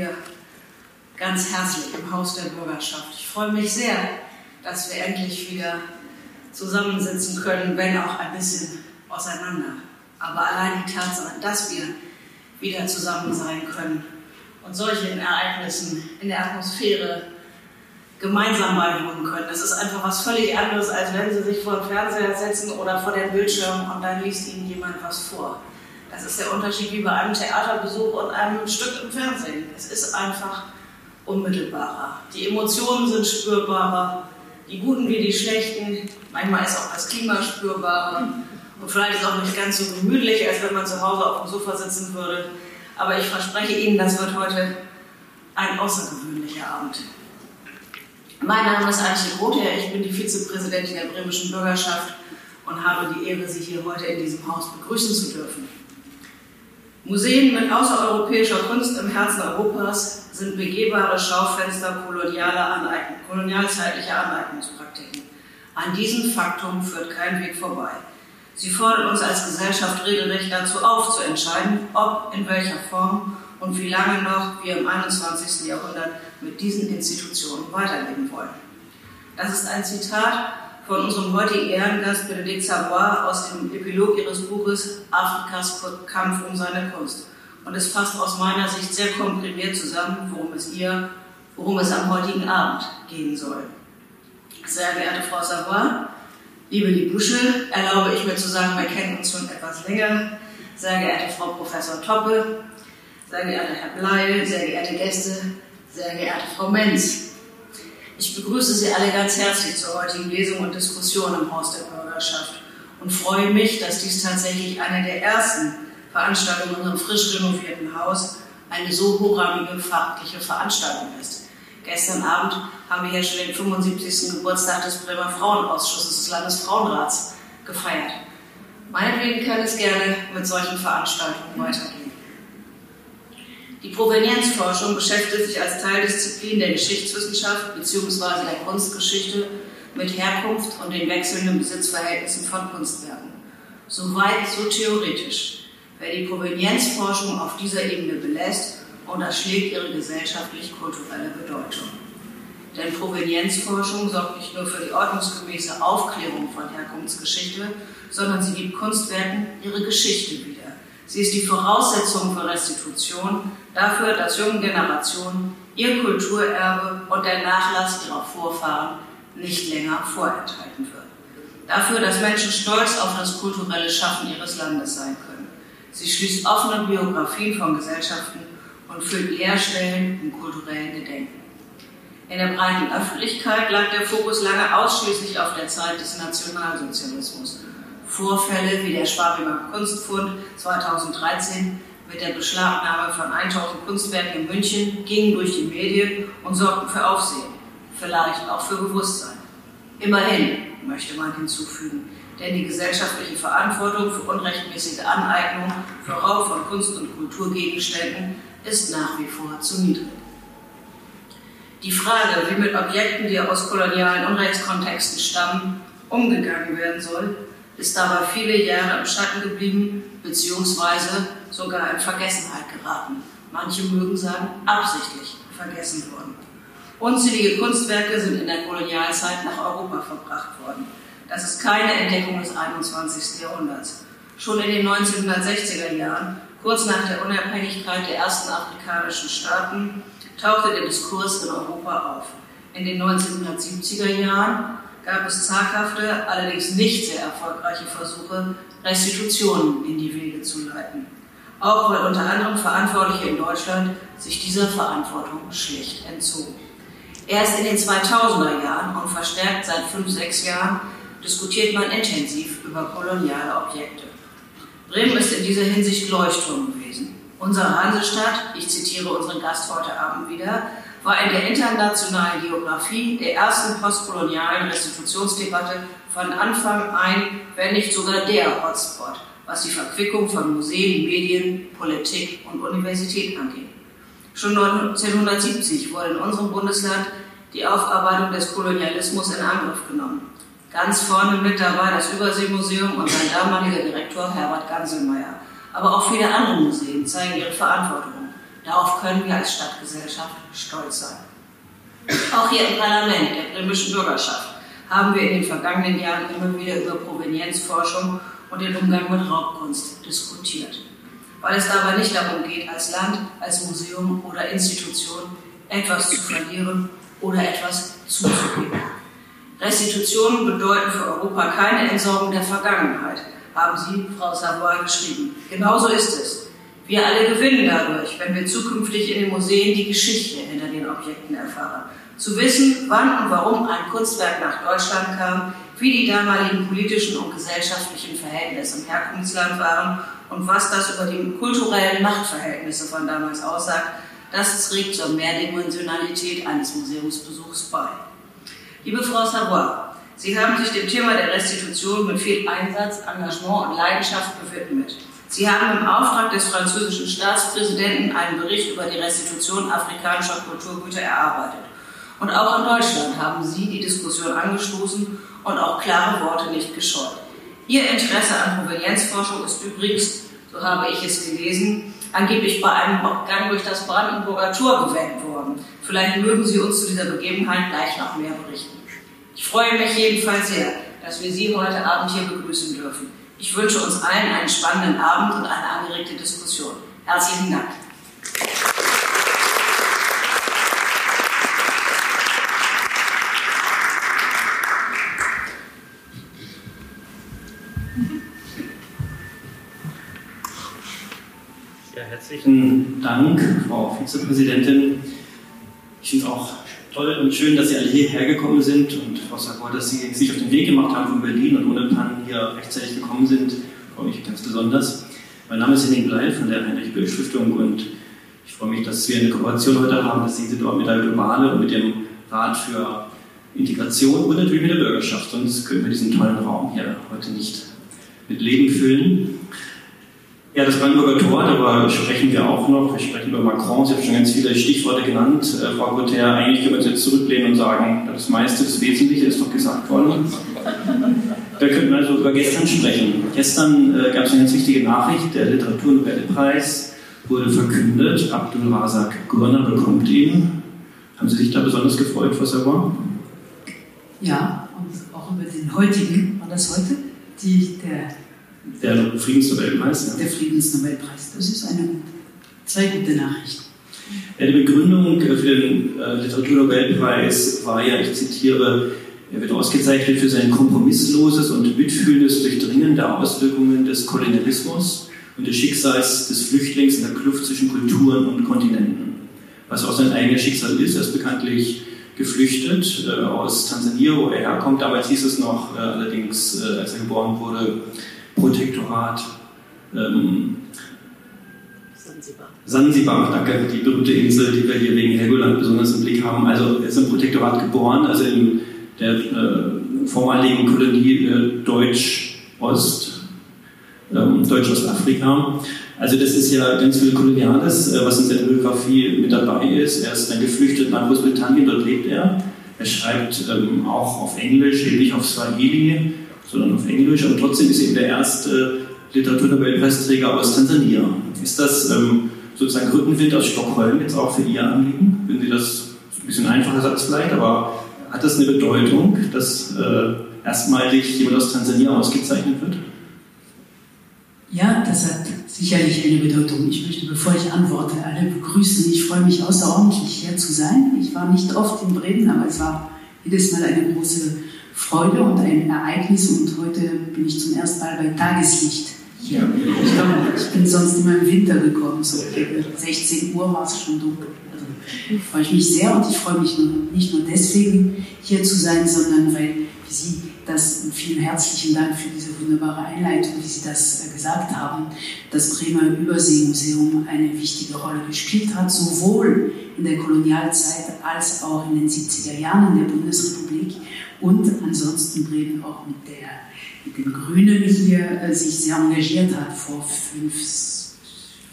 hier ganz herzlich im Haus der Bürgerschaft. Ich freue mich sehr, dass wir endlich wieder zusammensitzen können, wenn auch ein bisschen auseinander. Aber allein die Tatsache, dass wir wieder zusammen sein können und solchen Ereignissen in der Atmosphäre gemeinsam beiwohnen können. Das ist einfach was völlig anderes, als wenn Sie sich vor den Fernseher setzen oder vor den Bildschirm und dann liest Ihnen jemand was vor. Das ist der Unterschied wie bei einem Theaterbesuch und einem Stück im Fernsehen. Es ist einfach unmittelbarer. Die Emotionen sind spürbarer, die guten wie die schlechten. Manchmal ist auch das Klima spürbarer. Und vielleicht ist es auch nicht ganz so gemütlich, als wenn man zu Hause auf dem Sofa sitzen würde. Aber ich verspreche Ihnen, das wird heute ein außergewöhnlicher Abend. Mein Name ist Antje Grother, ich bin die Vizepräsidentin der bremischen Bürgerschaft und habe die Ehre, Sie hier heute in diesem Haus begrüßen zu dürfen. Museen mit außereuropäischer Kunst im Herzen Europas sind begehbare Schaufenster kolonialer Aneignung, kolonialzeitlicher Aneignungspraktiken. An diesem Faktum führt kein Weg vorbei. Sie fordern uns als Gesellschaft regelrecht dazu auf, zu entscheiden, ob, in welcher Form und wie lange noch wir im 21. Jahrhundert mit diesen Institutionen weiterleben wollen. Das ist ein Zitat von unserem heutigen Ehrengast Benedikt Savoy aus dem Epilog ihres Buches Afrikas Kampf um seine Kunst. Und es fasst aus meiner Sicht sehr komprimiert zusammen, worum es ihr, worum es am heutigen Abend gehen soll. Sehr geehrte Frau Savoy, liebe Libusche, erlaube ich mir zu sagen, wir kennen uns schon etwas länger. Sehr geehrte Frau Professor Toppe, sehr geehrter Herr Bleil, sehr geehrte Gäste, sehr geehrte Frau Menz. Ich begrüße Sie alle ganz herzlich zur heutigen Lesung und Diskussion im Haus der Bürgerschaft und freue mich, dass dies tatsächlich eine der ersten Veranstaltungen in unserem frisch renovierten Haus eine so hochrangige fachliche Veranstaltung ist. Gestern Abend haben wir hier schon den 75. Geburtstag des Bremer Frauenausschusses des Landesfrauenrats gefeiert. Meinetwegen kann es gerne mit solchen Veranstaltungen weitergehen. Die Provenienzforschung beschäftigt sich als Teildisziplin der Geschichtswissenschaft bzw. der Kunstgeschichte mit Herkunft und den wechselnden Besitzverhältnissen von Kunstwerken. Soweit so theoretisch. Wer die Provenienzforschung auf dieser Ebene belässt, unterschlägt ihre gesellschaftlich-kulturelle Bedeutung. Denn Provenienzforschung sorgt nicht nur für die ordnungsgemäße Aufklärung von Herkunftsgeschichte, sondern sie gibt Kunstwerken ihre Geschichte wieder. Sie ist die Voraussetzung für Restitution, dafür, dass jungen Generationen ihr Kulturerbe und der Nachlass ihrer Vorfahren nicht länger vorenthalten wird. Dafür, dass Menschen stolz auf das kulturelle Schaffen ihres Landes sein können. Sie schließt offene Biografien von Gesellschaften und füllt Leerstellen im kulturellen Gedenken. In der breiten Öffentlichkeit lag der Fokus lange ausschließlich auf der Zeit des Nationalsozialismus Vorfälle wie der Schwabinger Kunstfund 2013 mit der Beschlagnahme von 1000 Kunstwerken in München gingen durch die Medien und sorgten für Aufsehen, vielleicht auch für Bewusstsein. Immerhin, möchte man hinzufügen, denn die gesellschaftliche Verantwortung für unrechtmäßige Aneignung, für Raub von Kunst- und Kulturgegenständen ist nach wie vor zu niedrig. Die Frage, wie mit Objekten, die aus kolonialen Unrechtskontexten stammen, umgegangen werden soll, ist dabei viele Jahre im Schatten geblieben, beziehungsweise sogar in Vergessenheit geraten. Manche mögen sagen, absichtlich vergessen worden. Unzählige Kunstwerke sind in der Kolonialzeit nach Europa verbracht worden. Das ist keine Entdeckung des 21. Jahrhunderts. Schon in den 1960er Jahren, kurz nach der Unabhängigkeit der ersten afrikanischen Staaten, tauchte der Diskurs in Europa auf. In den 1970er Jahren gab es zaghafte, allerdings nicht sehr erfolgreiche Versuche, Restitutionen in die Wege zu leiten. Auch weil unter anderem Verantwortliche in Deutschland sich dieser Verantwortung schlicht entzogen. Erst in den 2000er Jahren und verstärkt seit fünf, sechs Jahren diskutiert man intensiv über koloniale Objekte. Bremen ist in dieser Hinsicht Leuchtturm gewesen. Unsere Hansestadt, ich zitiere unseren Gast heute Abend wieder, war in der internationalen Geografie der ersten postkolonialen Restitutionsdebatte von Anfang ein, wenn nicht sogar der Hotspot, was die Verquickung von Museen, Medien, Politik und Universität angeht. Schon 1970 wurde in unserem Bundesland die Aufarbeitung des Kolonialismus in Angriff genommen. Ganz vorne mit dabei das Überseemuseum und sein damaliger Direktor Herbert Ganselmeier. Aber auch viele andere Museen zeigen ihre Verantwortung. Darauf können wir als Stadtgesellschaft stolz sein. Auch hier im Parlament der bremischen Bürgerschaft haben wir in den vergangenen Jahren immer wieder über Provenienzforschung und den Umgang mit Raubkunst diskutiert. Weil es dabei nicht darum geht, als Land, als Museum oder Institution etwas zu verlieren oder etwas zuzugeben. Restitutionen bedeuten für Europa keine Entsorgung der Vergangenheit, haben Sie, Frau Savoy, geschrieben. Genauso ist es. Wir alle gewinnen dadurch, wenn wir zukünftig in den Museen die Geschichte hinter den Objekten erfahren. Zu wissen, wann und warum ein Kunstwerk nach Deutschland kam, wie die damaligen politischen und gesellschaftlichen Verhältnisse im Herkunftsland waren und was das über die kulturellen Machtverhältnisse von damals aussagt, das trägt zur Mehrdimensionalität eines Museumsbesuchs bei. Liebe Frau Savoy, Sie haben sich dem Thema der Restitution mit viel Einsatz, Engagement und Leidenschaft gewidmet. Sie haben im Auftrag des französischen Staatspräsidenten einen Bericht über die Restitution afrikanischer Kulturgüter erarbeitet. Und auch in Deutschland haben Sie die Diskussion angestoßen und auch klare Worte nicht gescheut. Ihr Interesse an Provenienzforschung ist übrigens, so habe ich es gelesen, angeblich bei einem Gang durch das Brandenburger Tor geweckt worden. Vielleicht mögen Sie uns zu dieser Begebenheit gleich noch mehr berichten. Ich freue mich jedenfalls sehr, dass wir Sie heute Abend hier begrüßen dürfen. Ich wünsche uns allen einen spannenden Abend und eine angeregte Diskussion. Herzlichen Dank. Herzlichen Dank, Frau Vizepräsidentin. Ich finde es auch toll und schön, dass Sie alle hierher gekommen sind und Frau Sakor, dass Sie sich auf den Weg gemacht haben von Berlin und ohne Pannen hier rechtzeitig gekommen sind. Freue mich ganz besonders. Mein Name ist Henning Bleil von der Heinrich-Böll-Stiftung und ich freue mich, dass wir eine Kooperation heute haben, dass Sie sind dort mit der Globale und mit dem Rat für Integration und natürlich mit der Bürgerschaft. Sonst können wir diesen tollen Raum hier heute nicht mit Leben füllen. Ja, das Brandenburger Tor, darüber sprechen wir auch noch. Wir sprechen über Macron. Sie haben schon ganz viele Stichworte genannt. Äh, Frau Guterre, eigentlich können wir uns jetzt zurücklehnen und sagen, das meiste, das Wesentliche ist doch gesagt worden. Wir könnten also über gestern sprechen. Gestern äh, gab es eine ganz wichtige Nachricht. Der Literaturnobelpreis wurde verkündet. Abdul Razak Gurna bekommt ihn. Haben Sie sich da besonders gefreut, Frau Savon? Ja, und auch über den heutigen, war das heute? Die, der der Friedensnobelpreis, ja. Der Friedensnobelpreis, das ist eine zwei gute Nachrichten. Die Begründung für den äh, Literaturnobelpreis war ja, ich zitiere, er wird ausgezeichnet für sein kompromissloses und mitfühlendes Durchdringen der Auswirkungen des Kolonialismus und des Schicksals des Flüchtlings in der Kluft zwischen Kulturen und Kontinenten. Was auch sein eigenes Schicksal ist, er ist bekanntlich geflüchtet äh, aus Tansania, wo er herkommt. Damals hieß es noch, äh, allerdings, als er geboren wurde, Protektorat ähm, Sansibar. Sansibar, danke, die berühmte Insel, die wir hier wegen Helgoland besonders im Blick haben. Also er ist im Protektorat geboren, also in der äh, vormaligen Kolonie äh, Deutsch-Ost, ähm, Deutsch-Ostafrika. Also das ist ja ganz viel Koloniales, äh, was in seiner Biografie mit dabei ist. Er ist dann geflüchtet nach Großbritannien, dort lebt er. Er schreibt ähm, auch auf Englisch, ähnlich auf Swahili sondern auf Englisch. Aber trotzdem ist eben der erste Literaturnobelpreisträger aus Tansania. Ist das ähm, sozusagen Rückenwind aus Stockholm jetzt auch für Ihr Anliegen? Würden Sie das ein bisschen einfacher Satz vielleicht, aber hat das eine Bedeutung, dass äh, erstmalig jemand aus Tansania ausgezeichnet wird? Ja, das hat sicherlich eine Bedeutung. Ich möchte, bevor ich antworte, alle begrüßen. Ich freue mich außerordentlich, hier zu sein. Ich war nicht oft in Bremen, aber es war jedes Mal eine große Freude und ein Ereignis und heute bin ich zum ersten Mal bei Tageslicht hier. Ich, glaube, ich bin sonst immer im Winter gekommen, so 16 Uhr war es schon dunkel. Also freue ich mich sehr und ich freue mich nicht nur deswegen hier zu sein, sondern weil Sie das und vielen herzlichen Dank für diese wunderbare Einleitung, wie Sie das äh, gesagt haben, das Bremer Überseemuseum eine wichtige Rolle gespielt hat, sowohl in der Kolonialzeit als auch in den 70er Jahren in der Bundesrepublik und ansonsten Bremen auch mit, der, mit den Grünen hier äh, sich sehr engagiert hat vor fünf,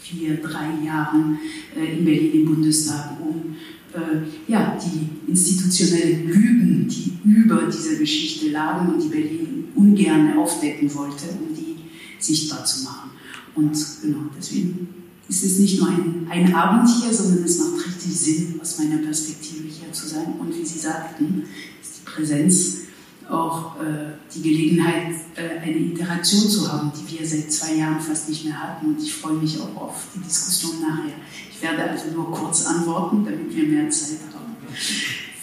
vier, drei Jahren äh, in Berlin im Bundestag, um äh, ja, die institutionellen Lügen, die über dieser Geschichte lagen und die Berlin ungern aufdecken wollte, um die sichtbar zu machen. Und genau deswegen ist es nicht nur ein, ein Abend hier, sondern es macht richtig Sinn, aus meiner Perspektive hier zu sein. Und wie Sie sagten, Präsenz auch äh, die Gelegenheit, äh, eine Interaktion zu haben, die wir seit zwei Jahren fast nicht mehr hatten. Und ich freue mich auch auf die Diskussion nachher. Ich werde also nur kurz antworten, damit wir mehr Zeit haben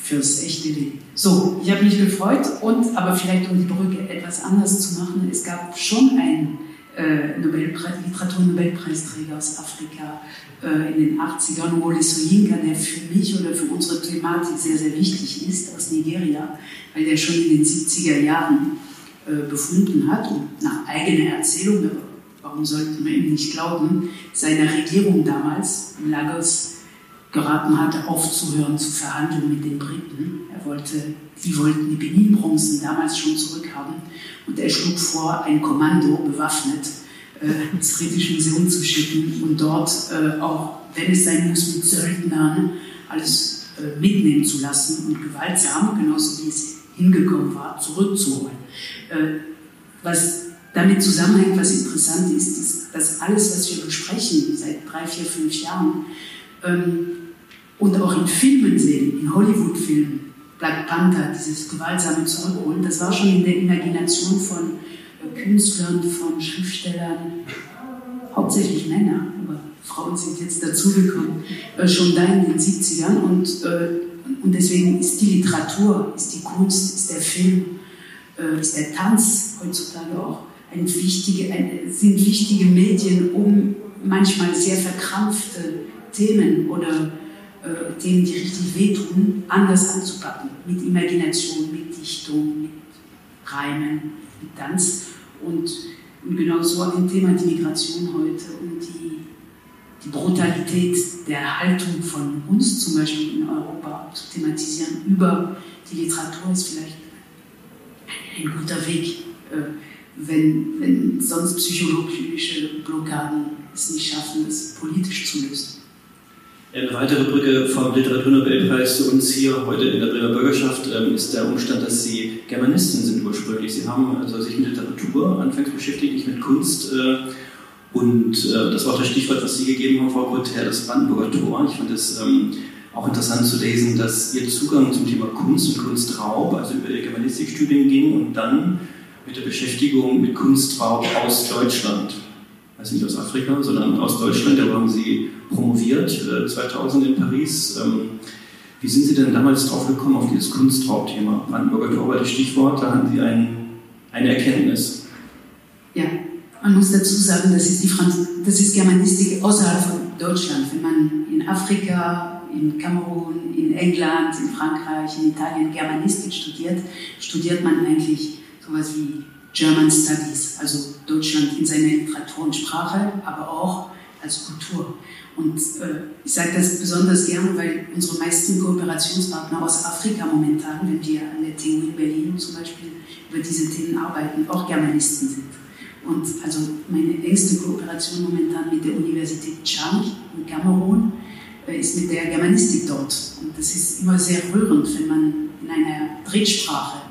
fürs echte Leben. So, ich habe mich gefreut und, aber vielleicht um die Brücke etwas anders zu machen, es gab schon einen äh, Literaturnobelpreisträger aus Afrika äh, in den 80ern, Wole Soyinka, der für mich oder für unsere Thematik sehr, sehr wichtig ist, aus Nigeria, weil der schon in den 70er Jahren äh, befunden hat und nach eigener Erzählung, warum sollten wir ihm nicht glauben, seiner Regierung damals Lagos geraten hatte, aufzuhören zu verhandeln mit den Briten. Er wollte, die wollten die Benin-Bronzen damals schon zurückhaben und er schlug vor, ein Kommando bewaffnet äh, ins Britische Museum zu schicken und dort äh, auch, wenn es sein muss, mit Söldnern alles äh, mitnehmen zu lassen und gewaltsam, genauso wie es hingekommen war, zurückzuholen. Äh, was damit zusammenhängt, was interessant ist, ist, dass alles, was wir besprechen seit drei, vier, fünf Jahren, ähm, und auch in Filmen sehen, in Hollywood-Filmen, Black Panther, dieses gewaltsame Zurückholen, das war schon in der Imagination von äh, Künstlern, von Schriftstellern, hauptsächlich Männer, aber Frauen sind jetzt dazugekommen, äh, schon da in den 70ern und, äh, und deswegen ist die Literatur, ist die Kunst, ist der Film, äh, ist der Tanz heutzutage auch ein wichtige, ein, sind wichtige Medien, um manchmal sehr verkrampfte Themen oder äh, Themen, die richtig wehtun, anders anzupacken. Mit Imagination, mit Dichtung, mit Reimen, mit Tanz. Und, und genau so ein Thema die Migration heute und die, die Brutalität der Haltung von uns zum Beispiel in Europa zu thematisieren über die Literatur ist vielleicht ein guter Weg, äh, wenn, wenn sonst psychologische Blockaden es nicht schaffen, das politisch zu lösen. Eine weitere Brücke vom Literaturnobelpreis zu uns hier heute in der Bremer Bürgerschaft ähm, ist der Umstand, dass Sie Germanisten sind ursprünglich. Sie haben also sich mit Literatur anfangs beschäftigt, nicht mit Kunst. Äh, und äh, das war auch das Stichwort, was Sie gegeben haben, Frau Gother, das Brandenburger Tor. Ich fand es ähm, auch interessant zu lesen, dass Ihr Zugang zum Thema Kunst und Kunstraub, also über Ihr Germanistikstudien ging und dann mit der Beschäftigung mit Kunstraub aus Deutschland also nicht aus Afrika, sondern aus Deutschland. Da haben Sie promoviert, 2000 äh, in Paris. Ähm, wie sind Sie denn damals drauf gekommen, auf dieses Kunstraubthema? Brandenburger Tor war das Stichwort, da hatten Sie ein, eine Erkenntnis. Ja, man muss dazu sagen, das ist, die Franz das ist Germanistik außerhalb von Deutschland. Wenn man in Afrika, in Kamerun, in England, in Frankreich, in Italien Germanistik studiert, studiert man eigentlich sowas wie German Studies, also Deutschland in seiner Literatur und Sprache, aber auch als Kultur. Und äh, ich sage das besonders gerne, weil unsere meisten Kooperationspartner aus Afrika momentan, wenn wir an der TU in Berlin zum Beispiel über diese Themen arbeiten, auch Germanisten sind. Und also meine engste Kooperation momentan mit der Universität Chang in Kamerun äh, ist mit der Germanistik dort. Und das ist immer sehr rührend, wenn man in einer Drittsprache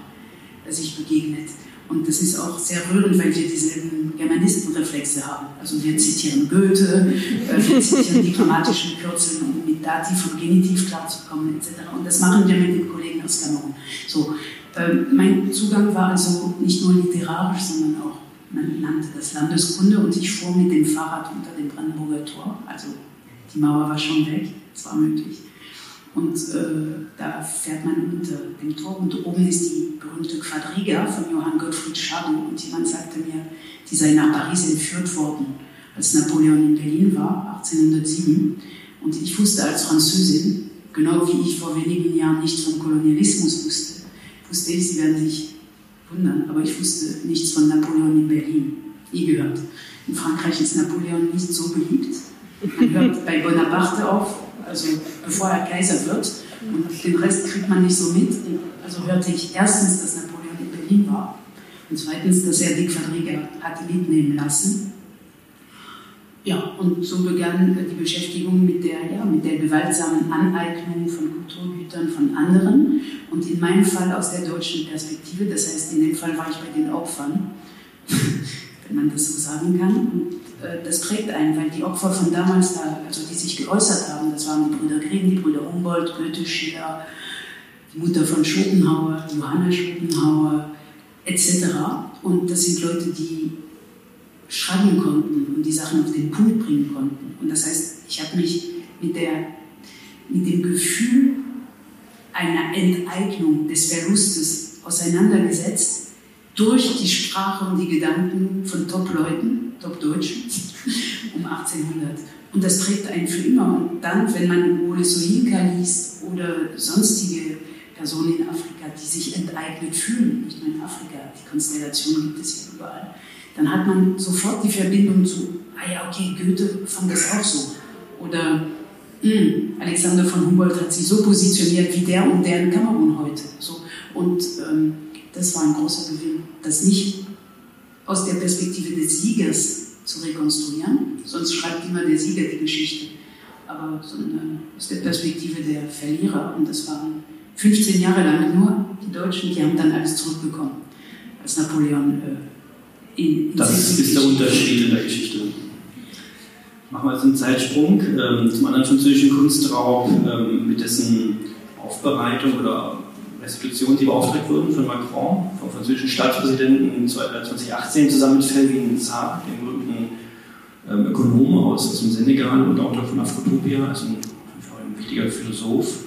äh, sich begegnet. Und das ist auch sehr rührend, weil wir dieselben Germanistenreflexe haben. Also wir zitieren Goethe, äh, wir zitieren die grammatischen Kürzeln, um mit Dativ und Genitiv klarzukommen, etc. Und das machen wir mit den Kollegen aus Kamerun. So, ähm, mein Zugang war also nicht nur literarisch, sondern auch, man nannte das Landeskunde und ich fuhr mit dem Fahrrad unter dem Brandenburger Tor. Also die Mauer war schon weg, es war möglich. Und äh, da fährt man unter dem Tor und oben ist die berühmte Quadriga von Johann Gottfried Schadow. Und jemand sagte mir, die sei nach Paris entführt worden, als Napoleon in Berlin war, 1807. Und ich wusste als Französin, genau wie ich vor wenigen Jahren nichts vom Kolonialismus wusste, wusste ich, Sie werden sich wundern, aber ich wusste nichts von Napoleon in Berlin. Nie gehört. In Frankreich ist Napoleon nicht so beliebt. Man hört bei Bonaparte auf, also bevor er Kaiser wird. Und den Rest kriegt man nicht so mit. Also hörte ich erstens, dass Napoleon in Berlin war und zweitens, dass er die Quadriga hatte mitnehmen lassen. Ja, und so begann die Beschäftigung mit der, ja, mit der gewaltsamen Aneignung von Kulturgütern von anderen und in meinem Fall aus der deutschen Perspektive, das heißt, in dem Fall war ich bei den Opfern, wenn man das so sagen kann. Und äh, das prägt einen, weil die Opfer von damals, da, also die sich geäußert haben, das waren die Brüder Grimm, die Brüder Humboldt, Goethe, Schiller, die Mutter von Schopenhauer, Johanna Schopenhauer, etc. Und das sind Leute, die schreiben konnten und die Sachen auf den Punkt bringen konnten. Und das heißt, ich habe mich mit, der, mit dem Gefühl einer Enteignung des Verlustes auseinandergesetzt durch die Sprache und die Gedanken von Top-Leuten, Top-Deutschen um 1800. Und das trägt einen für immer. Und dann, wenn man Ole Soyinka liest oder sonstige Personen in Afrika, die sich enteignet fühlen, nicht nur in Afrika, die Konstellation gibt es ja überall, dann hat man sofort die Verbindung zu, ah ja, okay, Goethe fand das auch so. Oder mh, hm, Alexander von Humboldt hat sich so positioniert wie der und der in Kamerun heute. So. Und ähm, das war ein großer Gewinn, das nicht aus der Perspektive des Siegers zu rekonstruieren, sonst schreibt immer der Sieger die Geschichte, aber sondern aus der Perspektive der Verlierer. Und das waren 15 Jahre lang nur die Deutschen, die haben dann alles zurückbekommen, als Napoleon äh, in, in Das ist der Unterschied in der Geschichte. Machen wir jetzt einen Zeitsprung ähm, zum anderen französischen Kunstraub, ähm, mit dessen Aufbereitung oder Restitution, die beauftragt wurden von Macron, vom französischen Staatspräsidenten 2018, zusammen mit Felvin Sarr, dem berühmten ähm, Ökonomen aus, aus dem Senegal und Autor von Afrotopia, also ein, ein wichtiger Philosoph.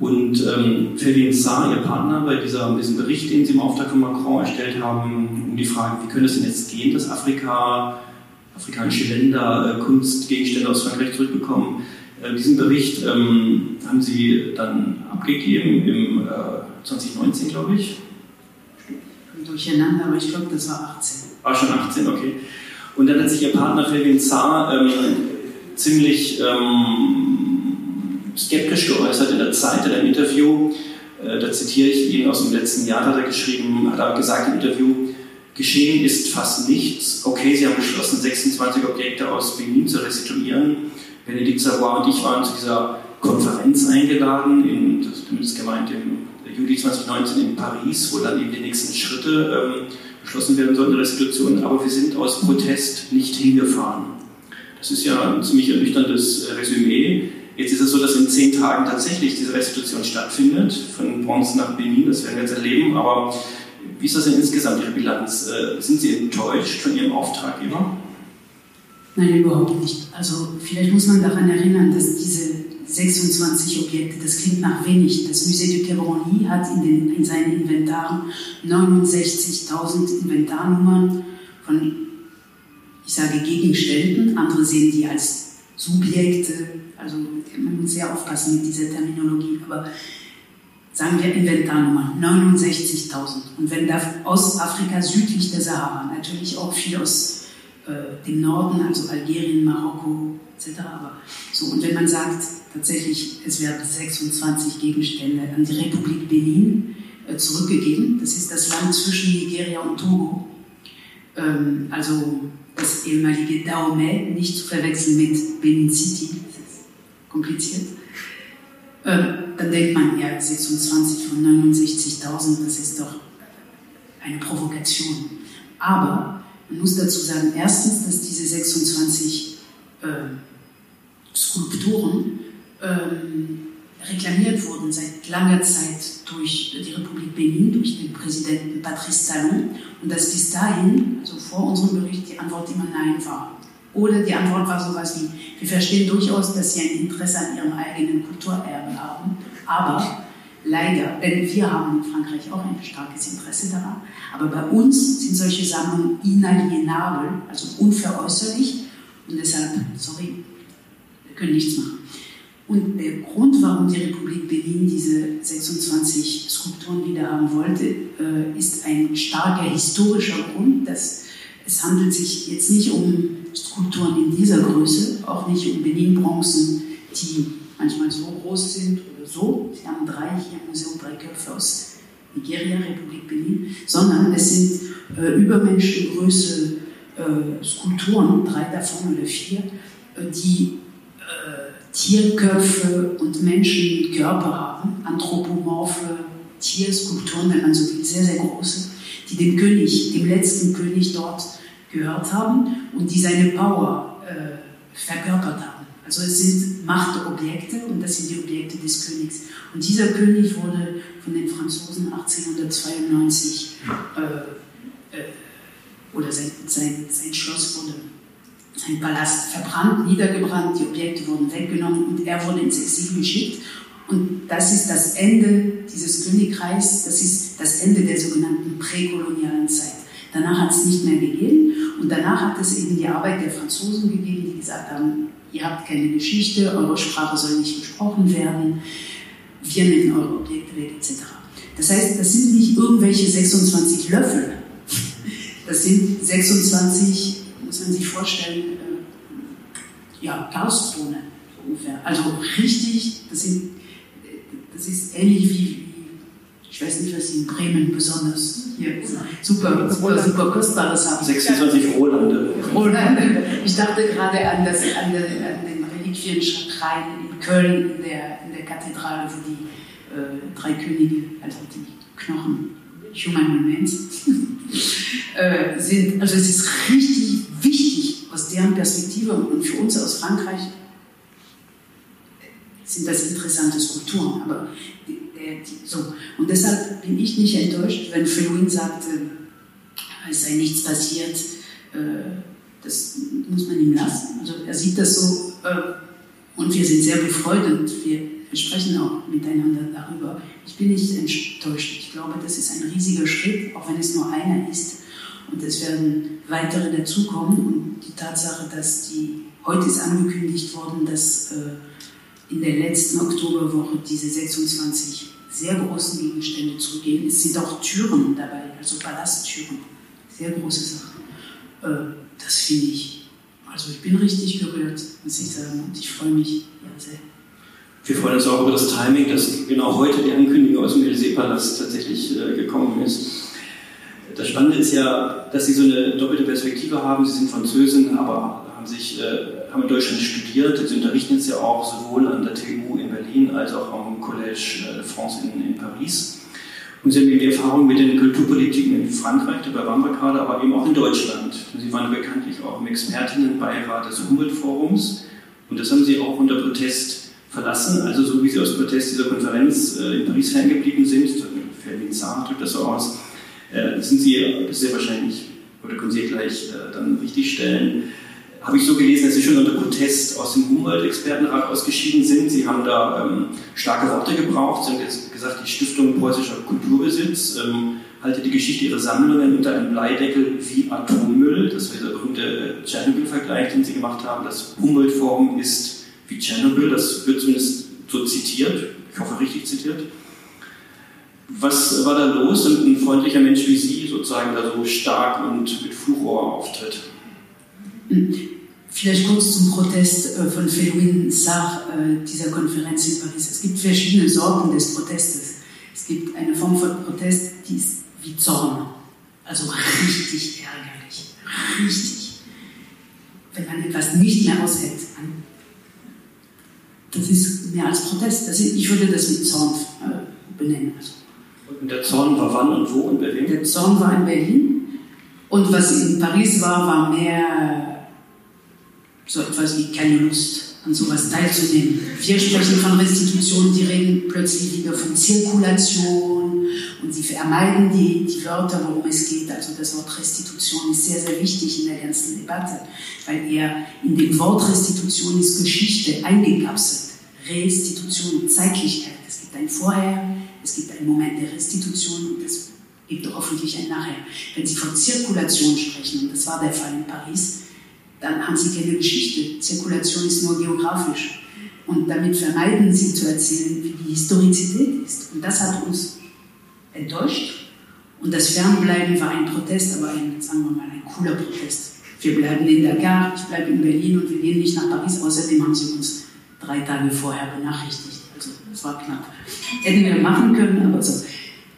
Und ähm, Felvin Sarr, ihr Partner, bei dieser, diesem Bericht, den sie im Auftrag von Macron erstellt haben, um die Frage, wie könnte es denn jetzt gehen, dass Afrika, afrikanische Länder äh, Kunstgegenstände aus Frankreich zurückbekommen, diesen Bericht ähm, haben Sie dann abgegeben im äh, 2019, glaube ich. Durcheinander, aber ich glaube, das war 18. War schon 18, okay. Und dann hat sich Ihr Partner Felvin Zar ähm, ziemlich ähm, skeptisch geäußert in der Zeit, in einem Interview. Äh, da zitiere ich ihn aus dem letzten Jahr, hat er geschrieben, hat er gesagt im Interview, geschehen ist fast nichts. Okay, Sie haben beschlossen, 26 Objekte aus Benin zu restituieren Benedikt Savoy und ich waren zu dieser Konferenz eingeladen, in, das ist gemeint im Juli 2019 in Paris, wo dann eben die nächsten Schritte ähm, beschlossen werden sollten, Restitution, aber wir sind aus Protest nicht hingefahren. Das ist ja ein ziemlich ernüchterndes Resümee. Jetzt ist es so, dass in zehn Tagen tatsächlich diese Restitution stattfindet, von Bronze nach Benin, das werden wir jetzt erleben, aber wie ist das denn insgesamt Ihre Bilanz? Äh, sind Sie enttäuscht von Ihrem Auftraggeber? Nein, überhaupt nicht. Also vielleicht muss man daran erinnern, dass diese 26 Objekte, das klingt nach wenig. Das Musée du Quai hat in, den, in seinen Inventaren 69.000 Inventarnummern von, ich sage Gegenständen, andere sehen die als Subjekte. Also man muss sehr aufpassen mit dieser Terminologie, aber sagen wir Inventarnummer 69.000. Und wenn da aus Afrika südlich der Sahara, natürlich auch viel aus äh, dem Norden, also Algerien, Marokko etc. Aber so, und wenn man sagt, tatsächlich, es werden 26 Gegenstände an die Republik Benin äh, zurückgegeben, das ist das Land zwischen Nigeria und Togo, ähm, also das ehemalige Dahomey, nicht zu verwechseln mit Benin City, das ist kompliziert. Ähm, dann denkt man, ja, 26 von 69.000, das ist doch eine Provokation. Aber man muss dazu sagen, erstens, dass diese 26 äh, Skulpturen ähm, reklamiert wurden seit langer Zeit durch die Republik Benin, durch den Präsidenten Patrice Talon und dass bis dahin, also vor unserem Bericht, die Antwort immer Nein war. Oder die Antwort war sowas wie, wir verstehen durchaus, dass Sie ein Interesse an Ihrem eigenen Kulturerbe haben, aber leider, denn wir haben in Frankreich auch ein starkes Interesse daran, aber bei uns sind solche Sammlungen inalienabel, also unveräußerlich und deshalb, sorry, wir können nichts machen. Und der Grund, warum die Republik Benin diese 26 Skulpturen wieder haben wollte, äh, ist ein starker historischer Grund. Dass es handelt sich jetzt nicht um Skulpturen in dieser Größe, auch nicht um Benin-Bronzen, die manchmal so groß sind so. Sie haben drei hier im Museum, drei Köpfe aus Nigeria, Republik Benin, sondern es sind äh, Übermenschengröße äh, Skulpturen, drei davon oder vier, äh, die äh, Tierköpfe und Menschenkörper haben, anthropomorphe Tierskulpturen, wenn man so will, sehr, sehr große, die dem König, dem letzten König dort gehört haben und die seine Power äh, verkörpert haben. Also es sind Machtobjekte und das sind die Objekte des Königs. Und dieser König wurde von den Franzosen 1892 äh, äh, oder sein, sein, sein Schloss wurde, sein Palast verbrannt, niedergebrannt, die Objekte wurden weggenommen und er wurde ins Exil geschickt. Und das ist das Ende dieses Königreichs, das ist das Ende der sogenannten präkolonialen Zeit. Danach hat es nicht mehr gegeben und danach hat es eben die Arbeit der Franzosen gegeben, die gesagt haben, ihr habt keine Geschichte, eure Sprache soll nicht gesprochen werden, wir nehmen eure Objekte etc. Das heißt, das sind nicht irgendwelche 26 Löffel, das sind 26, muss man sich vorstellen, äh, ja, Gaussbohnen ungefähr. Also richtig, das, sind, das ist ähnlich wie, ich weiß nicht, was Sie in Bremen besonders hier super, super, super Kostbares haben. 26 Rolande. Rolande. Ich dachte gerade an, das, an, den, an den Reliquienschrein in Köln, in der, in der Kathedrale, wo die äh, drei Könige, also die Knochen, Human Remains, äh, sind. Also es ist richtig wichtig aus deren Perspektive und für uns aus Frankreich sind das interessante Skulpturen. Aber die, die, so. Und deshalb bin ich nicht enttäuscht, wenn Fellowin sagt, äh, es sei nichts passiert. Äh, das muss man ihm lassen. Also er sieht das so äh, und wir sind sehr befreundet. Wir, wir sprechen auch miteinander darüber. Ich bin nicht enttäuscht. Ich glaube, das ist ein riesiger Schritt, auch wenn es nur einer ist. Und es werden weitere dazukommen. Und die Tatsache, dass die, heute ist angekündigt worden, dass äh, in der letzten Oktoberwoche diese 26 sehr großen Gegenstände zurückgehen. Es sind auch Türen dabei, also Palasttüren. Sehr große Sache. Äh, das finde ich, also ich bin richtig gerührt, muss ich sagen. Und ich freue mich sehr. Wir freuen uns auch über das Timing, dass genau heute die Ankündigung aus dem Élysée-Palast tatsächlich äh, gekommen ist. Das Spannende ist ja, dass Sie so eine doppelte Perspektive haben. Sie sind Französin, aber haben, sich, äh, haben in Deutschland studiert. Sie unterrichten jetzt ja auch sowohl an der TU in Berlin als auch am Collège de France in, in Paris. Und Sie haben eben die Erfahrung mit den Kulturpolitiken in Frankreich, dabei waren wir gerade, aber eben auch in Deutschland. Sie waren bekanntlich auch im Expertinnenbeirat des Umweltforums. Und das haben Sie auch unter Protest verlassen, also so wie Sie aus Protest dieser Konferenz äh, in Paris ferngeblieben sind, Fermin Zahn drückt das so aus, äh, sind Sie sehr wahrscheinlich, oder können Sie gleich äh, dann richtig stellen, habe ich so gelesen, dass Sie schon unter Protest aus dem Umweltexpertenrat ausgeschieden sind. Sie haben da ähm, starke Worte gebraucht. Sie haben jetzt gesagt, die Stiftung Preußischer Kulturbesitz ähm, halte die Geschichte ihrer Sammlungen unter einem Bleideckel wie Atommüll. Das war dieser berühmte äh, Tschernobyl-Vergleich, den Sie gemacht haben. Das Umweltforum ist wie Tschernobyl. Das wird zumindest so zitiert. Ich hoffe, richtig zitiert. Was war da los und ein freundlicher Mensch wie Sie sozusagen da so stark und mit Fluchrohr auftritt? Vielleicht kurz zum Protest äh, von Felwin Sarr, äh, dieser Konferenz in Paris. Es gibt verschiedene Sorten des Protestes. Es gibt eine Form von Protest, die ist wie Zorn. Also richtig ärgerlich. Richtig. Wenn man etwas nicht mehr aushält. Das ist mehr als Protest. Ist, ich würde das mit Zorn äh, benennen. Also. Und der Zorn war wann und wo in Berlin? Der Zorn war in Berlin. Und was in Paris war, war mehr so etwas wie keine Lust, an sowas teilzunehmen. Wir sprechen von Restitution, die reden plötzlich wieder von Zirkulation und sie vermeiden die, die Wörter, worum es geht. Also das Wort Restitution ist sehr, sehr wichtig in der ganzen Debatte, weil er in dem Wort Restitution ist Geschichte eingekapselt. Restitution, Zeitlichkeit. Es gibt ein Vorher, es gibt einen Moment der Restitution und es gibt hoffentlich ein Nachher. Wenn Sie von Zirkulation sprechen, und das war der Fall in Paris, dann haben sie keine Geschichte. Zirkulation ist nur geografisch. Und damit vermeiden sie zu erzählen, wie die Historizität ist. Und das hat uns enttäuscht. Und das Fernbleiben war ein Protest, aber ein, sagen wir mal, ein cooler Protest. Wir bleiben in Dakar, ich bleibe in Berlin und wir gehen nicht nach Paris. Außerdem haben sie uns drei Tage vorher benachrichtigt. Also, das war knapp. Hätten wir machen können, aber so.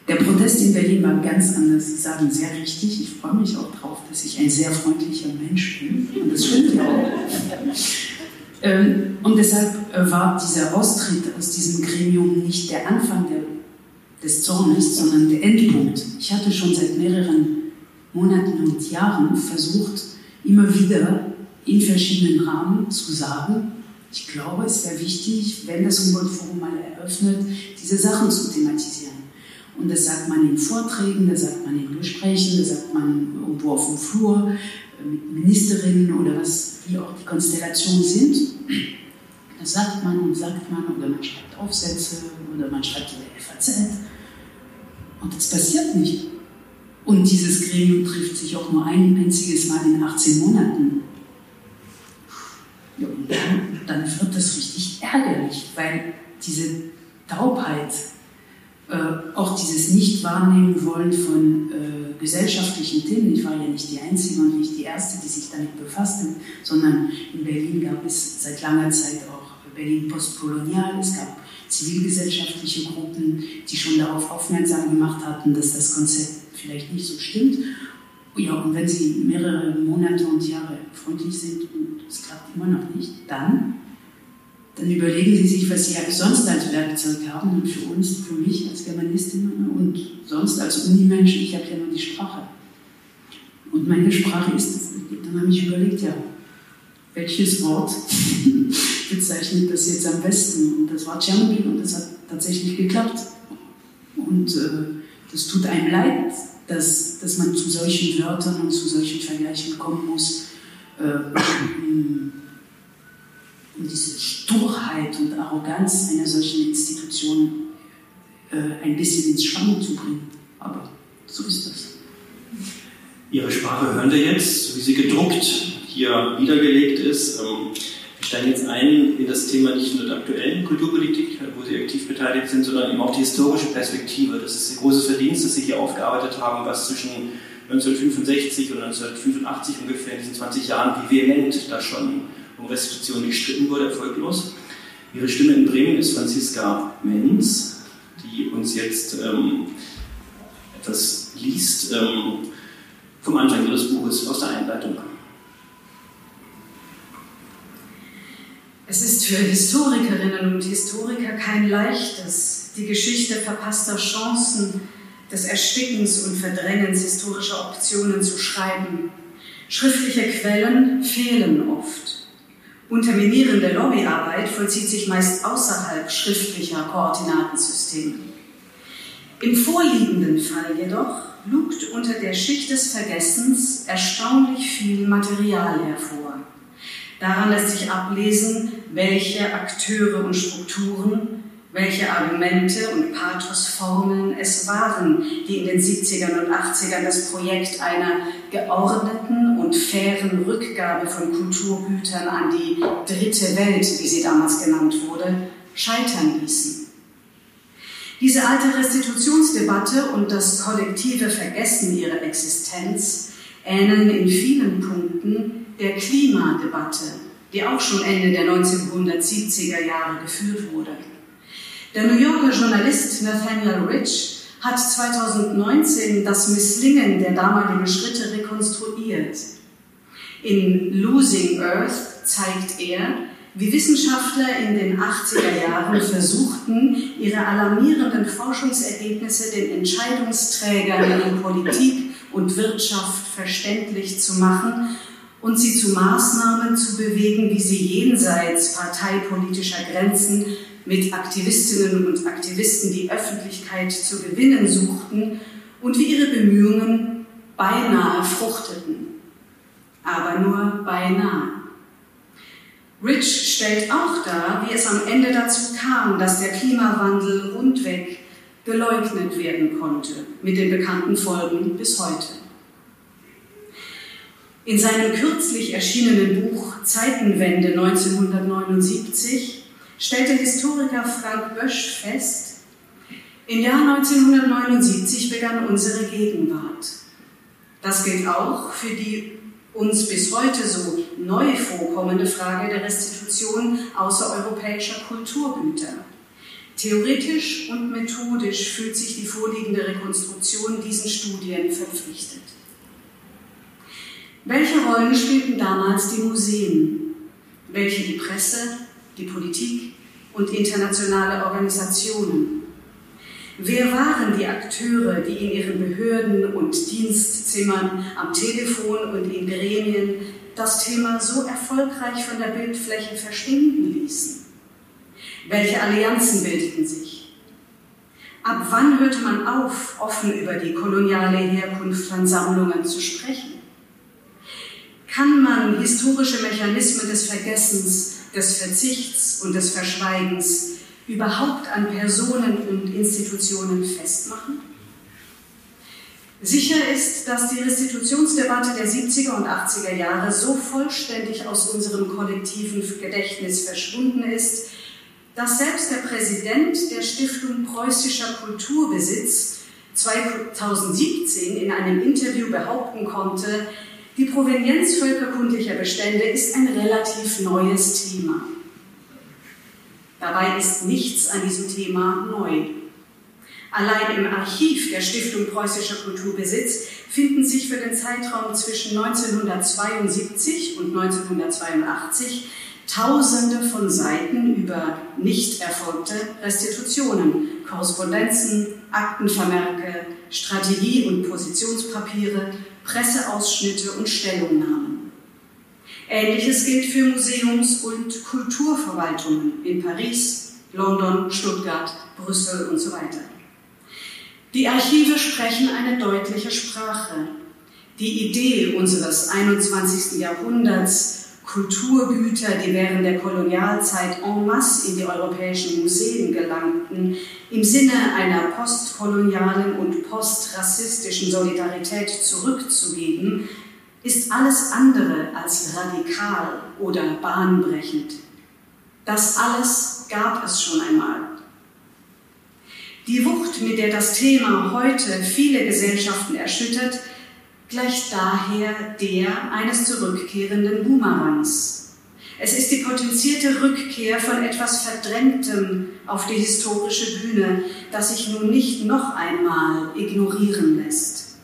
Der Protest in Berlin war ganz anders. Sie sagen sehr richtig. Ich freue mich auch darauf, dass ich ein sehr freundlicher Mensch bin. Und das stimmt ja auch. Ähm, und deshalb äh, war dieser Austritt aus diesem Gremium nicht der Anfang des Zornes, sondern der Endpunkt. Ich hatte schon seit mehreren Monaten und Jahren versucht, immer wieder in verschiedenen Rahmen zu sagen, ich glaube, es wäre wichtig, wenn das Humboldt-Forum mal eröffnet, diese Sachen zu thematisieren. Und das sagt man in Vorträgen, das sagt man in Gesprächen, das sagt man irgendwo auf dem Flur äh, mit Ministerinnen oder was, wie auch die Konstellationen sind. Das sagt man und sagt man oder man schreibt Aufsätze oder man schreibt in der FAZ. Und das passiert nicht. Und dieses Gremium trifft sich auch nur ein einziges Mal in 18 Monaten. Ja, und dann, dann wird das richtig ärgerlich, weil diese Taubheit, äh, auch dieses Nicht-Wahrnehmen wollen von äh, gesellschaftlichen Themen. Ich war ja nicht die Einzige und nicht die Erste, die sich damit befasste, sondern in Berlin gab es seit langer Zeit auch Berlin postkolonial. Es gab zivilgesellschaftliche Gruppen, die schon darauf aufmerksam gemacht hatten, dass das Konzept vielleicht nicht so stimmt. Ja, und wenn sie mehrere Monate und Jahre freundlich sind und es klappt immer noch nicht, dann, dann überlegen sie sich, was sie sonst als Werkzeug haben. Und für uns, für mich als Germanistin und sonst als Unimensch, ich habe ja nur die Sprache. Und meine Sprache ist, dann habe ich überlegt, ja, welches Wort bezeichnet das jetzt am besten? Und das war Tschernobyl und das hat tatsächlich geklappt. Und äh, das tut einem leid, dass, dass man zu solchen Wörtern und zu solchen Vergleichen kommen muss, äh, um, diese Sturheit und Arroganz einer solchen Institution äh, ein bisschen ins Schwanken zu bringen. Aber so ist das. Ihre Sprache hören wir jetzt, wie sie gedruckt hier niedergelegt ist. Ähm, wir steigen jetzt ein in das Thema nicht nur der aktuellen Kulturpolitik, wo Sie aktiv beteiligt sind, sondern eben auch die historische Perspektive. Das ist ein großes Verdienst, das Sie hier aufgearbeitet haben, was zwischen 1965 und 1985 ungefähr in diesen 20 Jahren, wie vehement da schon um Restitution gestritten wurde, erfolglos. Ihre Stimme in Bremen ist Franziska Menz, die uns jetzt ähm, etwas liest ähm, vom Anfang Ihres Buches aus der Einleitung. Es ist für Historikerinnen und Historiker kein leichtes, die Geschichte verpasster Chancen, des Erstickens und Verdrängens historischer Optionen zu schreiben. Schriftliche Quellen fehlen oft. Unterminierende Lobbyarbeit vollzieht sich meist außerhalb schriftlicher Koordinatensysteme. Im vorliegenden Fall jedoch lugt unter der Schicht des Vergessens erstaunlich viel Material hervor. Daran lässt sich ablesen, welche Akteure und Strukturen, welche Argumente und Pathosformeln es waren, die in den 70ern und 80ern das Projekt einer geordneten und fairen Rückgabe von Kulturgütern an die dritte Welt, wie sie damals genannt wurde, scheitern ließen. Diese alte Restitutionsdebatte und das kollektive Vergessen ihrer Existenz ähneln in vielen Punkten der Klimadebatte, die auch schon Ende der 1970er Jahre geführt wurde. Der New Yorker Journalist Nathaniel Rich hat 2019 das Misslingen der damaligen Schritte rekonstruiert. In Losing Earth zeigt er, wie Wissenschaftler in den 80er Jahren versuchten, ihre alarmierenden Forschungsergebnisse den Entscheidungsträgern in Politik und Wirtschaft verständlich zu machen und sie zu Maßnahmen zu bewegen, wie sie jenseits parteipolitischer Grenzen mit Aktivistinnen und Aktivisten die Öffentlichkeit zu gewinnen suchten und wie ihre Bemühungen beinahe fruchteten. Aber nur beinahe. Rich stellt auch dar, wie es am Ende dazu kam, dass der Klimawandel rundweg geleugnet werden konnte, mit den bekannten Folgen bis heute. In seinem kürzlich erschienenen Buch Zeitenwende 1979 stellt der Historiker Frank Bösch fest, im Jahr 1979 begann unsere Gegenwart. Das gilt auch für die uns bis heute so neu vorkommende Frage der Restitution außereuropäischer Kulturgüter. Theoretisch und methodisch fühlt sich die vorliegende Rekonstruktion diesen Studien verpflichtet. Welche Rollen spielten damals die Museen? Welche die Presse, die Politik und internationale Organisationen? Wer waren die Akteure, die in ihren Behörden und Dienstzimmern, am Telefon und in Gremien das Thema so erfolgreich von der Bildfläche verschwinden ließen? Welche Allianzen bildeten sich? Ab wann hörte man auf, offen über die koloniale Herkunft von Sammlungen zu sprechen? Kann man historische Mechanismen des Vergessens, des Verzichts und des Verschweigens überhaupt an Personen und Institutionen festmachen? Sicher ist, dass die Restitutionsdebatte der 70er und 80er Jahre so vollständig aus unserem kollektiven Gedächtnis verschwunden ist, dass selbst der Präsident der Stiftung Preußischer Kulturbesitz 2017 in einem Interview behaupten konnte, die Provenienz völkerkundlicher Bestände ist ein relativ neues Thema. Dabei ist nichts an diesem Thema neu. Allein im Archiv der Stiftung Preußischer Kulturbesitz finden sich für den Zeitraum zwischen 1972 und 1982 Tausende von Seiten über nicht erfolgte Restitutionen, Korrespondenzen, Aktenvermerke, Strategie- und Positionspapiere, Presseausschnitte und Stellungnahmen. Ähnliches gilt für Museums- und Kulturverwaltungen in Paris, London, Stuttgart, Brüssel und so weiter. Die Archive sprechen eine deutliche Sprache. Die Idee unseres 21. Jahrhunderts, Kulturgüter, die während der Kolonialzeit en masse in die europäischen Museen gelangten, im Sinne einer postkolonialen und postrassistischen Solidarität zurückzugeben, ist alles andere als radikal oder bahnbrechend. Das alles gab es schon einmal. Die Wucht, mit der das Thema heute viele Gesellschaften erschüttert, gleicht daher der eines zurückkehrenden Boomerangs. Es ist die potenzierte Rückkehr von etwas Verdrängtem auf die historische Bühne, das sich nun nicht noch einmal ignorieren lässt.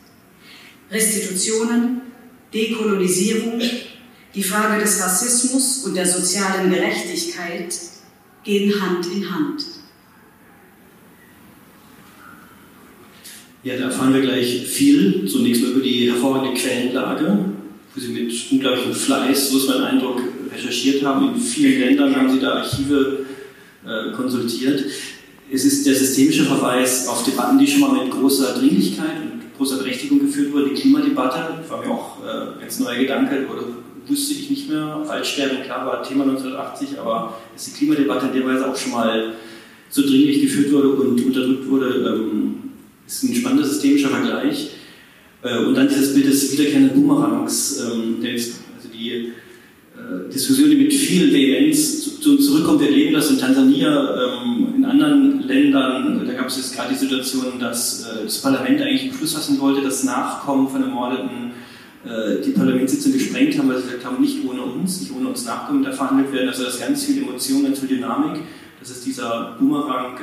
Restitutionen, Dekolonisierung, die Frage des Rassismus und der sozialen Gerechtigkeit gehen Hand in Hand. Ja, da erfahren wir gleich viel. Zunächst mal über die hervorragende Quellenlage, wo Sie mit unglaublichem Fleiß, so ist mein Eindruck, recherchiert haben. In vielen Ländern haben Sie da Archive äh, konsultiert. Es ist der systemische Verweis auf Debatten, die schon mal mit großer Dringlichkeit und großer Berechtigung geführt wurden. Die Klimadebatte war mir auch äh, ganz neuer Gedanke, oder wusste ich nicht mehr. Waldsterben, klar, war Thema 1980, aber dass die Klimadebatte in der Weise auch schon mal so dringlich geführt wurde und unterdrückt wurde, ähm, ist ein spannender systemischer Vergleich. Äh, und dann dieses Bild des wiederkehrenden Boomerangs, ähm, also die äh, Diskussion, die mit viel Vehemenz zu, uns zurückkommt. Wir erleben das in Tansania, ähm, in anderen Ländern. Da gab es jetzt gerade die Situation, dass äh, das Parlament eigentlich einen Schluss fassen wollte, dass Nachkommen von Ermordeten die Parlamentssitzung gesprengt haben, weil sie gesagt haben, nicht ohne uns, nicht ohne uns Nachkommen da verhandelt werden. Also das ganz viel Emotion, ganz viel Dynamik. Das ist dieser Boomerang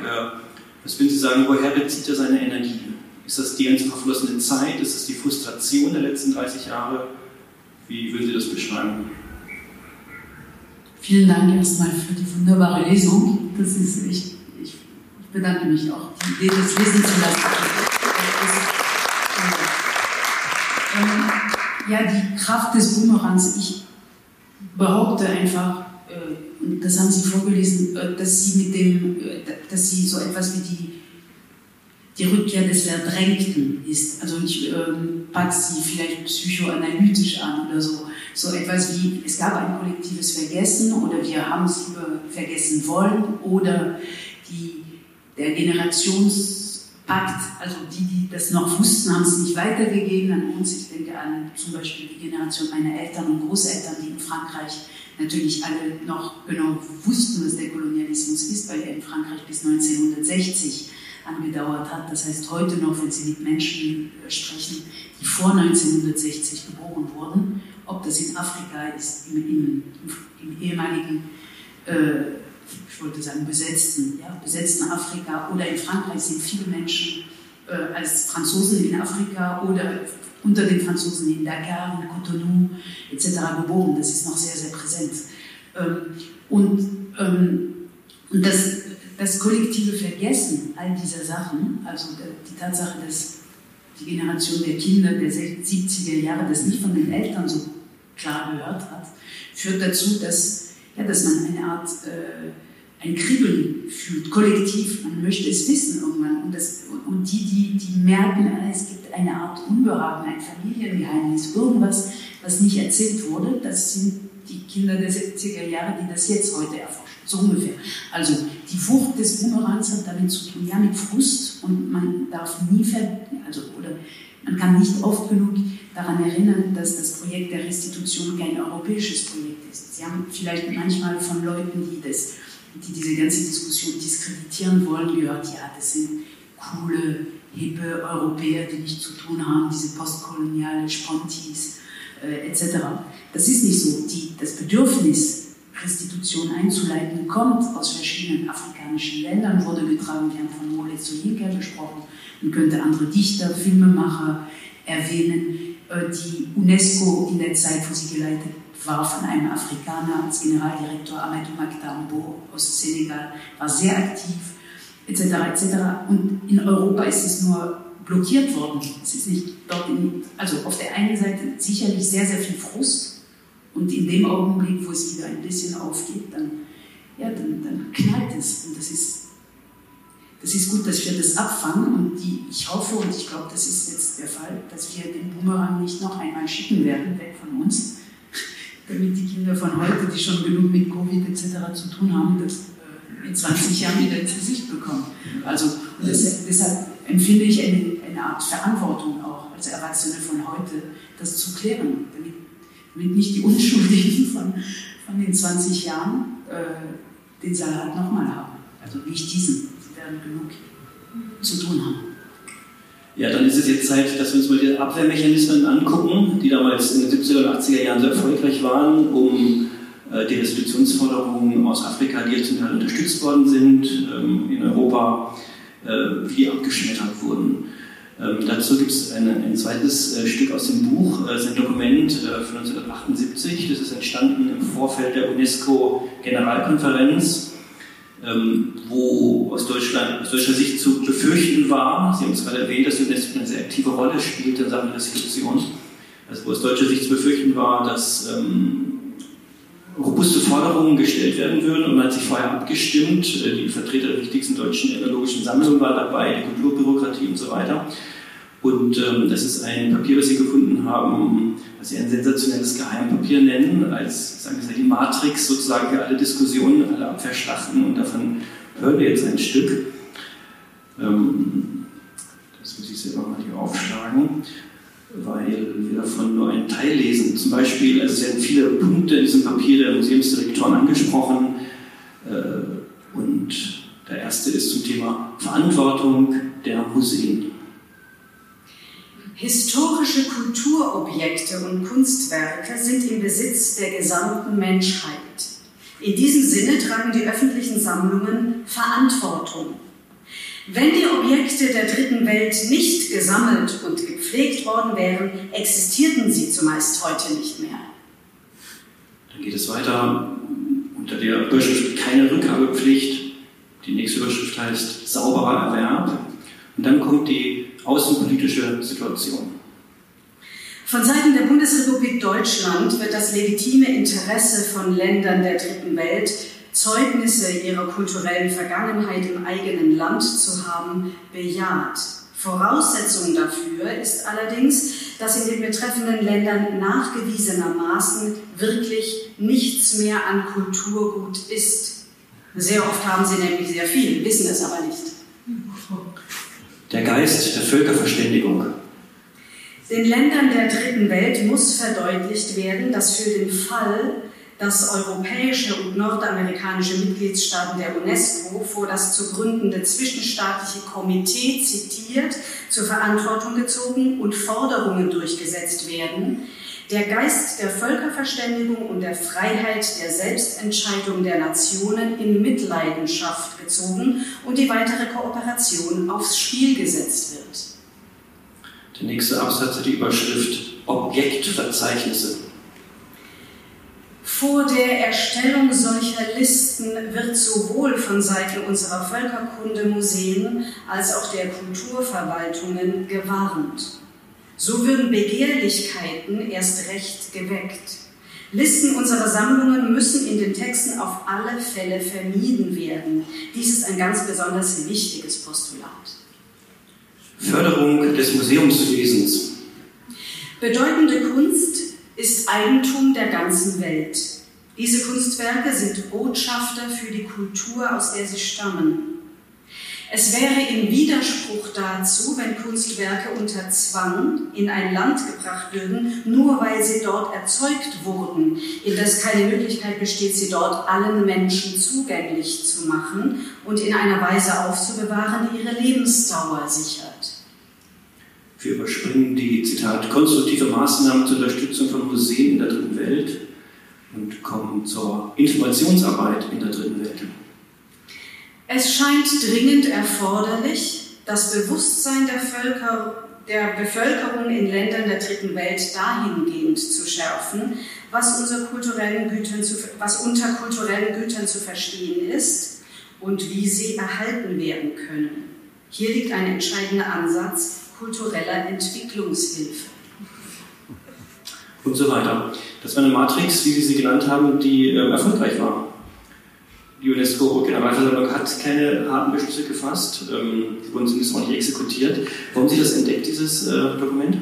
was würden Sie sagen, woher bezieht er seine Energie? Ist das die ganze verflossene Zeit? Ist das die Frustration der letzten 30 Jahre? Wie würden Sie das beschreiben? Vielen Dank erstmal für die wunderbare Lesung. Das ist, ich, ich bedanke mich auch, die Idee des Lesen zu lassen. Ähm, ja, die Kraft des Boomerangs. Ich behaupte einfach, äh, das haben Sie vorgelesen, äh, dass Sie mit dem, äh, dass Sie so etwas wie die, die Rückkehr des Verdrängten ist. Also ich ähm, packe Sie vielleicht psychoanalytisch an oder so. So etwas wie, es gab ein kollektives Vergessen oder wir haben es lieber vergessen wollen oder die, der Generationspakt, also die, die das noch wussten, haben es nicht weitergegeben an uns. Ich denke an zum Beispiel die Generation meiner Eltern und Großeltern, die in Frankreich natürlich alle noch genau wussten, was der Kolonialismus ist, weil er in Frankreich bis 1960 angedauert hat. Das heißt, heute noch, wenn Sie mit Menschen äh, sprechen, die vor 1960 geboren wurden, ob das in Afrika ist, im, im, im ehemaligen, äh, ich wollte sagen besetzten, ja, besetzten Afrika oder in Frankreich sind viele Menschen äh, als Franzosen in Afrika oder unter den Franzosen in Dakar, in Cotonou etc. geboren. Das ist noch sehr, sehr präsent. Ähm, und, ähm, und das, das kollektive Vergessen all dieser Sachen, also die Tatsache, dass die Generation der Kinder der 70er Jahre das nicht von den Eltern so klar gehört hat, führt dazu, dass, ja, dass man eine Art äh, ein Kribbeln fühlt, kollektiv, man möchte es wissen irgendwann. Und, das, und die, die, die merken, äh, es gibt eine Art Unbehagen, ein Familiengeheimnis, irgendwas, was nicht erzählt wurde, das sind die Kinder der 70er Jahre, die das jetzt heute erforschen. So ungefähr. Also die Frucht des Boomerangs hat damit zu tun, ja, mit Frust und man darf nie ver, also, oder man kann nicht oft genug daran erinnern, dass das Projekt der Restitution kein europäisches Projekt ist. Sie haben vielleicht manchmal von Leuten, die das die diese ganze Diskussion diskreditieren wollen, gehört, ja, das sind coole, hippe Europäer, die nichts zu tun haben, diese postkoloniale Spontis äh, etc. Das ist nicht so. Die, das Bedürfnis, Restitution einzuleiten, kommt aus verschiedenen afrikanischen Ländern, wurde getragen. Wir haben von Mole Soyinka gesprochen. Man könnte andere Dichter, Filmemacher erwähnen, äh, die UNESCO in der Zeit, wo sie geleitet war von einem Afrikaner als Generaldirektor Amadou Maktambo aus Senegal, war sehr aktiv, etc. etc. Und in Europa ist es nur blockiert worden. Es ist nicht dort in, also auf der einen Seite sicherlich sehr, sehr viel Frust und in dem Augenblick, wo es wieder ein bisschen aufgeht, dann, ja, dann, dann knallt es. Und das ist, das ist gut, dass wir das abfangen und die, ich hoffe und ich glaube, das ist jetzt der Fall, dass wir den Boomerang nicht noch einmal schicken werden, weg von uns, damit die Kinder von heute, die schon genug mit Covid etc. zu tun haben, das äh, in 20 Jahren wieder ins Gesicht bekommen. Also das, deshalb empfinde ich eine, eine, Art Verantwortung auch als Erwachsene von heute, das zu klären, damit, damit nicht die Unschuldigen von, von den 20 Jahren äh, den Salat nochmal haben. Also nicht diesen, sie werden genug zu tun haben. Ja, dann ist es jetzt Zeit, dass wir uns mal die Abwehrmechanismen angucken, die damals in den 70er und 80er Jahren so erfolgreich waren, um äh, die Restitutionsforderungen aus Afrika, die jetzt zum Teil unterstützt worden sind, ähm, in Europa, äh, wie abgeschmettert wurden. Ähm, dazu gibt es ein, ein zweites äh, Stück aus dem Buch, äh, ein Dokument äh, von 1978. Das ist entstanden im Vorfeld der UNESCO-Generalkonferenz ähm, wo aus, Deutschland, aus deutscher Sicht zu befürchten war, Sie haben es gerade erwähnt, dass die UNESCO eine sehr aktive Rolle spielt in Sachen Restitution, also wo aus deutscher Sicht zu befürchten war, dass ähm, robuste Forderungen gestellt werden würden und man hat sich vorher abgestimmt, äh, die Vertreter der wichtigsten deutschen ethnologischen Sammlungen waren dabei, die Kulturbürokratie und so weiter. Und ähm, das ist ein Papier, das Sie gefunden haben, was Sie ein sensationelles Geheimpapier nennen, als sagen wir die Matrix sozusagen für alle Diskussionen, alle Abwehrschlachten. Und davon hören wir jetzt ein Stück. Ähm, das muss ich selber mal hier aufschlagen, weil wir davon nur einen Teil lesen. Zum Beispiel, also es werden viele Punkte in diesem Papier der Museumsdirektoren angesprochen. Äh, und der erste ist zum Thema Verantwortung der Museen. Historische Kulturobjekte und Kunstwerke sind im Besitz der gesamten Menschheit. In diesem Sinne tragen die öffentlichen Sammlungen Verantwortung. Wenn die Objekte der dritten Welt nicht gesammelt und gepflegt worden wären, existierten sie zumeist heute nicht mehr. Dann geht es weiter unter der Überschrift keine Rückgabepflicht. Die nächste Überschrift heißt sauberer Erwerb. Und dann kommt die außenpolitische Situation. Von Seiten der Bundesrepublik Deutschland wird das legitime Interesse von Ländern der dritten Welt, Zeugnisse ihrer kulturellen Vergangenheit im eigenen Land zu haben, bejaht. Voraussetzung dafür ist allerdings, dass in den betreffenden Ländern nachgewiesenermaßen wirklich nichts mehr an Kulturgut ist. Sehr oft haben sie nämlich sehr viel, wissen es aber nicht der Geist der Völkerverständigung. Den Ländern der dritten Welt muss verdeutlicht werden, dass für den Fall, dass europäische und nordamerikanische Mitgliedstaaten der UNESCO vor das zu gründende zwischenstaatliche Komitee zitiert, zur Verantwortung gezogen und Forderungen durchgesetzt werden, der Geist der Völkerverständigung und der Freiheit der Selbstentscheidung der Nationen in Mitleidenschaft gezogen und die weitere Kooperation aufs Spiel gesetzt wird. Der nächste Absatz hat die Überschrift Objektverzeichnisse. Vor der Erstellung solcher Listen wird sowohl von Seiten unserer Völkerkundemuseen als auch der Kulturverwaltungen gewarnt. So würden Begehrlichkeiten erst recht geweckt. Listen unserer Sammlungen müssen in den Texten auf alle Fälle vermieden werden. Dies ist ein ganz besonders wichtiges Postulat. Förderung des Museumswesens. Bedeutende Kunst ist Eigentum der ganzen Welt. Diese Kunstwerke sind Botschafter für die Kultur, aus der sie stammen. Es wäre im Widerspruch dazu, wenn Kunstwerke unter Zwang in ein Land gebracht würden, nur weil sie dort erzeugt wurden, in das keine Möglichkeit besteht, sie dort allen Menschen zugänglich zu machen und in einer Weise aufzubewahren, die ihre Lebensdauer sichert. Wir überspringen die, Zitat, konstruktive Maßnahmen zur Unterstützung von Museen in der dritten Welt und kommen zur Informationsarbeit in der dritten Welt. Es scheint dringend erforderlich, das Bewusstsein der, Völker, der Bevölkerung in Ländern der dritten Welt dahingehend zu schärfen, was, unter kulturellen Gütern zu, was unter kulturellen Gütern zu verstehen ist und wie sie erhalten werden können. Hier liegt ein entscheidender Ansatz kultureller Entwicklungshilfe. Und so weiter. Das war eine Matrix, wie Sie sie genannt haben, die äh, erfolgreich war die UNESCO-Generalversammlung hat keine harten Beschlüsse gefasst, ähm, die wurden zumindest auch nicht exekutiert. Haben Sie das entdeckt, dieses äh, Dokument?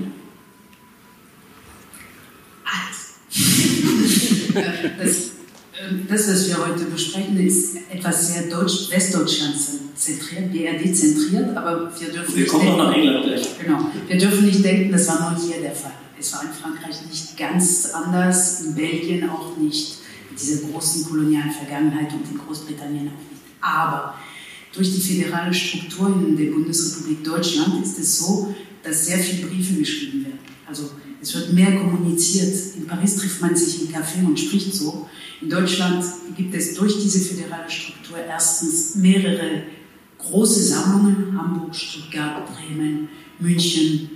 das, ähm, das, was wir heute besprechen, ist etwas sehr Deutsch, Westdeutschland zentriert, BRD zentriert, aber wir dürfen wir kommen denken, noch nach England gleich. Genau, wir dürfen nicht denken, das war nur hier der Fall. Es war in Frankreich nicht ganz anders, in Belgien auch nicht dieser großen kolonialen Vergangenheit und in Großbritannien auch nicht. Aber durch die föderale Struktur in der Bundesrepublik Deutschland ist es so, dass sehr viele Briefe geschrieben werden. Also es wird mehr kommuniziert. In Paris trifft man sich im Café und spricht so. In Deutschland gibt es durch diese föderale Struktur erstens mehrere große Sammlungen. Hamburg, Stuttgart, Bremen, München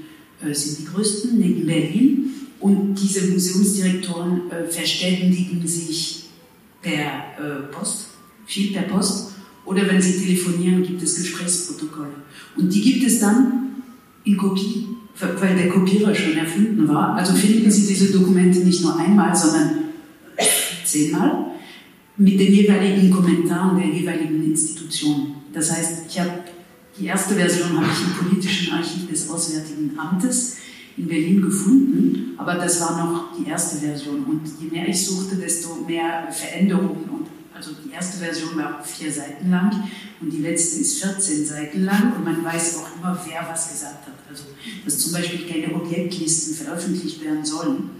äh, sind die größten, neben Berlin. Und diese Museumsdirektoren äh, verständigen sich per äh, Post, viel per Post, oder wenn sie telefonieren, gibt es Gesprächsprotokolle. Und die gibt es dann in Kopie, weil der Kopierer schon erfunden war. Also finden Sie diese Dokumente nicht nur einmal, sondern zehnmal mit den jeweiligen Kommentaren der jeweiligen Institution. Das heißt, ich habe die erste Version habe ich im politischen Archiv des Auswärtigen Amtes in Berlin gefunden, aber das war noch die erste Version. Und je mehr ich suchte, desto mehr Veränderungen. Und also die erste Version war vier Seiten lang und die letzte ist 14 Seiten lang und man weiß auch immer, wer was gesagt hat. Also, dass zum Beispiel keine Objektlisten veröffentlicht werden sollen,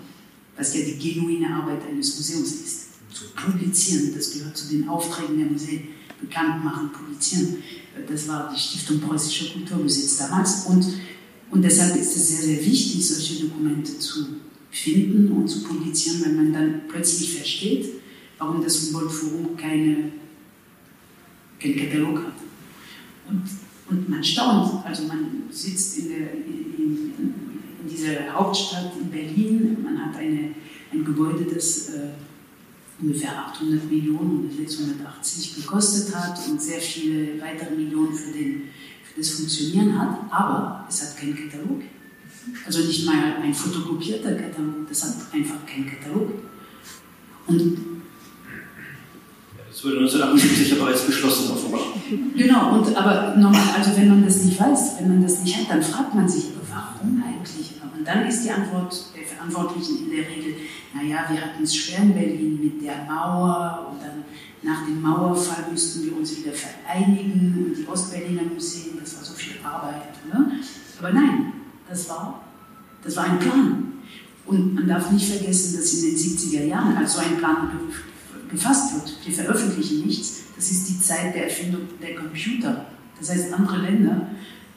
was ja die genuine Arbeit eines Museums ist. Zu publizieren, das gehört zu den Aufträgen der Museen. Bekannt machen, publizieren. Das war die Stiftung Preußischer Kulturbesitz damals. Und und deshalb ist es sehr, sehr wichtig, solche Dokumente zu finden und zu publizieren, weil man dann plötzlich versteht, warum das Humboldt-Forum keine, keinen Katalog hat. Und, und man staunt, also man sitzt in, der, in, in, dieser Hauptstadt in Berlin, man hat eine, ein Gebäude, das äh, ungefähr 800 Millionen oder 680 gekostet hat und sehr viele weitere Millionen für den das funktionieren hat, aber es hat keinen Katalog. Also nicht mal ein fotokopierter Katalog, das hat einfach keinen Katalog. Und das wurde 1978 ja bereits beschlossen, offenbar. Genau, und, aber normal, also wenn man das nicht weiß, wenn man das nicht hat, dann fragt man sich, warum eigentlich? Und dann ist die Antwort der Verantwortlichen in der Regel, naja, wir hatten es schwer in Berlin mit der Mauer und dann nach dem Mauerfall mussten wir uns wieder vereinigen und die Ostberliner Museen, das war so viel Arbeit. Ne? Aber nein, das war, das war ein Plan. Und man darf nicht vergessen, dass in den 70er Jahren, als so ein Plan gefasst wird, wir veröffentlichen nichts, das ist die Zeit der Erfindung der Computer. Das heißt, andere Länder,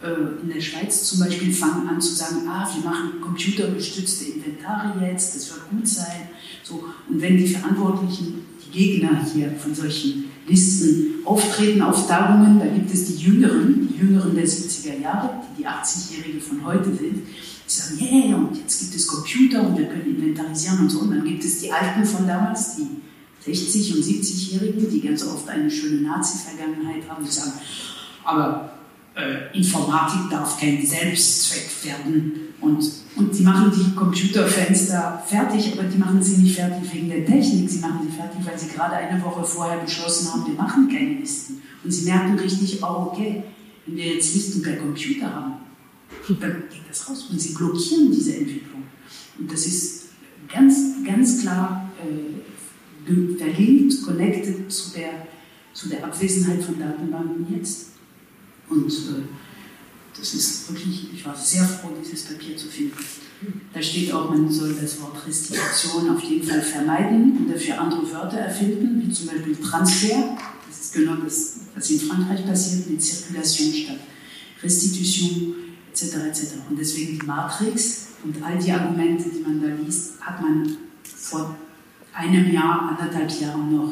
äh, in der Schweiz zum Beispiel, fangen an zu sagen, ah, wir machen computergestützte Inventare jetzt, das wird gut sein. So, und wenn die Verantwortlichen Gegner hier von solchen Listen auftreten auf Tagungen. Da gibt es die Jüngeren, die Jüngeren der 70er Jahre, die die 80-Jährige von heute sind. Die sagen, yeah, und jetzt gibt es Computer und wir können inventarisieren und so. Und dann gibt es die Alten von damals, die 60- und 70-Jährigen, die ganz oft eine schöne Nazi-Vergangenheit haben, die sagen, aber äh, Informatik darf kein Selbstzweck werden. Und, und die machen die Computerfenster fertig, aber die machen sie nicht fertig wegen der Technik, sie machen sie fertig, weil sie gerade eine Woche vorher beschlossen haben, wir machen keine Listen. Und sie merken richtig, oh okay, wenn wir jetzt Listen per Computer haben, dann geht das raus. Und sie blockieren diese Entwicklung. Und das ist ganz, ganz klar äh, verlinkt, connected zu der, zu der Abwesenheit von Datenbanken jetzt. Und äh, das ist wirklich, ich war sehr froh, dieses Papier zu finden. Da steht auch, man soll das Wort Restitution auf jeden Fall vermeiden und dafür andere Wörter erfinden, wie zum Beispiel Transfer. Das ist genau das, was in Frankreich passiert mit Zirkulation statt Restitution etc. etc. Und deswegen die Matrix und all die Argumente, die man da liest, hat man vor einem Jahr, anderthalb Jahren noch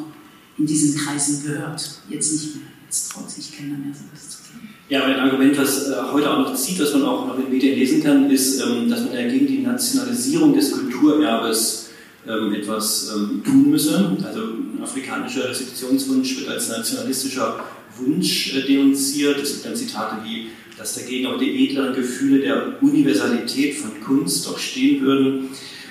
in diesen Kreisen gehört. Jetzt nicht mehr. Jetzt traut sich keiner mehr sowas zu ja, ein Argument, was äh, heute auch noch zieht, was man auch noch in Medien lesen kann, ist, ähm, dass man ja gegen die Nationalisierung des Kulturerbes ähm, etwas ähm, tun müsse. Also ein afrikanischer Restitutionswunsch wird als nationalistischer Wunsch äh, denunziert. Es gibt dann Zitate wie, dass dagegen auch die edleren Gefühle der Universalität von Kunst doch stehen würden.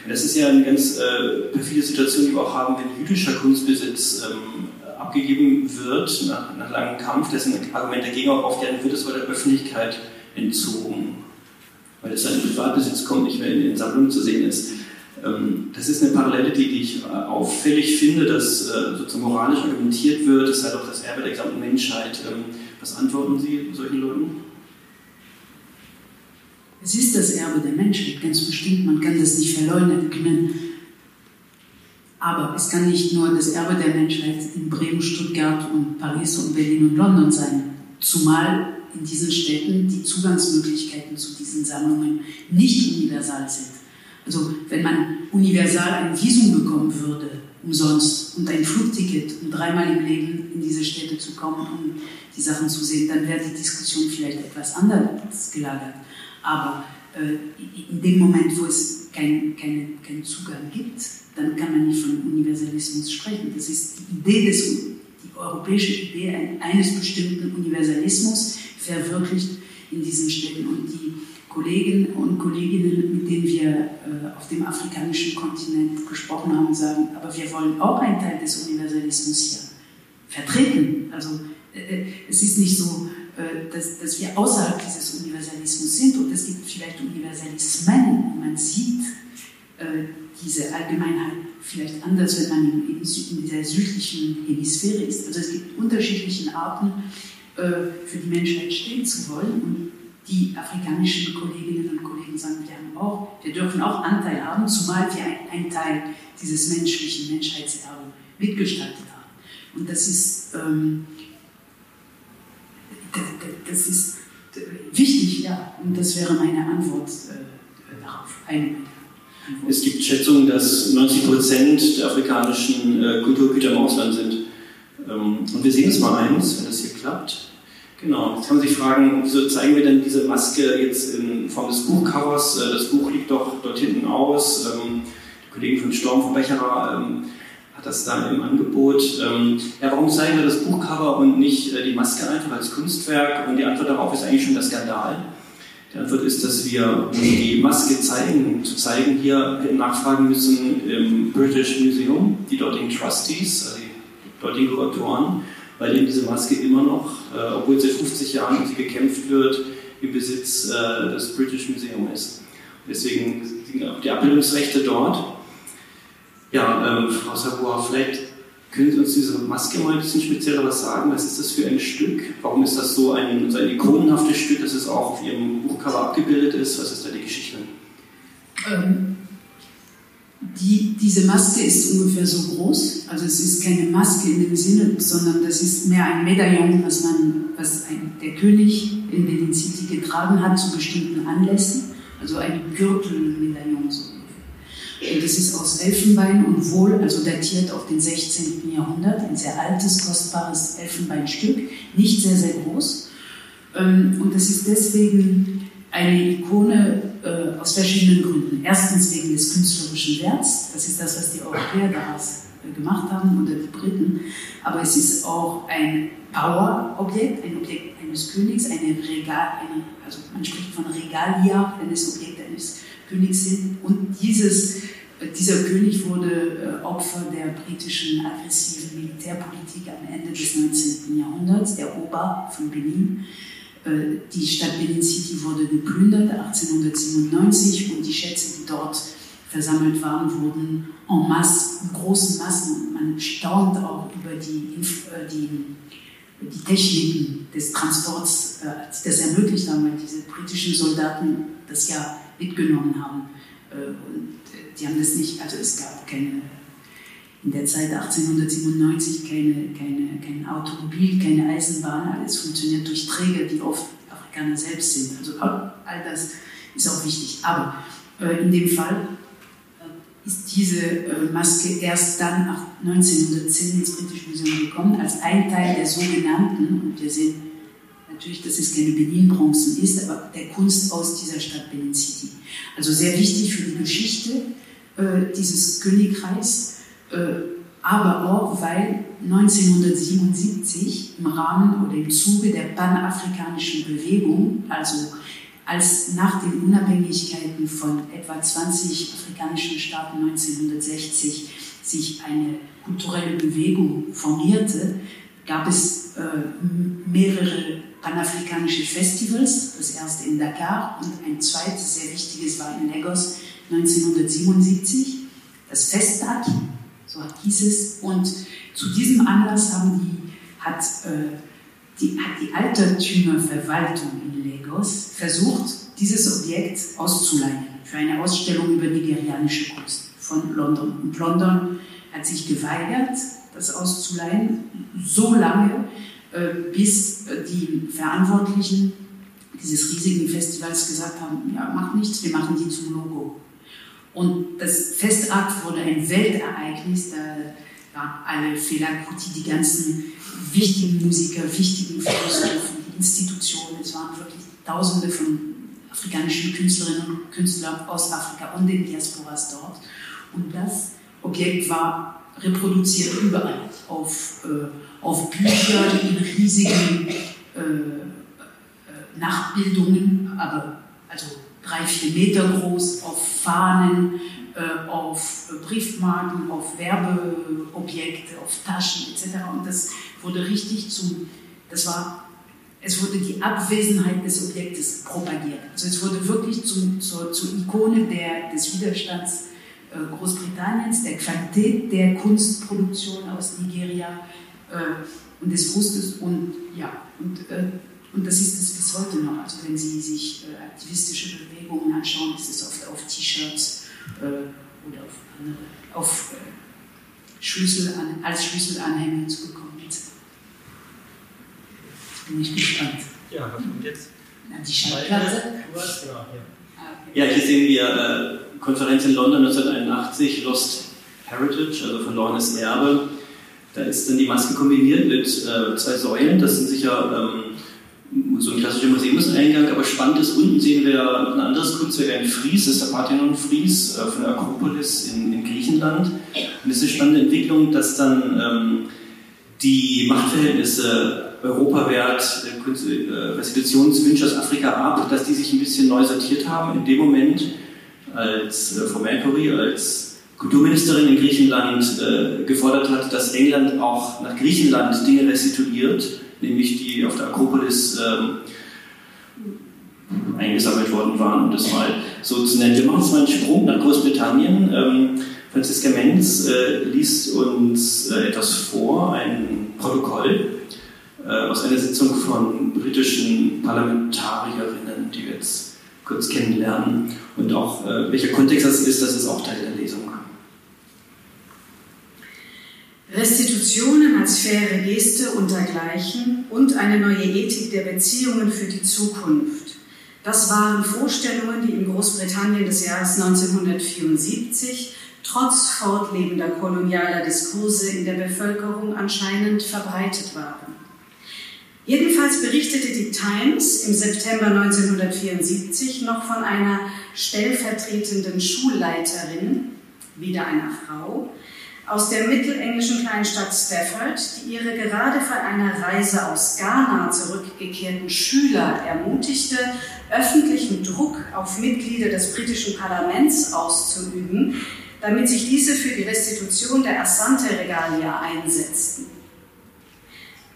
Das ist ja eine ganz äh, perfide Situation, die wir auch haben, wenn jüdischer Kunstbesitz ähm, abgegeben wird, nach, nach langem Kampf, dessen Argument dagegen auch aufklären wird, es war der Öffentlichkeit entzogen, weil es dann in Privatbesitz kommt, nicht mehr in den Sammlungen zu sehen ist. Ähm, das ist eine Parallele, die, ich auffällig finde, dass äh, sozusagen moralisch argumentiert wird, es sei doch das Erbe der gesamten Menschheit. Ähm, was antworten Sie solchen Leuten? Es ist das Erbe der Menschheit, ganz bestimmt. Man kann das nicht verleugnen. Aber es kann nicht nur das Erbe der Menschheit in Bremen, Stuttgart und Paris und Berlin und London sein. Zumal in diesen Städten die Zugangsmöglichkeiten zu diesen Sammlungen nicht universal sind. Also wenn man universal ein Visum bekommen würde, umsonst, und ein Flugticket, um dreimal im Leben in diese Städte zu kommen, um die Sachen zu sehen, dann wäre die Diskussion vielleicht etwas anders gelagert. Aber äh, in dem Moment, wo es keinen kein, kein Zugang gibt, dann kann man nicht von Universalismus sprechen. Das ist die Idee des, europäische Idee eines bestimmten Universalismus verwirklicht in diesen Städten. Und die Kollegen und Kolleginnen, mit denen wir äh, auf dem afrikanischen Kontinent gesprochen haben, sagen, aber wir wollen auch einen Teil des Universalismus hier vertreten. Also äh, es ist nicht so, dass, dass wir außerhalb dieses Universalismus sind und es gibt vielleicht Universalismen man sieht, äh, diese Allgemeinheit vielleicht anders, wenn man in, in, dieser südlichen Hemisphäre ist. Also es gibt unterschiedliche Arten, äh, für die Menschheit stehen zu wollen. Und die afrikanischen Kolleginnen und Kollegen sagen, wir, haben auch, wir dürfen auch Anteil haben, zumal wir einen Teil dieses menschlichen Menschheitserbes mitgestaltet haben. Und das ist, ähm, das, ist wichtig, ja. Und das wäre meine Antwort äh, darauf. Eine es gibt Schätzungen, dass 90 Prozent der afrikanischen äh, Kulturgüter im Ausland sind. Ähm, und wir sehen es mal eins, wenn das hier klappt. Genau, jetzt kann man sich fragen, wieso zeigen wir denn diese Maske jetzt in Form des Buchcovers? Äh, das Buch liegt doch dort hinten aus. Ähm, die Kollegen von Storm von Becherer ähm, das da im Angebot. Ähm, ja, warum zeigen wir das Buchcover und nicht äh, die Maske einfach als Kunstwerk? Und die Antwort darauf ist eigentlich schon der Skandal. Die Antwort ist, dass wir, um die Maske zeigen, zu zeigen, hier nachfragen müssen im British Museum, die dortigen Trustees, also die dortigen Kuratoren, weil eben diese Maske immer noch, äh, obwohl seit 50 Jahren sie gekämpft wird, im Besitz äh, des British Museum ist. Deswegen sind auch die Abbildungsrechte dort. Ja, ähm, Frau Savoy, vielleicht können Sie uns diese Maske mal ein bisschen spezieller was sagen? Was ist das für ein Stück? Warum ist das so ein, so ein ikonenhaftes Stück, dass es auch auf Ihrem Buchcover abgebildet ist? Was ist da die Geschichte? Ähm, die, diese Maske ist ungefähr so groß. Also es ist keine Maske in dem Sinne, sondern das ist mehr ein Medaillon, was, man, was ein, der König in Benin City getragen hat zu bestimmten Anlässen. Also ein Gürtelmedaillon so. Und es ist aus Elfenbein und wohl, also datiert auf den 16. Jahrhundert, ein sehr altes, kostbares Elfenbeinstück, nicht sehr, sehr groß. Ähm, und es ist deswegen eine Ikone äh, aus verschiedenen Gründen. Erstens wegen des künstlerischen Werts, das ist das, was die Europäer daraus äh, gemacht haben oder die Briten, aber es ist auch ein Power-Objekt, ein Objekt eines Königs, eine Regal, eine, also man spricht von Regalia, wenn es Objekte eines Königs sind. Und dieses, äh, dieser König wurde äh, Opfer der britischen aggressiven Militärpolitik am Ende des 19. Jahrhunderts, der Ober von Benin. Äh, die Stadt Benin City wurde geplündert 1897 und die Schätze, die dort versammelt waren, wurden en masse, in großen Massen. Man staunt auch über die, die, die Techniken des Transports, die das ermöglicht haben, weil diese britischen Soldaten das ja mitgenommen haben. Und die haben das nicht, also es gab keine in der Zeit 1897 keine, keine, kein Automobil, keine Eisenbahn, alles funktioniert durch Träger, die oft Afrikaner selbst sind. Also all das ist auch wichtig. Aber äh, in dem Fall äh, ist diese äh, Maske erst dann nach 1910 ins Britische Museum gekommen, als ein Teil der sogenannten, und wir sehen natürlich, dass es keine Benin-Bronzen ist, aber der Kunst aus dieser Stadt Benin City. Also sehr wichtig für die Geschichte äh, dieses Königreichs äh, aber auch weil 1977 im Rahmen oder im Zuge der panafrikanischen Bewegung, also als nach den Unabhängigkeiten von etwa 20 afrikanischen Staaten 1960 sich eine kulturelle Bewegung formierte, gab es äh, mehrere panafrikanische Festivals, das erste in Dakar und ein zweites sehr wichtiges war in Lagos 1977, das Festtag so hieß es. Und zu diesem Anlass haben die, hat, äh, die, die Altertümerverwaltung in Lagos versucht, dieses Objekt auszuleihen für eine Ausstellung über nigerianische Kunst von London. Und London hat sich geweigert, das auszuleihen, so lange, äh, bis äh, die Verantwortlichen dieses riesigen Festivals gesagt haben, ja, macht nichts, wir machen die zum Logo. Und das Festakt wurde ein Weltereignis, da waren alle Felakuti, die ganzen wichtigen Musiker, wichtigen Philosophen, Institutionen, es waren wirklich Tausende von afrikanischen Künstlerinnen und Künstlern aus Afrika und den Diasporas dort. Und das Objekt war reproduziert überall, auf, äh, auf Büchern, in riesigen äh, äh, Nachbildungen, aber also drei, vier Meter groß, auf Fahnen, auf Briefmarken, auf Werbeobjekte, auf Taschen etc. Und das wurde richtig zum, das war, es wurde die Abwesenheit des Objektes propagiert. Also es wurde wirklich zum, zur, zur Ikone der, des Widerstands äh, Großbritanniens, der Qualität der Kunstproduktion aus Nigeria äh, und des Frustes und ja, und und das ist es bis heute noch. Also wenn Sie sich äh, aktivistische Bewegungen anschauen, ist es oft auf T-Shirts äh, oder auf andere, auf äh, Schlüssel an, als Schlüsselanhänger zu bekommen. Jetzt bin ich gespannt. Ja, was kommt jetzt? Na, die Schallplatte. Ja, hier sehen wir äh, Konferenz in London 1981, Lost Heritage, also verlorenes Erbe. Da ist dann die Maske kombiniert mit äh, zwei Säulen. Das sind sicher ähm, so ein klassischer Museumseingang, aber spannend ist, unten sehen wir ein anderes Kunstwerk, ein Fries, das ist der Parthenon-Fries äh, von der Akropolis in, in, Griechenland. Und es ist eine spannende Entwicklung, dass dann ähm, die Machtverhältnisse europawert, äh, äh, Restitutionswünsche aus Afrika ab, dass die sich ein bisschen neu sortiert haben in dem Moment, als äh, Frau Mercury, als Kulturministerin in Griechenland äh, gefordert hat, dass England auch nach Griechenland Dinge restituiert nämlich die auf der Akropolis ähm, eingesammelt worden waren, um das mal so zu nennen. Wir machen jetzt mal einen Sprung nach Großbritannien. Ähm, Franziska Menz äh, liest uns äh, etwas vor, ein Protokoll äh, aus einer Sitzung von britischen Parlamentarierinnen, die wir jetzt kurz kennenlernen. Und auch äh, welcher Kontext das ist, das ist auch Teil der Lesung. Restitutionen als faire Geste und dergleichen und eine neue Ethik der Beziehungen für die Zukunft. Das waren Vorstellungen, die in Großbritannien des Jahres 1974 trotz fortlebender kolonialer Diskurse in der Bevölkerung anscheinend verbreitet waren. Jedenfalls berichtete die Times im September 1974 noch von einer stellvertretenden Schulleiterin, wieder einer Frau, aus der mittelenglischen Kleinstadt Stafford, die ihre gerade von einer Reise aus Ghana zurückgekehrten Schüler ermutigte, öffentlichen Druck auf Mitglieder des britischen Parlaments auszuüben, damit sich diese für die Restitution der Assante-Regalia einsetzten.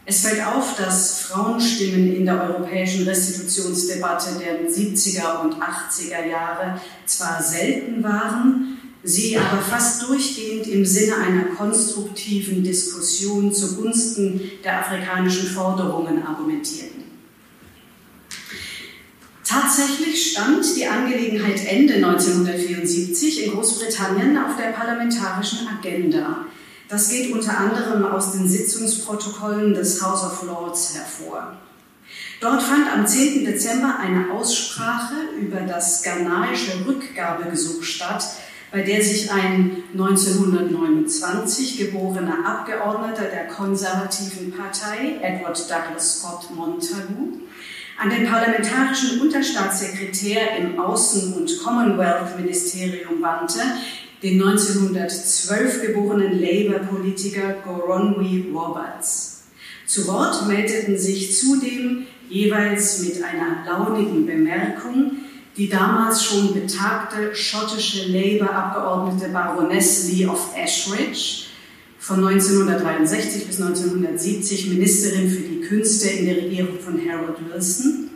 Es fällt auf, dass Frauenstimmen in der europäischen Restitutionsdebatte der 70er und 80er Jahre zwar selten waren, sie aber fast durchgehend im Sinne einer konstruktiven Diskussion zugunsten der afrikanischen Forderungen argumentierten. Tatsächlich stand die Angelegenheit Ende 1974 in Großbritannien auf der parlamentarischen Agenda. Das geht unter anderem aus den Sitzungsprotokollen des House of Lords hervor. Dort fand am 10. Dezember eine Aussprache über das ghanaische Rückgabegesuch statt, bei der sich ein 1929 geborener Abgeordneter der konservativen Partei, Edward Douglas Scott Montagu, an den parlamentarischen Unterstaatssekretär im Außen- und Commonwealth-Ministerium wandte, den 1912 geborenen Labour-Politiker Goronwy Roberts. Zu Wort meldeten sich zudem jeweils mit einer launigen Bemerkung die damals schon betagte schottische Labour-Abgeordnete Baroness Lee of Ashridge, von 1963 bis 1970 Ministerin für die Künste in der Regierung von Harold Wilson,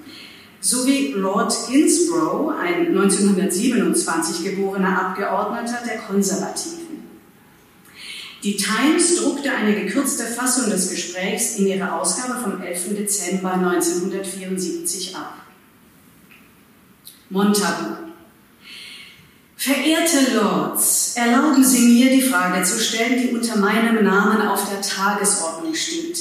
sowie Lord Ginsborough, ein 1927 geborener Abgeordneter der Konservativen. Die Times druckte eine gekürzte Fassung des Gesprächs in ihrer Ausgabe vom 11. Dezember 1974 ab. Montagu. Verehrte Lords, erlauben Sie mir, die Frage zu stellen, die unter meinem Namen auf der Tagesordnung steht.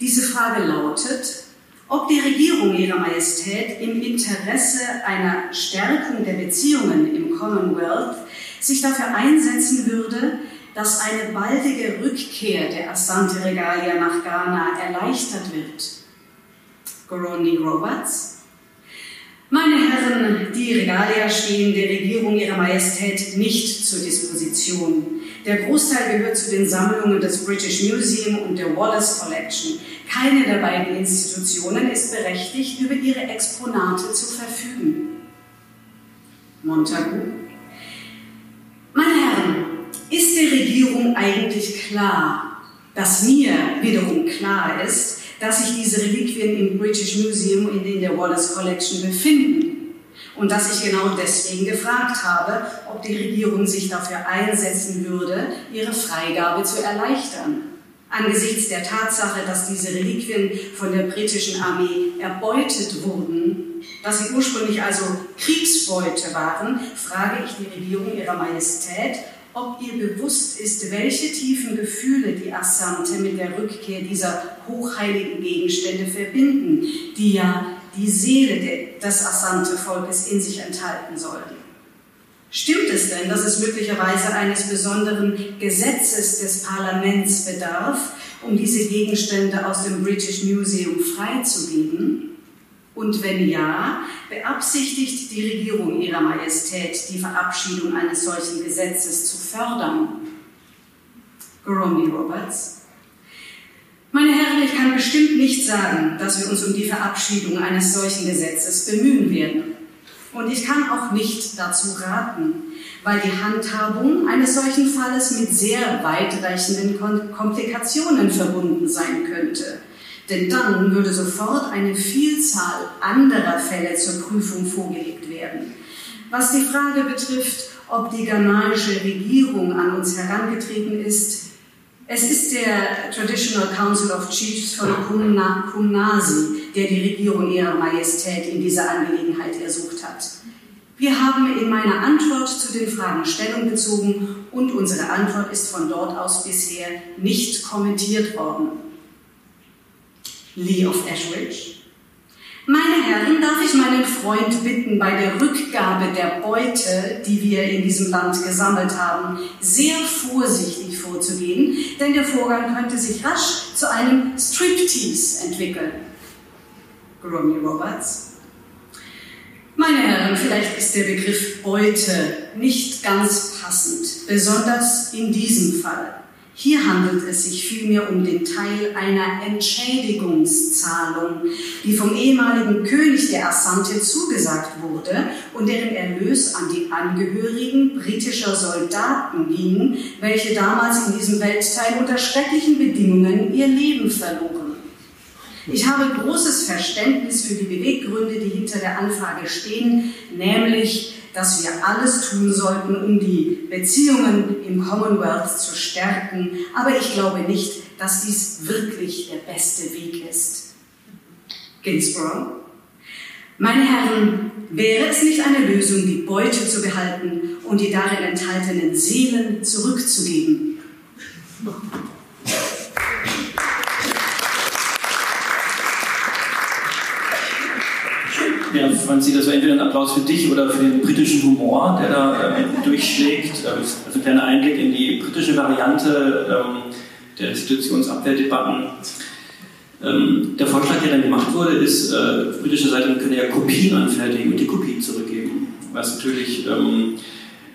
Diese Frage lautet, ob die Regierung Ihrer Majestät im Interesse einer Stärkung der Beziehungen im Commonwealth sich dafür einsetzen würde, dass eine baldige Rückkehr der Asante Regalia nach Ghana erleichtert wird. Goroni Roberts, meine Herren, die Regalia stehen der Regierung Ihrer Majestät nicht zur Disposition. Der Großteil gehört zu den Sammlungen des British Museum und der Wallace Collection. Keine der beiden Institutionen ist berechtigt, über ihre Exponate zu verfügen. Montagu. Meine Herren, ist der Regierung eigentlich klar, dass mir wiederum klar ist, dass sich diese Reliquien im British Museum in der Wallace Collection befinden. Und dass ich genau deswegen gefragt habe, ob die Regierung sich dafür einsetzen würde, ihre Freigabe zu erleichtern. Angesichts der Tatsache, dass diese Reliquien von der britischen Armee erbeutet wurden, dass sie ursprünglich also Kriegsbeute waren, frage ich die Regierung ihrer Majestät, ob ihr bewusst ist, welche tiefen Gefühle die Assante mit der Rückkehr dieser hochheiligen Gegenstände verbinden, die ja die Seele des Assante-Volkes in sich enthalten sollen. Stimmt es denn, dass es möglicherweise eines besonderen Gesetzes des Parlaments bedarf, um diese Gegenstände aus dem British Museum freizugeben? Und wenn ja, beabsichtigt die Regierung ihrer Majestät die Verabschiedung eines solchen Gesetzes zu fördern? Gorombi Roberts. Meine Herren, ich kann bestimmt nicht sagen, dass wir uns um die Verabschiedung eines solchen Gesetzes bemühen werden. Und ich kann auch nicht dazu raten, weil die Handhabung eines solchen Falles mit sehr weitreichenden Komplikationen verbunden sein könnte. Denn dann würde sofort eine Vielzahl anderer Fälle zur Prüfung vorgelegt werden. Was die Frage betrifft, ob die ghanaische Regierung an uns herangetreten ist, es ist der Traditional Council of Chiefs von Kumnasi, der die Regierung ihrer Majestät in dieser Angelegenheit ersucht hat. Wir haben in meiner Antwort zu den Fragen Stellung bezogen und unsere Antwort ist von dort aus bisher nicht kommentiert worden. Lee of Ashridge. Meine Herren, darf ich meinen Freund bitten, bei der Rückgabe der Beute, die wir in diesem Land gesammelt haben, sehr vorsichtig vorzugehen, denn der Vorgang könnte sich rasch zu einem Striptease entwickeln. Gromy Roberts. Meine Herren, vielleicht ist der Begriff Beute nicht ganz passend, besonders in diesem Fall. Hier handelt es sich vielmehr um den Teil einer Entschädigungszahlung, die vom ehemaligen König der Assante zugesagt wurde und deren Erlös an die Angehörigen britischer Soldaten ging, welche damals in diesem Weltteil unter schrecklichen Bedingungen ihr Leben verloren. Ich habe großes Verständnis für die Beweggründe, die hinter der Anfrage stehen, nämlich dass wir alles tun sollten, um die Beziehungen im Commonwealth zu stärken. Aber ich glaube nicht, dass dies wirklich der beste Weg ist. Ginsborough. Meine Herren, wäre es nicht eine Lösung, die Beute zu behalten und die darin enthaltenen Seelen zurückzugeben? Ja, Franzi, das war entweder ein Applaus für dich oder für den britischen Humor, der da äh, durchschlägt. Also ein kleiner Einblick in die britische Variante ähm, der Institutionsabwehrdebatten. Ähm, der Vorschlag, der dann gemacht wurde, ist, äh, britische Seite könne ja Kopien anfertigen und die Kopie zurückgeben. Was natürlich ähm,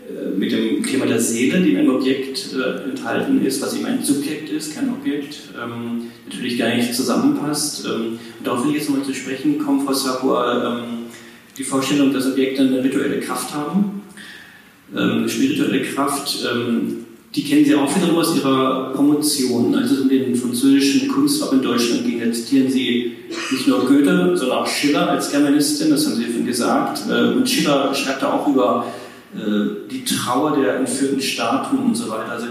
äh, mit dem Thema der Seele, die in einem Objekt äh, enthalten ist, was eben ein Subjekt ist, kein Objekt, ähm, natürlich gar nicht zusammenpasst. Ähm, und darauf will ich jetzt nochmal zu sprechen kommen, Frau Sapua, ähm, die Vorstellung, dass Objekte eine rituelle Kraft haben. Ähm, eine spirituelle Kraft, ähm, die kennen Sie auch wiederum aus Ihrer Promotion, als es um den französischen Kunstraum in Deutschland ging. Da zitieren Sie nicht nur Goethe, sondern auch Schiller als Germanistin, das haben Sie vorhin gesagt. Äh, und Schiller schreibt da auch über äh, die Trauer der entführten Statuen und so weiter. Also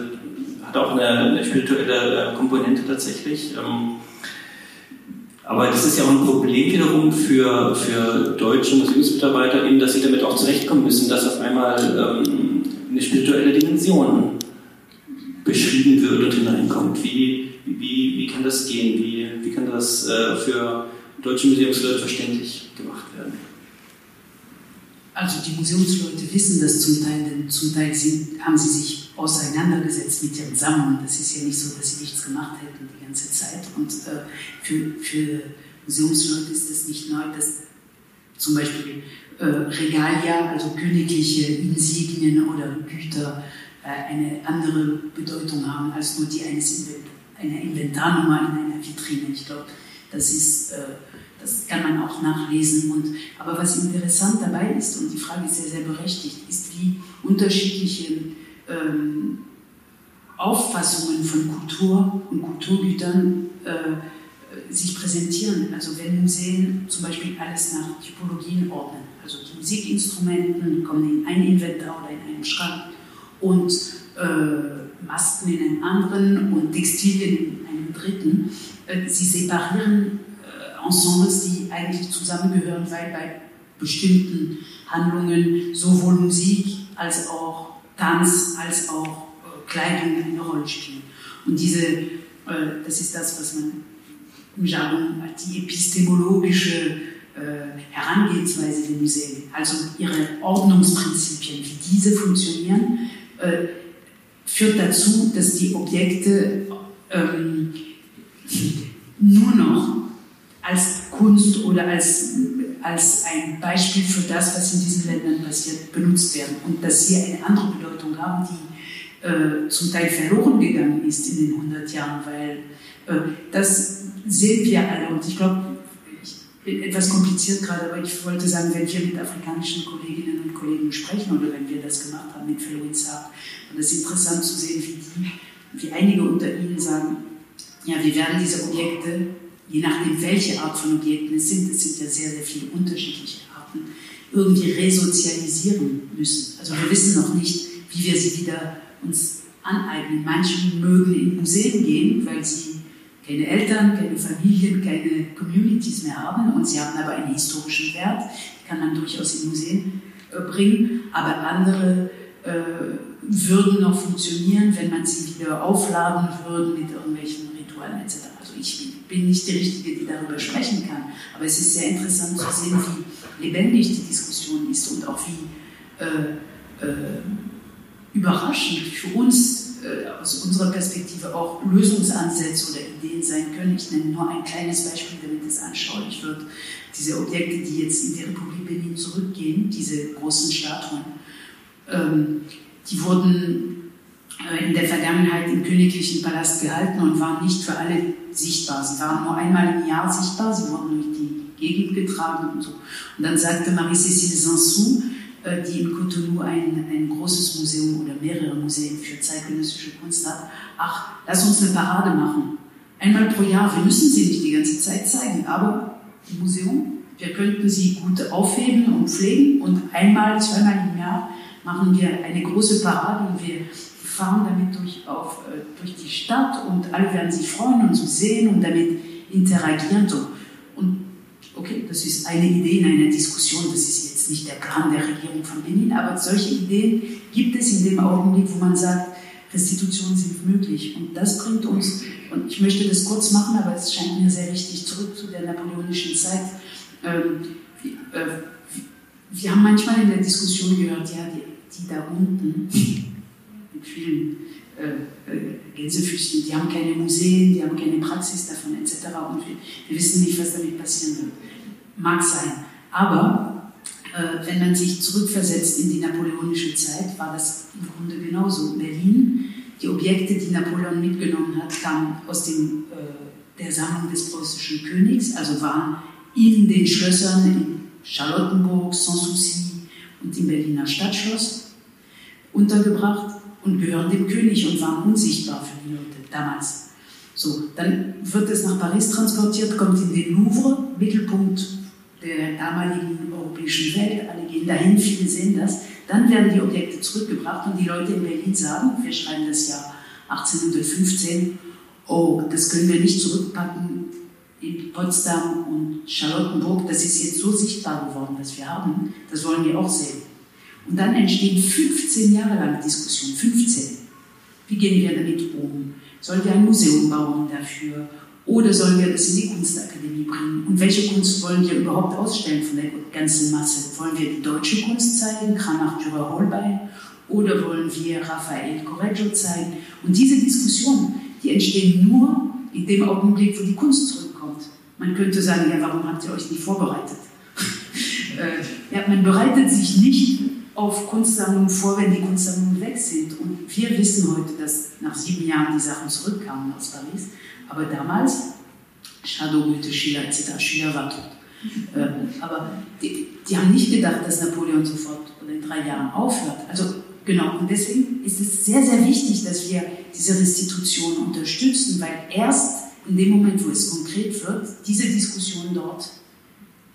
hat auch eine, eine spirituelle äh, Komponente tatsächlich. Ähm, aber das ist ja auch ein Problem wiederum für, für deutsche MuseumsmitarbeiterInnen, dass sie damit auch zurechtkommen müssen, dass auf einmal ähm, eine spirituelle Dimension beschrieben wird und hineinkommt. Wie, wie, wie kann das gehen? Wie, wie kann das äh, für deutsche Museumsleute verständlich gemacht werden? Also die Museumsleute wissen das zum Teil, denn zum Teil sind, haben sie sich auseinandergesetzt mit ihren Sammlungen. Das ist ja nicht so, dass sie nichts gemacht hätten die ganze Zeit. Und äh, für, für Museumsleute ist das nicht neu, dass zum Beispiel äh, Regalia, also königliche Insignien oder Güter, äh, eine andere Bedeutung haben als nur die eines Invent einer Inventarnummer in einer Vitrine. Ich glaube, das ist äh, das kann man auch nachlesen. Und, aber was interessant dabei ist, und die Frage ist sehr, sehr berechtigt, ist, wie unterschiedliche ähm, Auffassungen von Kultur und Kulturgütern äh, sich präsentieren. Also wenn Museen zum Beispiel alles nach Typologien ordnen, also die Musikinstrumenten kommen in ein Inventar oder in einen Schrank und äh, Masken in einen anderen und Textilien in einen dritten, äh, sie separieren Ensembles, die eigentlich zusammengehören, weil bei bestimmten Handlungen sowohl Musik als auch Tanz als auch äh, Kleidung eine Rolle spielen. Und diese, äh, das ist das, was man im Jargon die epistemologische äh, Herangehensweise der Museen, also ihre Ordnungsprinzipien, wie diese funktionieren, führt dazu, dass die Objekte ähm, nur noch als Kunst oder als, als ein Beispiel für das, was in diesen Ländern passiert, benutzt werden. Und dass sie eine andere Bedeutung haben, die äh, zum Teil verloren gegangen ist in den 100 Jahren, weil äh, das sehen wir alle. Und ich glaube, etwas kompliziert gerade, aber ich wollte sagen, wenn wir mit afrikanischen Kolleginnen und Kollegen sprechen oder wenn wir das gemacht haben mit Fellow Saab, und es ist interessant zu sehen, wie, wie einige unter ihnen sagen, ja, wir werden diese Objekte je nachdem, welche Art von Objekten es sind, es sind ja sehr, sehr viele unterschiedliche Arten, irgendwie resozialisieren müssen. Also wir wissen noch nicht, wie wir sie wieder uns aneignen. Manche mögen in Museen gehen, weil sie keine Eltern, keine Familien, keine Communities mehr haben und sie haben aber einen historischen Wert, kann man durchaus in Museen äh, bringen, aber andere äh, würden noch funktionieren, wenn man sie wieder aufladen würde mit irgendwelchen Ritualen etc. Ich bin nicht die Richtige, die darüber sprechen kann. Aber es ist sehr interessant zu sehen, wie lebendig die Diskussion ist und auch wie äh, äh, überraschend für uns äh, aus unserer Perspektive auch Lösungsansätze oder Ideen sein können. Ich nenne nur ein kleines Beispiel, damit es anschaulich wird. Diese Objekte, die jetzt in die Republik Benin zurückgehen, diese großen Statuen, ähm, die wurden äh, in der Vergangenheit im königlichen Palast gehalten und waren nicht für alle sichtbar. Sie waren nur einmal im Jahr sichtbar, sie wurden durch die Gegend getragen und so. Und dann sagte Marie-Cécile Sansou, äh, die in Cotonou ein, ein großes Museum oder mehrere Museen für zeitgenössische Kunst hat, ach, lass uns eine Parade machen. Einmal pro Jahr, wir müssen sie nicht die ganze Zeit zeigen, aber im Museum, wir könnten sie gut aufheben und pflegen und einmal, zweimal im Jahr machen wir eine große Parade und wir fahren damit durch, auf, äh, durch die Stadt und alle werden sich freuen und zu sehen und damit interagieren. So. Und okay, das ist eine Idee in einer Diskussion, das ist jetzt nicht der Plan der Regierung von Benin, aber solche Ideen gibt es in dem Augenblick, wo man sagt, Restitutionen sind möglich. Und das bringt uns, und ich möchte das kurz machen, aber es scheint mir sehr wichtig, zurück zu der napoleonischen Zeit. Ähm, äh, wir haben manchmal in der Diskussion gehört, ja, die, die da unten, mit vielen äh, äh, Gänsefüßchen, die haben keine Museen, die haben keine Praxis davon etc. Und wir, wir wissen nicht, was damit passieren wird. Mag sein. Aber äh, wenn man sich zurückversetzt in die napoleonische Zeit, war das im Grunde genauso. Berlin, die Objekte, die Napoleon mitgenommen hat, kamen aus dem, äh, der Sammlung des preußischen Königs, also waren in den Schlössern in Charlottenburg, Sanssouci und im Berliner Stadtschloss untergebracht und gehören dem König und waren unsichtbar für die Leute damals. So, dann wird es nach Paris transportiert, kommt in den Louvre, Mittelpunkt der damaligen europäischen Welt. Alle gehen dahin, viele sehen das. Dann werden die Objekte zurückgebracht und die Leute in Berlin sagen, wir schreiben das Jahr 1815, oh, das können wir nicht zurückpacken in Potsdam und Charlottenburg, das ist jetzt so sichtbar geworden, was wir haben, das wollen wir auch sehen. Und dann entstehen 15 Jahre lang Diskussionen, 15. Wie gehen wir damit um? Sollen wir ein Museum bauen dafür? Oder sollen wir das in die Kunstakademie bringen? Und welche Kunst wollen wir überhaupt ausstellen von der ganzen Masse? Wollen wir die deutsche Kunst zeigen, Kranach, Dürer, Holbein? Oder wollen wir Raphael Correggio zeigen? Und diese Diskussionen, die entstehen nur in dem Augenblick, wo die Kunst zurückkommt. Man könnte sagen, ja, warum habt ihr euch nicht vorbereitet? äh, ja, man bereitet sich nicht auf Kunstsammlungen vor, wenn die Kunstsammlungen weg sind. Und wir wissen heute, dass nach sieben Jahren die Sachen zurückkamen aus Paris. Aber damals, Shadow, Goethe, Schiller etc., Schiller war tot. Ähm, aber die, die, haben nicht gedacht, dass Napoleon sofort oder in drei Jahren aufhört. Also genau, und deswegen ist es sehr, sehr wichtig, dass wir diese Restitution unterstützen, weil erst in dem Moment, wo es konkret wird, diese Diskussionen dort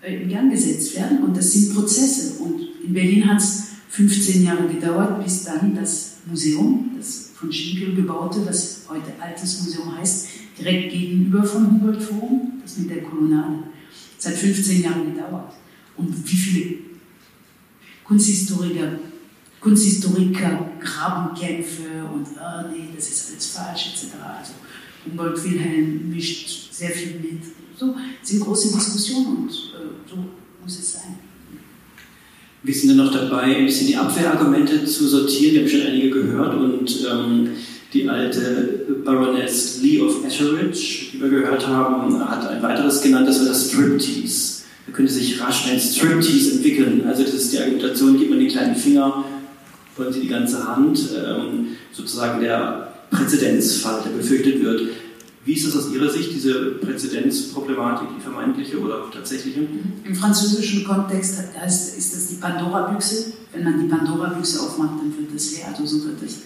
äh, in Gang gesetzt werden. Und das sind Prozesse. Und in Berlin hat es 15 Jahre gedauert, bis dann das Museum, das von Schinkel gebaute, das heute Altes Museum heißt, direkt gegenüber vom Humboldt-Forum, das mit der Kolonnade. Hat 15 Jahre gedauert. Und wie viele Kunsthistoriker, Kunsthistoriker, Grabenkämpfe und, ah, nee, das ist alles falsch, etc. Also Humboldt Wilhelm mischt sehr viel mit. So sind große Diskussionen und äh, so muss es sein. Wir sind dann noch dabei, ein bisschen die Abwehrargumente zu sortieren. Wir haben schon einige gehört und ähm, die alte Baroness Lee of Etheridge, die wir gehört haben, hat ein weiteres genannt, das war das Striptease. Da könnte sich rasch ein Striptease entwickeln. Also das ist die Argumentation, gibt man den kleinen Finger, wollen Sie die ganze Hand, ähm, sozusagen der Präzedenzfall, der befürchtet wird. Wie ist das aus Ihrer Sicht, diese Präzedenzproblematik, die vermeintliche oder tatsächliche? Im französischen Kontext heißt, ist das die Pandora-Büchse. Wenn man die Pandora-Büchse aufmacht, dann wird das leer. Also so wird das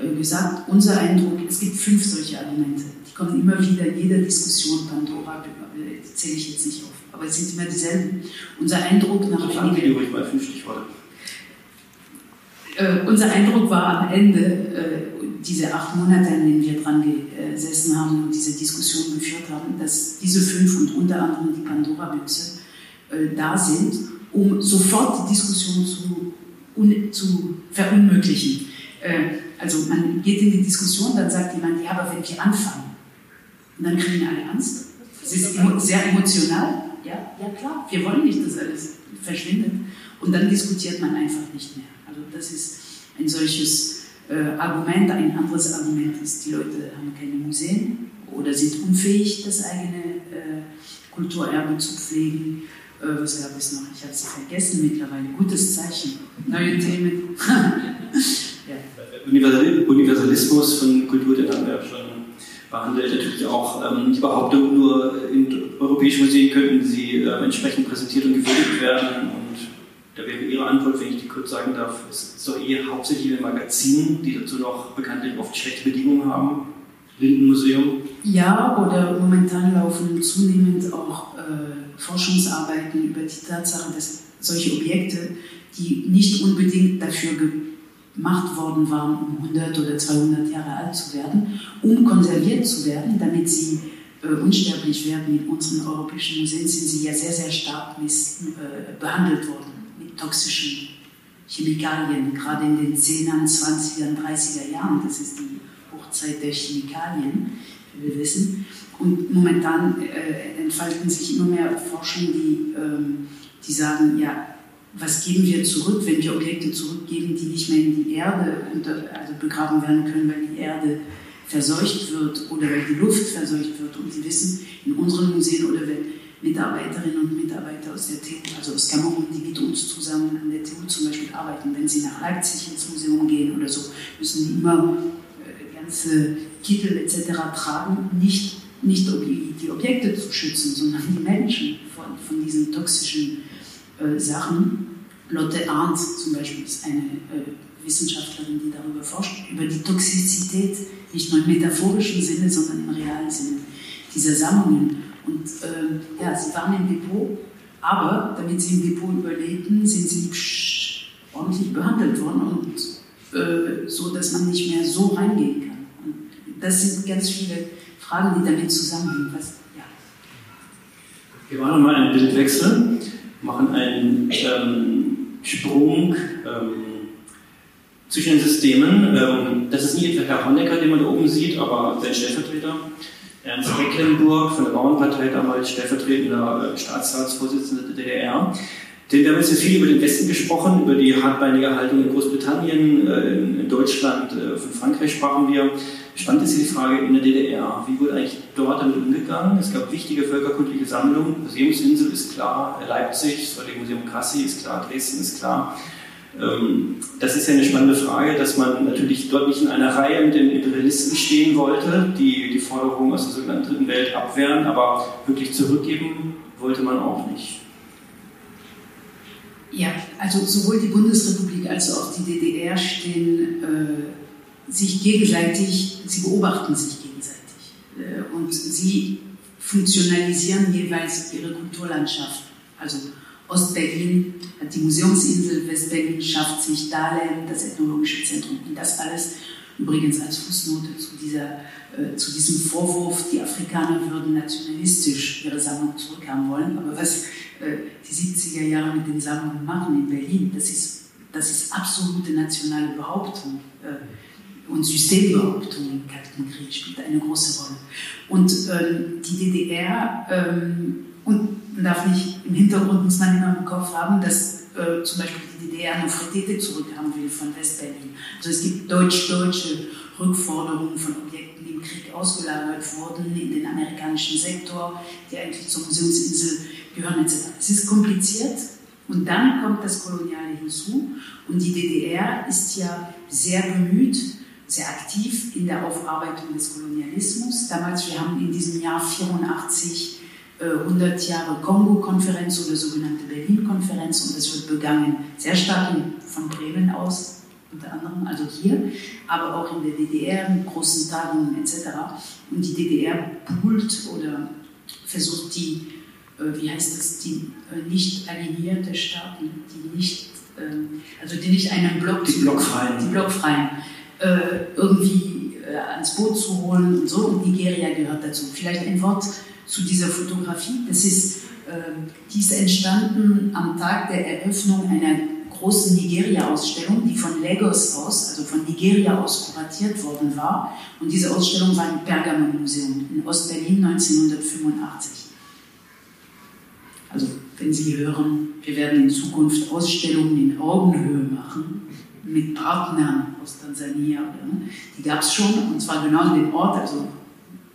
äh, gesagt. Unser Eindruck, es gibt fünf solche Argumente. Die kommen immer wieder in jeder Diskussion. Pandora, die zähle ich jetzt nicht auf. Aber es sind immer dieselben. Unser Eindruck nach Sagen Sie ruhig mal fünf Stichworte. Äh, unser Eindruck war am Ende, äh, diese acht Monate, in denen wir dran gesessen haben und diese Diskussion geführt haben, dass diese fünf und unter anderem die Pandora-Büchse äh, da sind, um sofort die Diskussion zu, un, zu verunmöglichen. Äh, also man geht in die Diskussion, dann sagt jemand, ja, aber wenn wir anfangen, und dann kriegen alle Angst. Es ist sehr emotional. Ja, ja klar, wir wollen nicht, dass alles verschwindet. Und dann diskutiert man einfach nicht mehr. Also das ist ein solches äh, Argument. Ein anderes Argument ist, die Leute haben keine Museen oder sind unfähig, das eigene äh, Kulturerbe zu pflegen. Äh, was gab es noch? Ich habe es vergessen mittlerweile. Gutes Zeichen. Neue Themen. ja. Universalismus von Kultur, den haben wir schon behandelt. Natürlich auch ähm, die Behauptung, nur in europäischen Museen könnten sie äh, entsprechend präsentiert und gewürdigt werden. Und da wäre Ihre Antwort, wenn ich die kurz sagen darf, es ist doch eher hauptsächlich in den Magazinen, die dazu noch bekanntlich oft schlechte Bedingungen haben. Lindenmuseum. Ja, oder momentan laufen zunehmend auch äh, Forschungsarbeiten über die Tatsache, dass solche Objekte, die nicht unbedingt dafür gemacht worden waren, um 100 oder 200 Jahre alt zu werden, um konserviert zu werden, damit sie äh, unsterblich werden. In unseren europäischen Museen sind sie ja sehr, sehr stark miss, äh, behandelt worden toxischen Chemikalien, gerade in den 10er, 20er, 30er Jahren. Das ist die Hochzeit der Chemikalien, wie wir wissen. Und momentan äh, entfalten sich immer mehr Forschungen, die, ähm, die sagen, ja, was geben wir zurück, wenn wir Objekte zurückgeben, die nicht mehr in die Erde unter, also begraben werden können, weil die Erde verseucht wird oder weil die Luft verseucht wird. Und Sie wissen, in unseren Museen oder wenn Mitarbeiterinnen und Mitarbeiter aus der TU, also aus Kamerun, die mit uns zusammen an der TU zum Beispiel arbeiten, wenn sie nach Leipzig ins Museum gehen oder so, müssen die immer äh, ganze Kittel etc. tragen, nicht, nicht die Objekte zu schützen, sondern die Menschen von, von diesen toxischen äh, Sachen. Lotte Arndt zum Beispiel ist eine äh, Wissenschaftlerin, die darüber forscht, über die Toxizität, nicht nur im metaphorischen Sinne, sondern im realen Sinne dieser Sammlungen. Und äh, ja, sie waren im Depot, aber damit sie im Depot überlebten, sind sie ordentlich behandelt worden und äh, so, dass man nicht mehr so reingehen kann. Und das sind ganz viele Fragen, die damit zusammenhängen. Was, ja. Wir machen nochmal einen Bildwechsel, machen einen ähm, Sprung ähm, zwischen den Systemen. Ähm, das ist nicht etwa Herr Honecker, den man da oben sieht, aber sein Stellvertreter. Ernst Mecklenburg von der Bauernpartei, damals stellvertretender äh, Staatsratsvorsitzender der DDR. Denn wir haben jetzt viel über den Westen gesprochen, über die hartbeinige Haltung in Großbritannien, äh, in Deutschland, äh, von Frankreich sprachen wir. Spannend ist die Frage in der DDR. Wie wurde eigentlich dort damit umgegangen? Es gab wichtige völkerkundliche Sammlungen. Museumsinsel ist klar, Leipzig, das Museum Kassi ist klar, Dresden ist klar. Ähm, das ist ja eine spannende Frage, dass man natürlich dort nicht in einer Reihe mit den Imperialisten stehen wollte, die die Forderungen aus der sogenannten Dritten Welt abwehren, aber wirklich zurückgeben wollte man auch nicht. Ja, also sowohl die Bundesrepublik als auch die DDR stehen äh, sich gegenseitig, sie beobachten sich gegenseitig äh, und sie funktionalisieren jeweils ihre Kulturlandschaft. Also Ostberlin hat die Museumsinsel, Westberlin schafft sich Dahlem, das ethnologische Zentrum. Und das alles übrigens als Fußnote zu, dieser, äh, zu diesem Vorwurf, die Afrikaner würden nationalistisch ihre Sammlung zurückhaben wollen. Aber was äh, die 70er Jahre mit den Sammlungen machen in Berlin, das ist, das ist absolute nationale Behauptung. Äh, und Systembehauptung im Kalten Krieg spielt eine große Rolle. Und ähm, die DDR ähm, und man darf nicht im Hintergrund, muss man immer im Kopf haben, dass äh, zum Beispiel die DDR Nofretete zurückhaben will von Westberlin. Also es gibt deutsch-deutsche Rückforderungen von Objekten, die im Krieg ausgelagert wurden in den amerikanischen Sektor, die eigentlich zur Museumsinsel gehören etc. Es ist kompliziert und dann kommt das Koloniale hinzu und die DDR ist ja sehr bemüht, sehr aktiv in der Aufarbeitung des Kolonialismus. Damals, wir haben in diesem Jahr 84 100 äh, Jahre Kongo-Konferenz oder sogenannte Berlin-Konferenz und das wird begangen sehr stark von Bremen aus, unter anderem, also hier, aber auch in der DDR mit großen Tagungen etc. Und die DDR poolt oder versucht die, äh, wie heißt das, die äh, nicht alignierte Staaten, die nicht, ähm, also die nicht einen Block, die Blockfreien, die Blockfreien irgendwie ans Boot zu holen und so. Und Nigeria gehört dazu. Vielleicht ein Wort zu dieser Fotografie. Das ist, äh, die ist entstanden am Tag der Eröffnung einer großen Nigeria-Ausstellung, die von Lagos aus, also von Nigeria aus kuratiert worden war. Und diese Ausstellung war im Pergamon-Museum in Ostberlin 1985. Also wenn Sie hören, wir werden in Zukunft Ausstellungen in Augenhöhe machen, mit Partnern aus Tansania. Die gab es schon, und zwar genau in dem Ort, also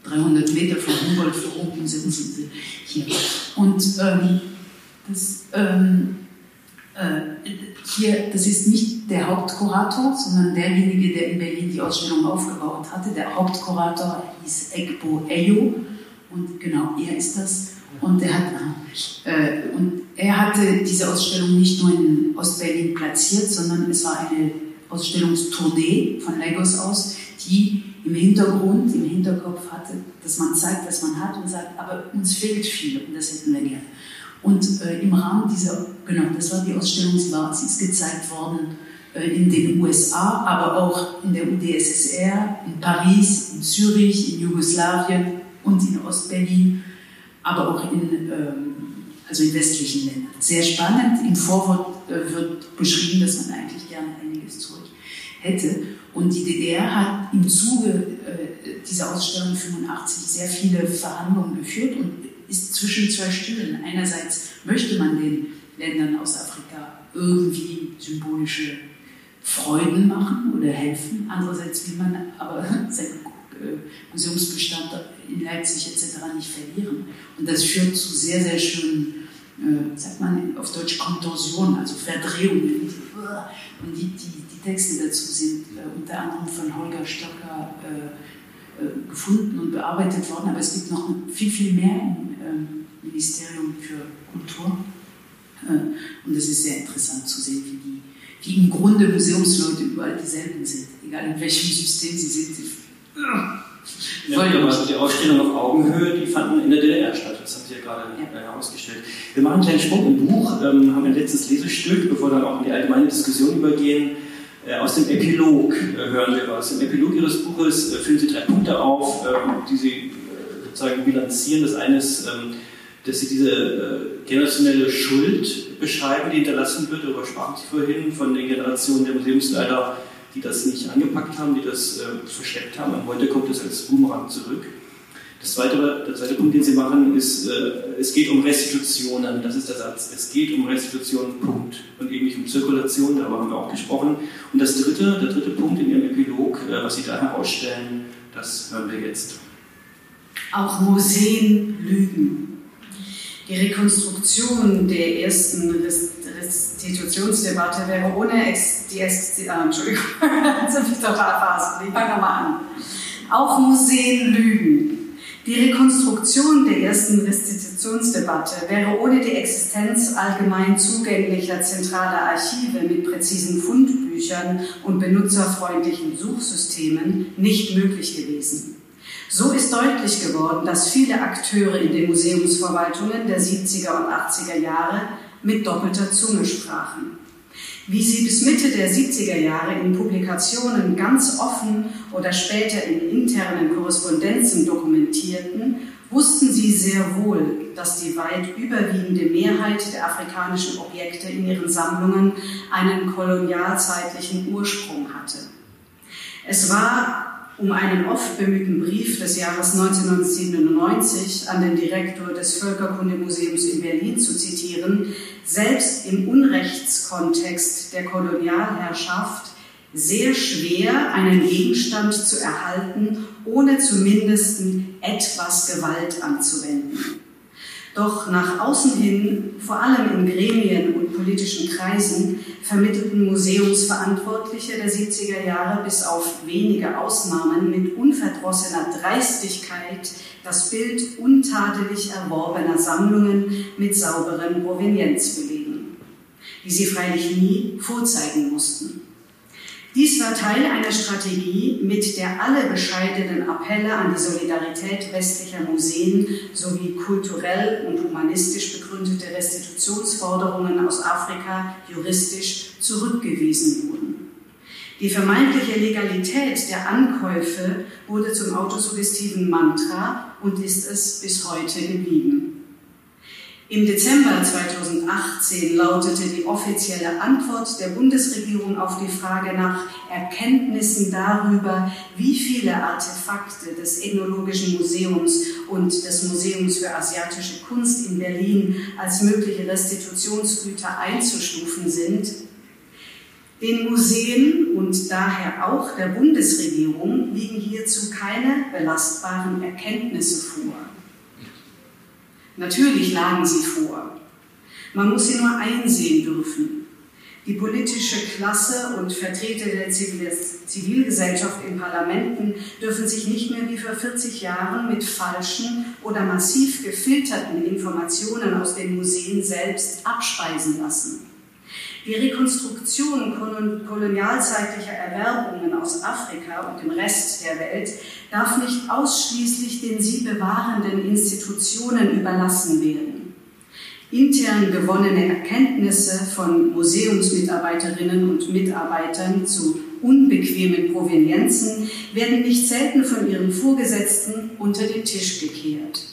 300 Meter von Humboldt Forum sind sie hier. Und ähm, das, ähm, äh, hier, das ist nicht der Hauptkurator, sondern derjenige, der in Berlin die Ausstellung aufgebaut hatte. Der Hauptkurator hieß Egbo Eyo und genau, er ist das. Und er, hat, äh, und er hatte diese Ausstellung nicht nur in Ostberlin platziert, sondern es war eine Ausstellungstournee von Lagos aus, die im Hintergrund, im Hinterkopf hatte, dass man zeigt, was man hat und sagt, aber uns fehlt viel und das hätten wir gerne. Und äh, im Rahmen dieser, genau, das war die Ausstellung, sie, war, sie ist gezeigt worden äh, in den USA, aber auch in der UdSSR, in Paris, in Zürich, in Jugoslawien und in Ostberlin, aber auch in, ähm, also in westlichen Ländern. Sehr spannend. Im Vorwort äh, wird beschrieben, dass man eigentlich gerne einiges zurück hätte. Und die DDR hat im Zuge äh, dieser Ausstellung 85 sehr viele Verhandlungen geführt und ist zwischen zwei Stühlen. Einerseits möchte man den Ländern aus Afrika irgendwie symbolische Freuden machen oder helfen. Andererseits will man aber seinen äh, Museumsbestand in Leipzig etc. nicht verlieren. Und das führt zu sehr, sehr schönen, äh, sagt man auf Deutsch, Kontorsionen, also Verdrehungen. Und die, die, die Texte dazu sind äh, unter anderem von Holger Stocker äh, äh, gefunden und bearbeitet worden, aber es gibt noch viel, viel mehr im ähm, Ministerium für Kultur. Äh, und es ist sehr interessant zu sehen, wie, die, wie im Grunde Museumsleute überall dieselben sind, egal in welchem System sie sind. Ja, aber die Ausstellung auf Augenhöhe, die fanden in der DDR statt. Das haben Sie ja gerade ja. herausgestellt. Wir machen einen kleinen Sprung im Buch, ähm, haben ein letztes Lesestück, bevor wir dann auch in die allgemeine Diskussion übergehen. Äh, aus dem Epilog äh, hören wir was. Im Epilog Ihres Buches äh, führen Sie drei Punkte auf, ähm, die Sie äh, sozusagen bilanzieren. Das eine ist, ähm, dass Sie diese äh, generationelle Schuld beschreiben, die hinterlassen wird, darüber sprachen Sie vorhin, von den Generationen der Museumsleiter die das nicht angepackt haben, die das äh, versteckt haben. Und heute kommt es als Boomerang zurück. Das zweite, der zweite Punkt, den Sie machen, ist, äh, es geht um Restitutionen. Das ist der Satz. Es geht um Restitutionen, Punkt. Und eben nicht um Zirkulation, darüber haben wir auch gesprochen. Und das dritte, der dritte Punkt in Ihrem Epilog, äh, was Sie da herausstellen, das hören wir jetzt. Auch Museen lügen. Die Rekonstruktion der ersten Restitutionsdebatte wäre ohne die Ex äh, Entschuldigung, jetzt habe ich total verhaspelt. Ich fange nochmal an. Auch Museen lügen. Die Rekonstruktion der ersten Restitutionsdebatte wäre ohne die Existenz allgemein zugänglicher zentraler Archive mit präzisen Fundbüchern und benutzerfreundlichen Suchsystemen nicht möglich gewesen. So ist deutlich geworden, dass viele Akteure in den Museumsverwaltungen der 70er und 80er Jahre mit doppelter Zunge sprachen. Wie sie bis Mitte der 70er Jahre in Publikationen ganz offen oder später in internen Korrespondenzen dokumentierten, wussten sie sehr wohl, dass die weit überwiegende Mehrheit der afrikanischen Objekte in ihren Sammlungen einen kolonialzeitlichen Ursprung hatte. Es war um einen oft bemühten Brief des Jahres 1997 an den Direktor des Völkerkundemuseums in Berlin zu zitieren, selbst im Unrechtskontext der Kolonialherrschaft sehr schwer, einen Gegenstand zu erhalten, ohne zumindest etwas Gewalt anzuwenden. Doch nach außen hin, vor allem in Gremien und politischen Kreisen, vermittelten Museumsverantwortliche der 70er Jahre bis auf wenige Ausnahmen mit unverdrossener Dreistigkeit das Bild untadelig erworbener Sammlungen mit sauberen Provenienzbelegen, die sie freilich nie vorzeigen mussten. Dies war Teil einer Strategie, mit der alle bescheidenen Appelle an die Solidarität westlicher Museen sowie kulturell und humanistisch begründete Restitutionsforderungen aus Afrika juristisch zurückgewiesen wurden. Die vermeintliche Legalität der Ankäufe wurde zum autosuggestiven Mantra und ist es bis heute geblieben. Im Dezember 2018 lautete die offizielle Antwort der Bundesregierung auf die Frage nach Erkenntnissen darüber, wie viele Artefakte des Ethnologischen Museums und des Museums für asiatische Kunst in Berlin als mögliche Restitutionsgüter einzustufen sind. Den Museen und daher auch der Bundesregierung liegen hierzu keine belastbaren Erkenntnisse vor. Natürlich lagen sie vor. Man muss sie nur einsehen dürfen. Die politische Klasse und Vertreter der Zivilgesellschaft in Parlamenten dürfen sich nicht mehr wie vor 40 Jahren mit falschen oder massiv gefilterten Informationen aus den Museen selbst abspeisen lassen. Die Rekonstruktion kolonialzeitlicher Erwerbungen aus Afrika und dem Rest der Welt darf nicht ausschließlich den sie bewahrenden Institutionen überlassen werden intern gewonnene Erkenntnisse von Museumsmitarbeiterinnen und Mitarbeitern zu unbequemen Provenienzen werden nicht selten von ihren Vorgesetzten unter den Tisch gekehrt.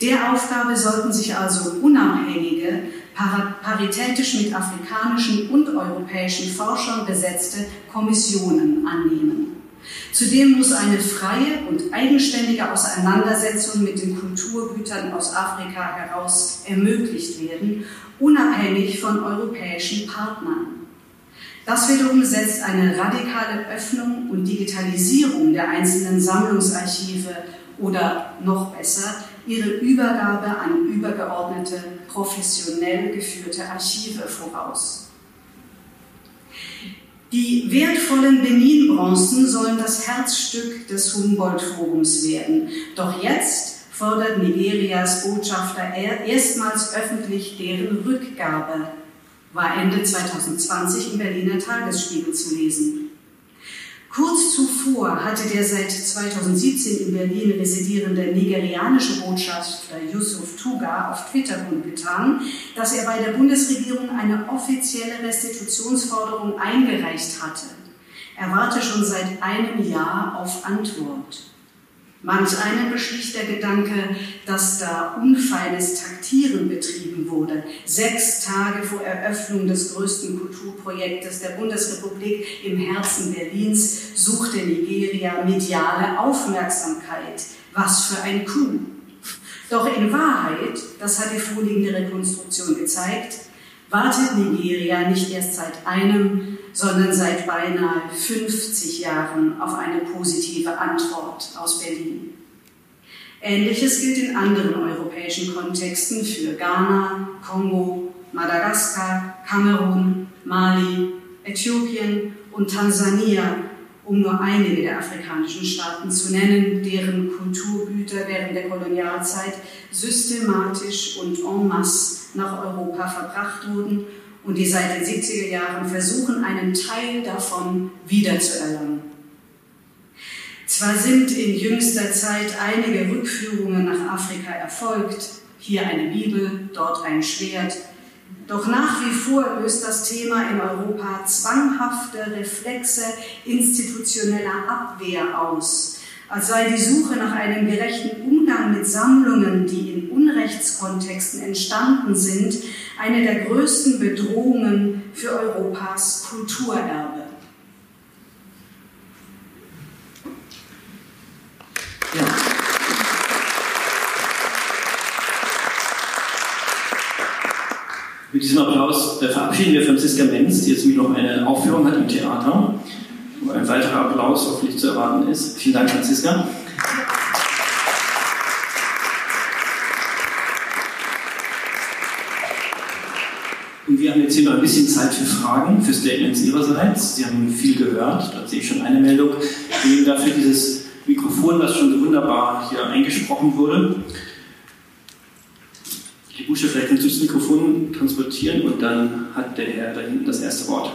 Der Aufgabe sollten sich also unabhängige, paritätisch mit afrikanischen und europäischen Forschern besetzte Kommissionen annehmen. Zudem muss eine freie und eigenständige Auseinandersetzung mit den Kulturgütern aus Afrika heraus ermöglicht werden, unabhängig von europäischen Partnern. Das wiederum setzt eine radikale Öffnung und Digitalisierung der einzelnen Sammlungsarchive oder noch besser ihre Übergabe an übergeordnete, professionell geführte Archive voraus. Die wertvollen Benin-Bronzen sollen das Herzstück des Humboldt-Forums werden. Doch jetzt fordert Nigerias Botschafter erstmals öffentlich deren Rückgabe, war Ende 2020 im Berliner Tagesspiegel zu lesen. Kurz zuvor hatte der seit 2017 in Berlin residierende nigerianische Botschafter Yusuf Tuga auf Twitter kundgetan, dass er bei der Bundesregierung eine offizielle Restitutionsforderung eingereicht hatte. Er warte schon seit einem Jahr auf Antwort. Manch einen beschlich der Gedanke, dass da unfeines Taktieren betrieben wurde. Sechs Tage vor Eröffnung des größten Kulturprojektes der Bundesrepublik im Herzen Berlins suchte Nigeria mediale Aufmerksamkeit. Was für ein Coup! Doch in Wahrheit, das hat die vorliegende Rekonstruktion gezeigt, wartet Nigeria nicht erst seit einem, sondern seit beinahe 50 Jahren auf eine positive Antwort aus Berlin. Ähnliches gilt in anderen europäischen Kontexten für Ghana, Kongo, Madagaskar, Kamerun, Mali, Äthiopien und Tansania, um nur einige der afrikanischen Staaten zu nennen, deren Kulturgüter während der Kolonialzeit systematisch und en masse nach Europa verbracht wurden und die seit den 70er Jahren versuchen, einen Teil davon wiederzuerlangen. Zwar sind in jüngster Zeit einige Rückführungen nach Afrika erfolgt, hier eine Bibel, dort ein Schwert, doch nach wie vor löst das Thema in Europa zwanghafte Reflexe institutioneller Abwehr aus, als sei die Suche nach einem gerechten Umgang mit Sammlungen, die in Unrechtskontexten entstanden sind, eine der größten Bedrohungen für Europas Kulturerbe. Ja. Mit diesem Applaus äh, verabschieden wir Franziska Menz, die jetzt noch eine Aufführung hat im Theater wo ein weiterer Applaus hoffentlich zu erwarten ist. Vielen Dank, Franziska. Und wir haben jetzt hier noch ein bisschen Zeit für Fragen, für Statements Ihrerseits. Sie haben viel gehört, da sehe ich schon eine Meldung. Vielen Dank für dieses Mikrofon, das schon so wunderbar hier eingesprochen wurde. Die Busche, vielleicht kannst du Mikrofon transportieren und dann hat der Herr da hinten das erste Wort.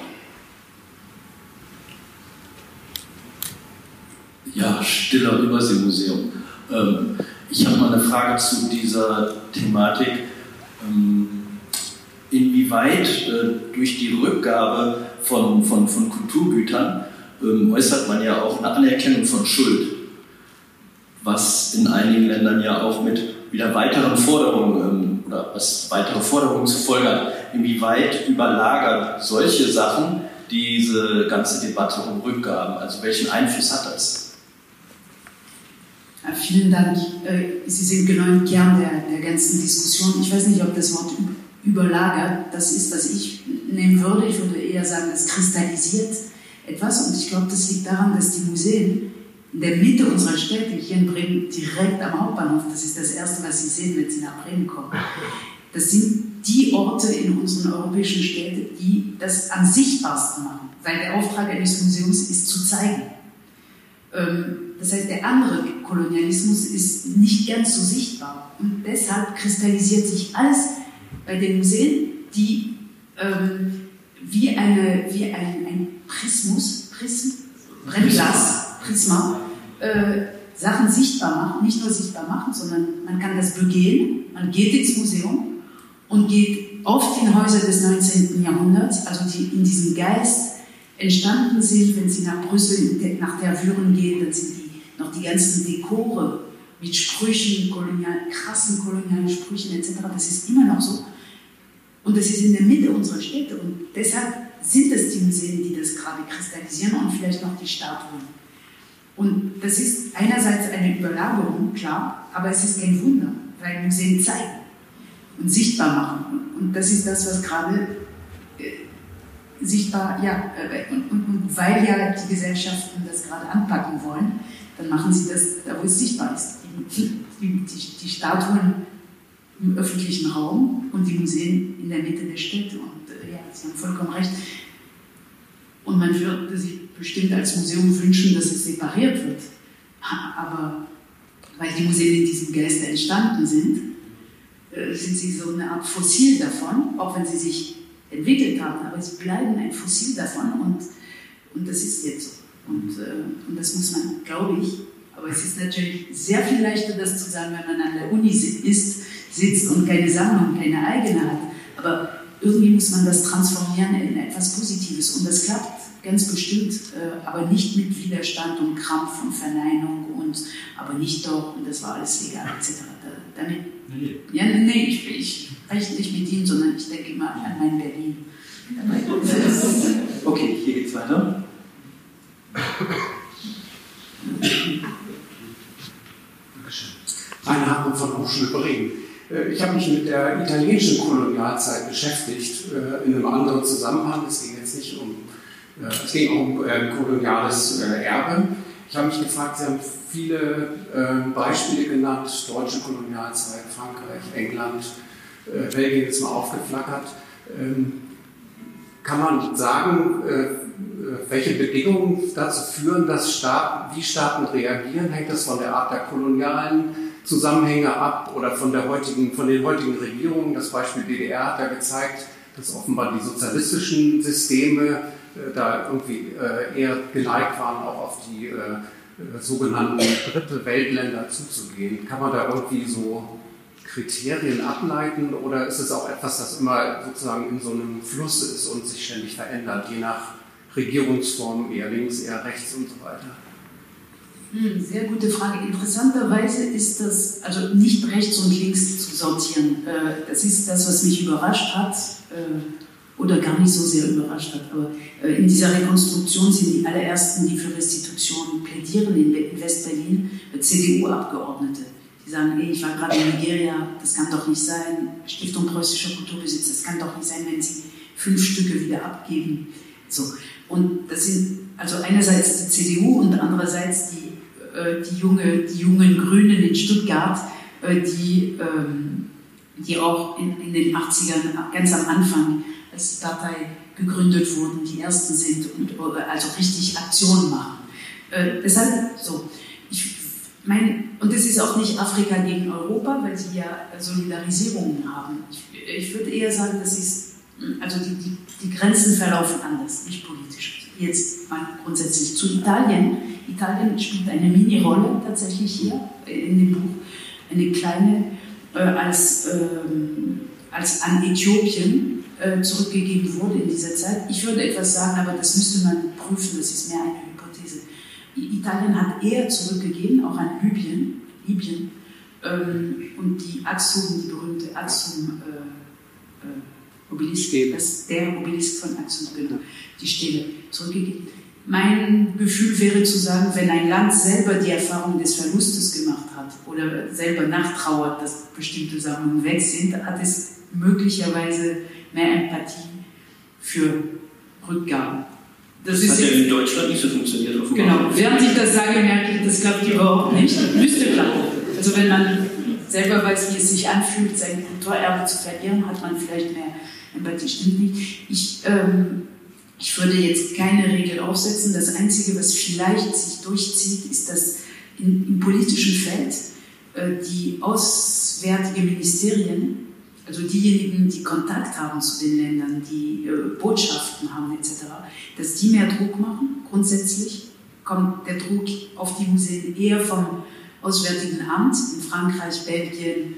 Ja, Stiller Überseemuseum. Ähm, ich habe mal eine Frage zu dieser Thematik. Ähm, inwieweit äh, durch die Rückgabe von, von, von Kulturgütern ähm, äußert man ja auch eine Anerkennung von Schuld, was in einigen Ländern ja auch mit wieder weiteren Forderungen oder was weitere Forderungen zu Folge hat. Inwieweit überlagert solche Sachen diese ganze Debatte um Rückgaben? Also welchen Einfluss hat das? vielen Dank. Äh, Sie sind genau im Kern der, der ganzen Diskussion. Ich weiß nicht, ob das Wort überlagert. Das ist, was ich nehmen würde. Ich würde eher sagen, das kristallisiert etwas. Und ich glaube, das liegt daran, dass die Museen in der Mitte unserer Städte, hier in Bremen, direkt am Hauptbahnhof, das ist das Erste, was Sie sehen, wenn Sie nach Bremen kommen, das sind die Orte in unseren europäischen Städten, die das am sichtbarsten machen. Weil der Auftrag eines Museums ist zu zeigen. Ähm, das heißt, der andere Kolonialismus ist nicht ganz so sichtbar. Und deshalb kristallisiert sich alles bei den Museen, die ähm, wie, eine, wie ein, ein Prismus, Prism, Brennglas, Prisma, äh, Sachen sichtbar machen, nicht nur sichtbar machen, sondern man kann das begehen, man geht ins Museum und geht auf die Häuser des 19. Jahrhunderts, also die in diesem Geist entstanden sind, wenn Sie nach Brüssel, nach Tervuren gehen, dann sind die noch die ganzen Dekore mit Sprüchen, kolonial, krassen kolonialen Sprüchen etc. Das ist immer noch so. Und das ist in der Mitte unserer Städte. Und deshalb sind es die Museen, die das gerade kristallisieren und vielleicht noch die Statuen. Und das ist einerseits eine Überlagerung, klar, aber es ist kein Wunder, weil Museen zeigen und sichtbar machen. Und das ist das, was gerade äh, sichtbar, ja, äh, und, und, und, weil ja die Gesellschaften das gerade anpacken wollen, dann machen sie das da, wo es sichtbar ist. Die, die, die, die Statuen im öffentlichen Raum und die Museen in der Mitte der Städte. Und äh, ja, Sie haben vollkommen recht. Und man würde sich bestimmt als Museum wünschen, dass es separiert wird. Aber weil die Museen in diesem Geist entstanden sind, äh, sind sie so eine Art Fossil davon, auch wenn sie sich entwickelt haben. Aber sie bleiben ein Fossil davon und, und das ist jetzt so. Und, äh, und das muss man, glaube ich, aber es ist natürlich sehr viel leichter, das zu sagen, wenn man an der Uni ist, sitzt und keine Sammlung, keine eigene hat. Aber irgendwie muss man das transformieren in etwas Positives. Und das klappt ganz bestimmt, äh, aber nicht mit Widerstand und Krampf und Verneinung und aber nicht doch und das war alles legal etc. Da, damit, nee. Ja, nee, ich, ich spreche nicht mit Ihnen, sondern ich denke immer an mein Berlin. okay, hier geht's weiter. Rainer Hartmann von Hochschule Bremen. Äh, ich habe mich mit der italienischen Kolonialzeit beschäftigt, äh, in einem anderen Zusammenhang. Es ging jetzt nicht um, äh, es ging um koloniales Erbe. Ich habe mich gefragt, Sie haben viele Beispiele genannt, deutsche Kolonialzeit, Frankreich, England, Belgien ist mal aufgeflackert. Ähm, kann man sagen, welche Bedingungen dazu führen, dass Staaten, wie Staaten reagieren? Hängt das von der Art der kolonialen Zusammenhänge ab oder von, der heutigen, von den heutigen Regierungen. Das Beispiel DDR hat ja gezeigt, dass offenbar die sozialistischen Systeme äh, da irgendwie äh, eher geneigt waren, auch auf die äh, sogenannten dritte Weltländer zuzugehen. Kann man da irgendwie so Kriterien ableiten oder ist es auch etwas, das immer sozusagen in so einem Fluss ist und sich ständig verändert, je nach Regierungsform, eher links, eher rechts und so weiter? Hm, sehr gute Frage. Interessanterweise ist das, also nicht rechts und links zu sortieren. Äh, das ist das, was mich überrascht hat äh, oder gar nicht so sehr überrascht hat. Aber äh, in dieser Rekonstruktion sind die allerersten, die für Restitution plädieren in Westberlin, CDU-Abgeordnete. Die sagen, ey, ich war gerade in Nigeria, das kann doch nicht sein. Stiftung preußischer Kulturbesitz, das kann doch nicht sein, wenn sie fünf Stücke wieder abgeben. So. Und das sind also einerseits die CDU und andererseits die äh, die, junge, die jungen Grünen in Stuttgart, äh, die, ähm, die auch in, in den 80ern ganz am Anfang, als die Partei gegründet wurden, die ersten sind und äh, also richtig Aktionen machen. deshalb so. Ich meine, und das ist auch nicht Afrika gegen Europa, weil sie ja Solidarisierungen haben. Ich, ich würde eher sagen, das ist, also die, die, die Grenzen verlaufen anders, nicht politisch. Jetzt mal grundsätzlich zu Italien Italien spielt eine Mini-Rolle tatsächlich hier in dem Buch, eine kleine, äh, als, ähm, als an Äthiopien äh, zurückgegeben wurde in dieser Zeit. Ich würde etwas sagen, aber das müsste man prüfen, das ist mehr eine Hypothese. Italien hat eher zurückgegeben, auch an Libyen, Libyen ähm, und die Axum, die berühmte Axum äh, äh Obelisk, das, der Obelisk von Axum, genau, die Stele zurückgegeben mein Gefühl wäre zu sagen, wenn ein Land selber die Erfahrung des Verlustes gemacht hat oder selber nachtrauert, dass bestimmte Sammlungen weg sind, hat es möglicherweise mehr Empathie für Rückgaben. Das, das hat ja in Deutschland nicht so funktioniert. Offenbar. Genau, während ich das sage, merke ich, das klappt überhaupt nicht. Müsste klappen. Also wenn man selber weiß, wie es sich anfühlt, sein Kulturerbe zu verlieren, hat man vielleicht mehr Empathie. Stimmt nicht. Ich, ähm, ich würde jetzt keine Regel aufsetzen. Das Einzige, was vielleicht sich durchzieht, ist, dass in, im politischen Feld äh, die auswärtigen Ministerien also diejenigen, die Kontakt haben zu den Ländern, die äh, Botschaften haben etc., dass die mehr Druck machen. Grundsätzlich kommt der Druck auf die Museen eher vom Auswärtigen Amt in Frankreich, Belgien,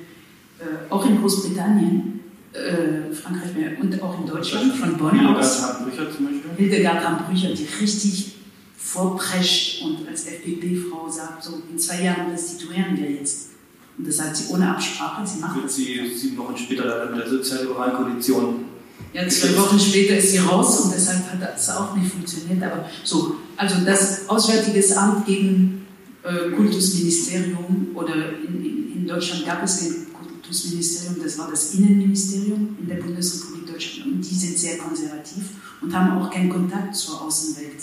äh, auch in Großbritannien, äh, Frankreich und auch in Deutschland, von Bonn aus. Hildegard zum Beispiel. Hildegard Hambrücher, die richtig vorprescht und als FDP-Frau sagt, so in zwei Jahren restituieren wir jetzt. Und das hat sie ohne Absprache, sie macht Wird sie sieben Wochen später mit der sozial-liberalen Koalition. Ja, zwei Wochen später ist sie raus und deshalb hat das auch nicht funktioniert. Aber so, also das Auswärtige Amt gegen äh, Kultusministerium oder in, in, in Deutschland gab es ein Kultusministerium, das war das Innenministerium in der Bundesrepublik Deutschland und die sind sehr konservativ und haben auch keinen Kontakt zur Außenwelt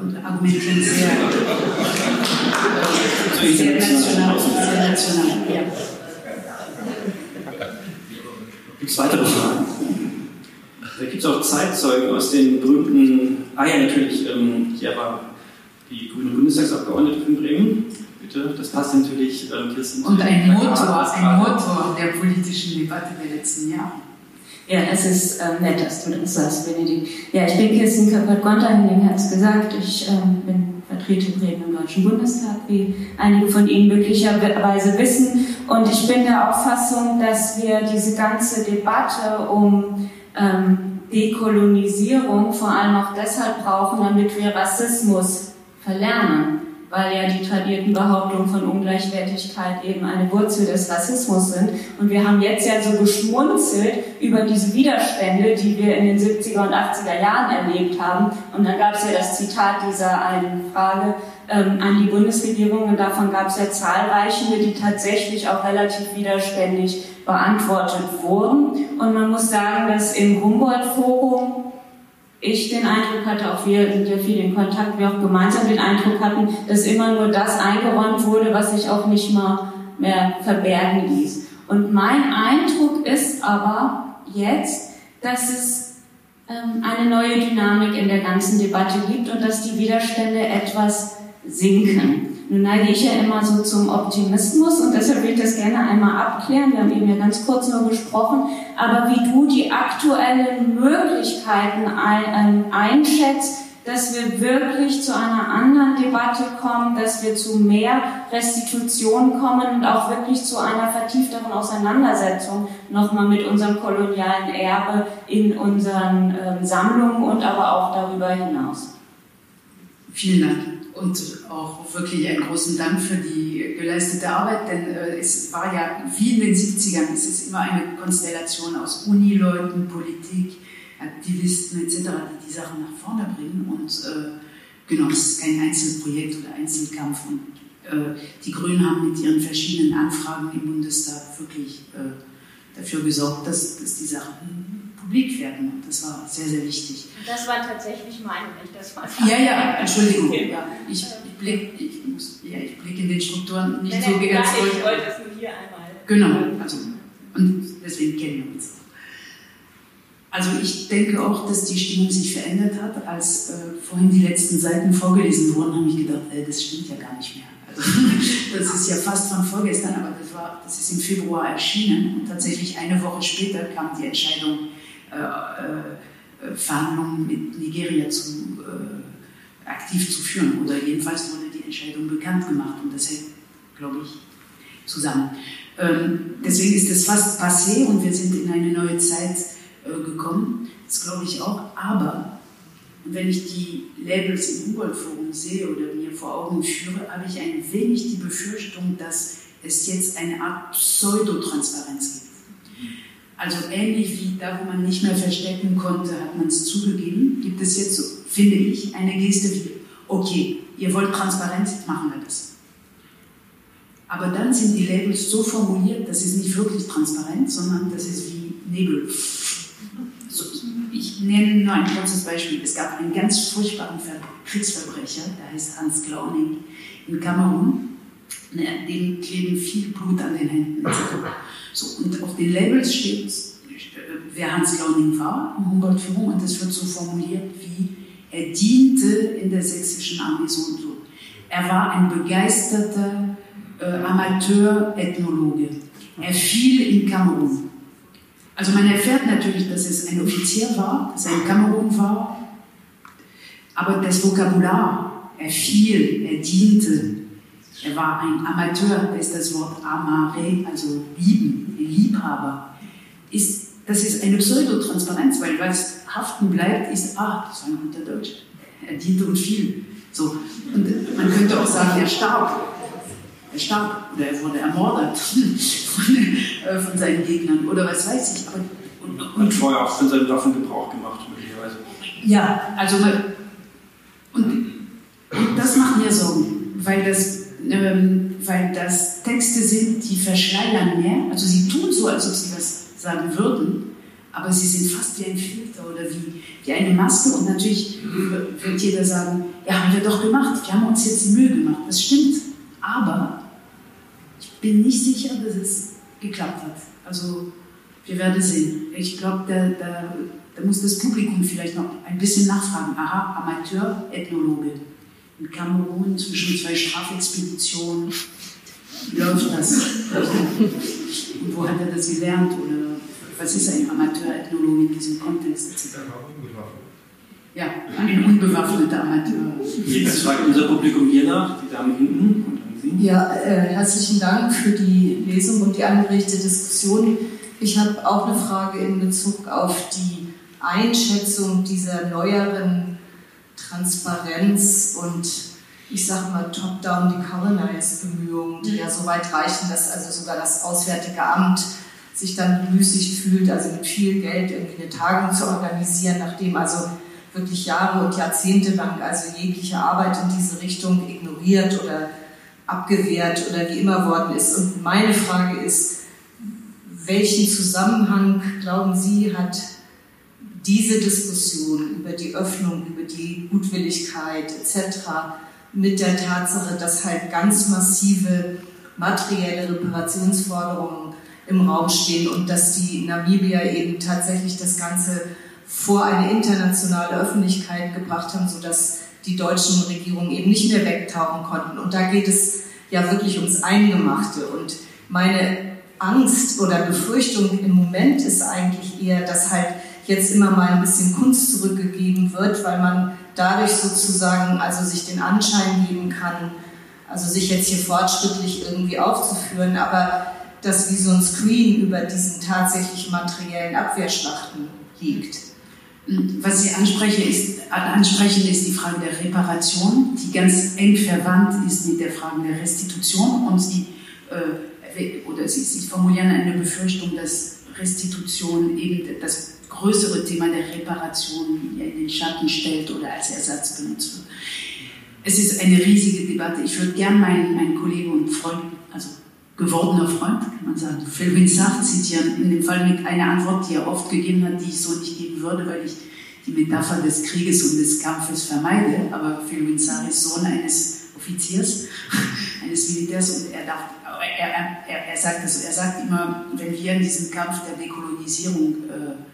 und argumentieren sehr, sehr national. Sehr national ja. Gibt es weitere Fragen? Da gibt es auch Zeitzeugen aus den berühmten, ah ja, natürlich, ähm, hier war die grüne Bundestagsabgeordnete von Bremen. Bitte, das passt natürlich, ähm, Kirsten. Und ein Motor, ein Motor der politischen Debatte der letzten Jahre. Ja, es ist ähm, nett, dass du das sagst, Benedikt. Ja, ich bin Kirsten Kappert-Gonter, Henning hat es gesagt. Ich ähm, bin Vertretung Bremen im Deutschen Bundestag, wie einige von Ihnen möglicherweise wissen. Und ich bin der Auffassung, dass wir diese ganze Debatte um ähm, Dekolonisierung vor allem auch deshalb brauchen, damit wir Rassismus verlernen weil ja die tradierten Behauptungen von Ungleichwertigkeit eben eine Wurzel des Rassismus sind. Und wir haben jetzt ja so geschmunzelt über diese Widerstände, die wir in den 70er und 80er Jahren erlebt haben. Und dann gab es ja das Zitat dieser einen Frage ähm, an die Bundesregierung und davon gab es ja zahlreiche, die tatsächlich auch relativ widerständig beantwortet wurden. Und man muss sagen, dass im Humboldt-Forum ich den Eindruck hatte, auch wir sind ja viel in Kontakt, wir auch gemeinsam den Eindruck hatten, dass immer nur das eingeräumt wurde, was sich auch nicht mal mehr verbergen ließ. Und mein Eindruck ist aber jetzt, dass es ähm, eine neue Dynamik in der ganzen Debatte gibt und dass die Widerstände etwas sinken. Nun neige ich ja immer so zum Optimismus und deshalb will ich das gerne einmal abklären. Wir haben eben ja ganz kurz nur gesprochen, aber wie du die aktuellen Möglichkeiten ähm, einschätzt, dass wir wirklich zu einer anderen Debatte kommen, dass wir zu mehr Restitution kommen und auch wirklich zu einer vertiefteren Auseinandersetzung nochmal mit unserem kolonialen Erbe in unseren äh, Sammlungen und aber auch darüber hinaus. Vielen Dank und auch wirklich einen großen Dank für die geleistete Arbeit, denn äh, es war ja wie in den 70ern, es ist immer eine Konstellation aus Unileuten, Politik, Aktivisten etc., die die Sachen nach vorne bringen und äh, genau, es ist kein Einzelprojekt oder Einzelkampf und äh, die Grünen haben mit ihren verschiedenen Anfragen im Bundestag wirklich dafür gesorgt, dass die Sachen publik werden. Und das war sehr, sehr wichtig. Das war tatsächlich meine, wenn ich das mal Ja, ja, Entschuldigung. Ja, ich, ich blicke ich muss, ja, ich blick in den Strukturen nicht nein, so ganz durch. Ich wollte das nur hier einmal. Genau, also, und deswegen kennen wir uns auch. Also ich denke auch, dass die Stimmung sich verändert hat. Als äh, vorhin die letzten Seiten vorgelesen wurden, habe ich gedacht, äh, das stimmt ja gar nicht mehr. Also, das ist ja fast von vorgestern, aber das, war, das ist im Februar erschienen und tatsächlich eine Woche später kam die Entscheidung äh, äh, Verhandlungen mit Nigeria zu, äh, aktiv zu führen. Oder jedenfalls wurde die Entscheidung bekannt gemacht und das hängt, glaube ich, zusammen. Ähm, deswegen ist es fast passé und wir sind in eine neue Zeit gekommen. Das glaube ich auch. Aber wenn ich die Labels im Humboldt-Forum sehe oder mir vor Augen führe, habe ich ein wenig die Befürchtung, dass es jetzt eine Art Pseudotransparenz gibt. Also ähnlich wie da, wo man nicht mehr verstecken konnte, hat man es zugegeben, gibt es jetzt finde ich, eine Geste wie, okay, ihr wollt Transparenz, machen wir das. Aber dann sind die Labels so formuliert, das ist nicht wirklich transparent, sondern das ist wie Nebel. So, ich nenne nur ein kurzes Beispiel. Es gab einen ganz furchtbaren Kriegsverbrecher, der heißt Hans Glauning in Kamerun. Dem kleben viel Blut an den Händen. So, und auf den Labels steht, wer Hans Glauning war im Humboldt-Führung und das wird so formuliert wie er diente in der sächsischen Armee so und so. Er war ein begeisterter äh, Amateur-Ethnologe. Er fiel in Kamerun. Also man erfährt natürlich, dass es ein Offizier war, dass er in Kamerun war, aber das Vokabular, er fiel, er diente, er war ein Amateur, da ist das Wort amare, also lieben, Liebhaber, ist, das ist eine Pseudotransparenz, weil was haften bleibt, ist, ah, das war ein guter Deutsch, er diente und fiel. So. Und man könnte auch sagen, er starb er starb oder er wurde ermordet von, äh, von seinen Gegnern oder was weiß ich. Aber, und, und, Hat vorher auch von seinen Waffen Gebrauch gemacht, möglicherweise. Ja, also und, und das macht mir Sorgen, weil das, ähm, weil das Texte sind, die verschleiern mehr. Also sie tun so, als ob sie was sagen würden, aber sie sind fast wie ein Filter oder wie, wie eine Maske. Und natürlich wird jeder sagen, ja, haben wir doch gemacht, wir haben uns jetzt die Mühe gemacht. Das stimmt. Aber bin nicht sicher, dass es geklappt hat. Also wir werden sehen. Ich glaube, da, da, da, muss das Publikum vielleicht noch ein bisschen nachfragen. Aha, Amateur, Ethnologe. In Kamerun zwischen zwei Strafexpeditionen. Wie läuft das? Und wo hat er das gelernt? Oder was ist ein Amateur-Ethnologe in diesem Kontext? Ja, ein unbewaffneter Amateur. Jetzt fragt unser Publikum hier nach, die Dame hinten. Ja, äh, herzlichen Dank für die Lesung und die angeregte Diskussion. Ich habe auch eine Frage in Bezug auf die Einschätzung dieser neueren Transparenz und ich sage mal top-down decolonize Bemühungen, die ja so weit reichen, dass also sogar das Auswärtige Amt sich dann bemüßigt fühlt, also mit viel Geld irgendwie eine Tagung zu organisieren, nachdem also wirklich Jahre und Jahrzehnte lang also jegliche Arbeit in diese Richtung ignoriert oder abgewehrt oder wie immer worden ist. Und meine Frage ist, welchen Zusammenhang, glauben Sie, hat diese Diskussion über die Öffnung, über die Gutwilligkeit etc. mit der Tatsache, dass halt ganz massive materielle Reparationsforderungen im Raum stehen und dass die Namibier eben tatsächlich das Ganze vor eine internationale Öffentlichkeit gebracht haben, sodass die deutschen Regierungen eben nicht mehr wegtauchen konnten. Und da geht es ja wirklich ums Eingemachte. Und meine Angst oder Befürchtung im Moment ist eigentlich eher, dass halt jetzt immer mal ein bisschen Kunst zurückgegeben wird, weil man dadurch sozusagen also sich den Anschein geben kann, also sich jetzt hier fortschrittlich irgendwie aufzuführen, aber dass wie so ein Screen über diesen tatsächlich materiellen Abwehrschlachten liegt. Was Sie ansprechen ist, ansprechen, ist die Frage der Reparation, die ganz eng verwandt ist mit der Frage der Restitution. Und Sie, äh, oder Sie, Sie formulieren eine Befürchtung, dass Restitution eben das größere Thema der Reparation in den Schatten stellt oder als Ersatz benutzt wird. Es ist eine riesige Debatte. Ich würde gern meinen, meinen Kollegen und Freund, also gewordener Freund, kann man sagen, Phil Winsach zitieren, in dem Fall mit einer Antwort, die er oft gegeben hat, die ich so nicht geben würde, weil ich die Metapher des Krieges und des Kampfes vermeide. Aber Phil Winsach ist Sohn eines Offiziers, eines Militärs und er, darf, er, er, er, sagt das, er sagt immer, wenn wir in diesem Kampf der Dekolonisierung äh,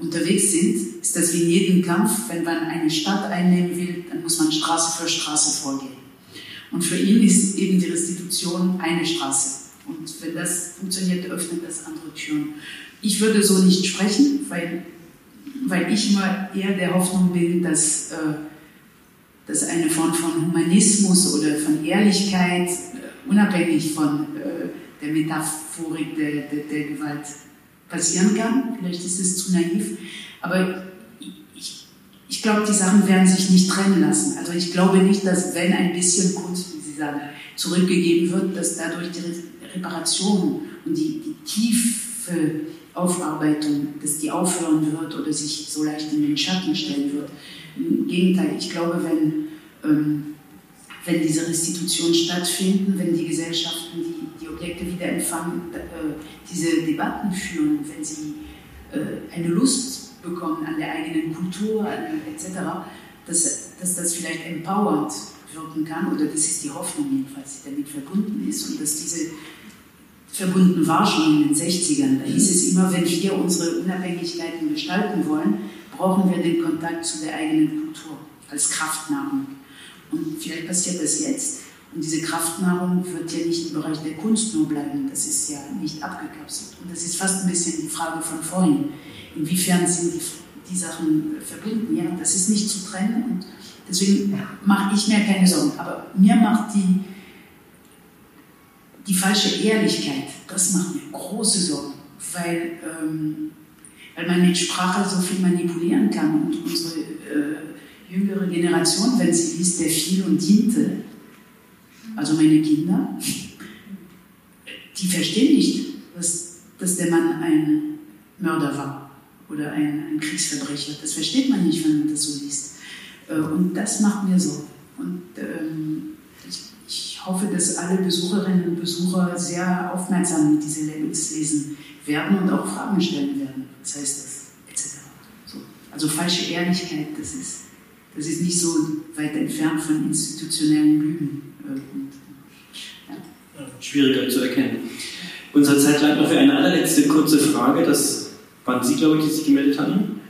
unterwegs sind, ist das wie in jedem Kampf, wenn man eine Stadt einnehmen will, dann muss man Straße für Straße vorgehen. Und für ihn ist eben die Restitution eine Straße. Und wenn das funktioniert, öffnet das andere Türen. Ich würde so nicht sprechen, weil, weil ich immer eher der Hoffnung bin, dass, äh, dass eine Form von Humanismus oder von Ehrlichkeit, äh, unabhängig von äh, der Metaphorik der, der, der Gewalt, passieren kann. Vielleicht ist es zu naiv. Aber ich glaube, die Sachen werden sich nicht trennen lassen. Also ich glaube nicht, dass wenn ein bisschen Kunst, wie Sie sagen, zurückgegeben wird, dass dadurch die Reparation und die, die tiefe Aufarbeitung, dass die aufhören wird oder sich so leicht in den Schatten stellen wird. Im Gegenteil, ich glaube, wenn, ähm, wenn diese Restitutionen stattfinden, wenn die Gesellschaften die, die Objekte wieder empfangen, äh, diese Debatten führen, wenn sie äh, eine Lust bekommen an der eigenen Kultur etc., dass, dass das vielleicht empowernd wirken kann, oder das ist die Hoffnung jedenfalls, die damit verbunden ist, und dass diese verbunden war schon in den 60ern. Da hieß es immer, wenn wir unsere Unabhängigkeiten gestalten wollen, brauchen wir den Kontakt zu der eigenen Kultur als Kraftnahrung. Und vielleicht passiert das jetzt. Und diese Kraftnahrung wird ja nicht im Bereich der Kunst nur bleiben. Das ist ja nicht abgekapselt. Und das ist fast ein bisschen die Frage von vorhin. Inwiefern sind die, die Sachen verbunden? Ja, das ist nicht zu trennen. Und deswegen mache ich mir keine Sorgen. Aber mir macht die, die falsche Ehrlichkeit, das macht mir große Sorgen. Weil, ähm, weil man mit Sprache so viel manipulieren kann. Und unsere äh, jüngere Generation, wenn sie liest, der fiel und diente, also meine Kinder, die verstehen nicht, dass, dass der Mann ein Mörder war oder ein, ein Kriegsverbrecher. Das versteht man nicht, wenn man das so liest. Äh, und das macht mir Sorgen. Und ähm, ich, hoffe, dass alle Besucherinnen und Besucher sehr aufmerksam mit dieser Lebens lesen werden und auch Fragen stellen werden. Was heißt das? Etc. So. Also falsche Ehrlichkeit, das ist, das ist nicht so weit entfernt von institutionellen Lügen. Äh, ja. Schwieriger zu erkennen. Unsere Zeit bleibt noch für eine allerletzte kurze Frage. Das waren Sie, glaube ich, die sich gemeldet hatten?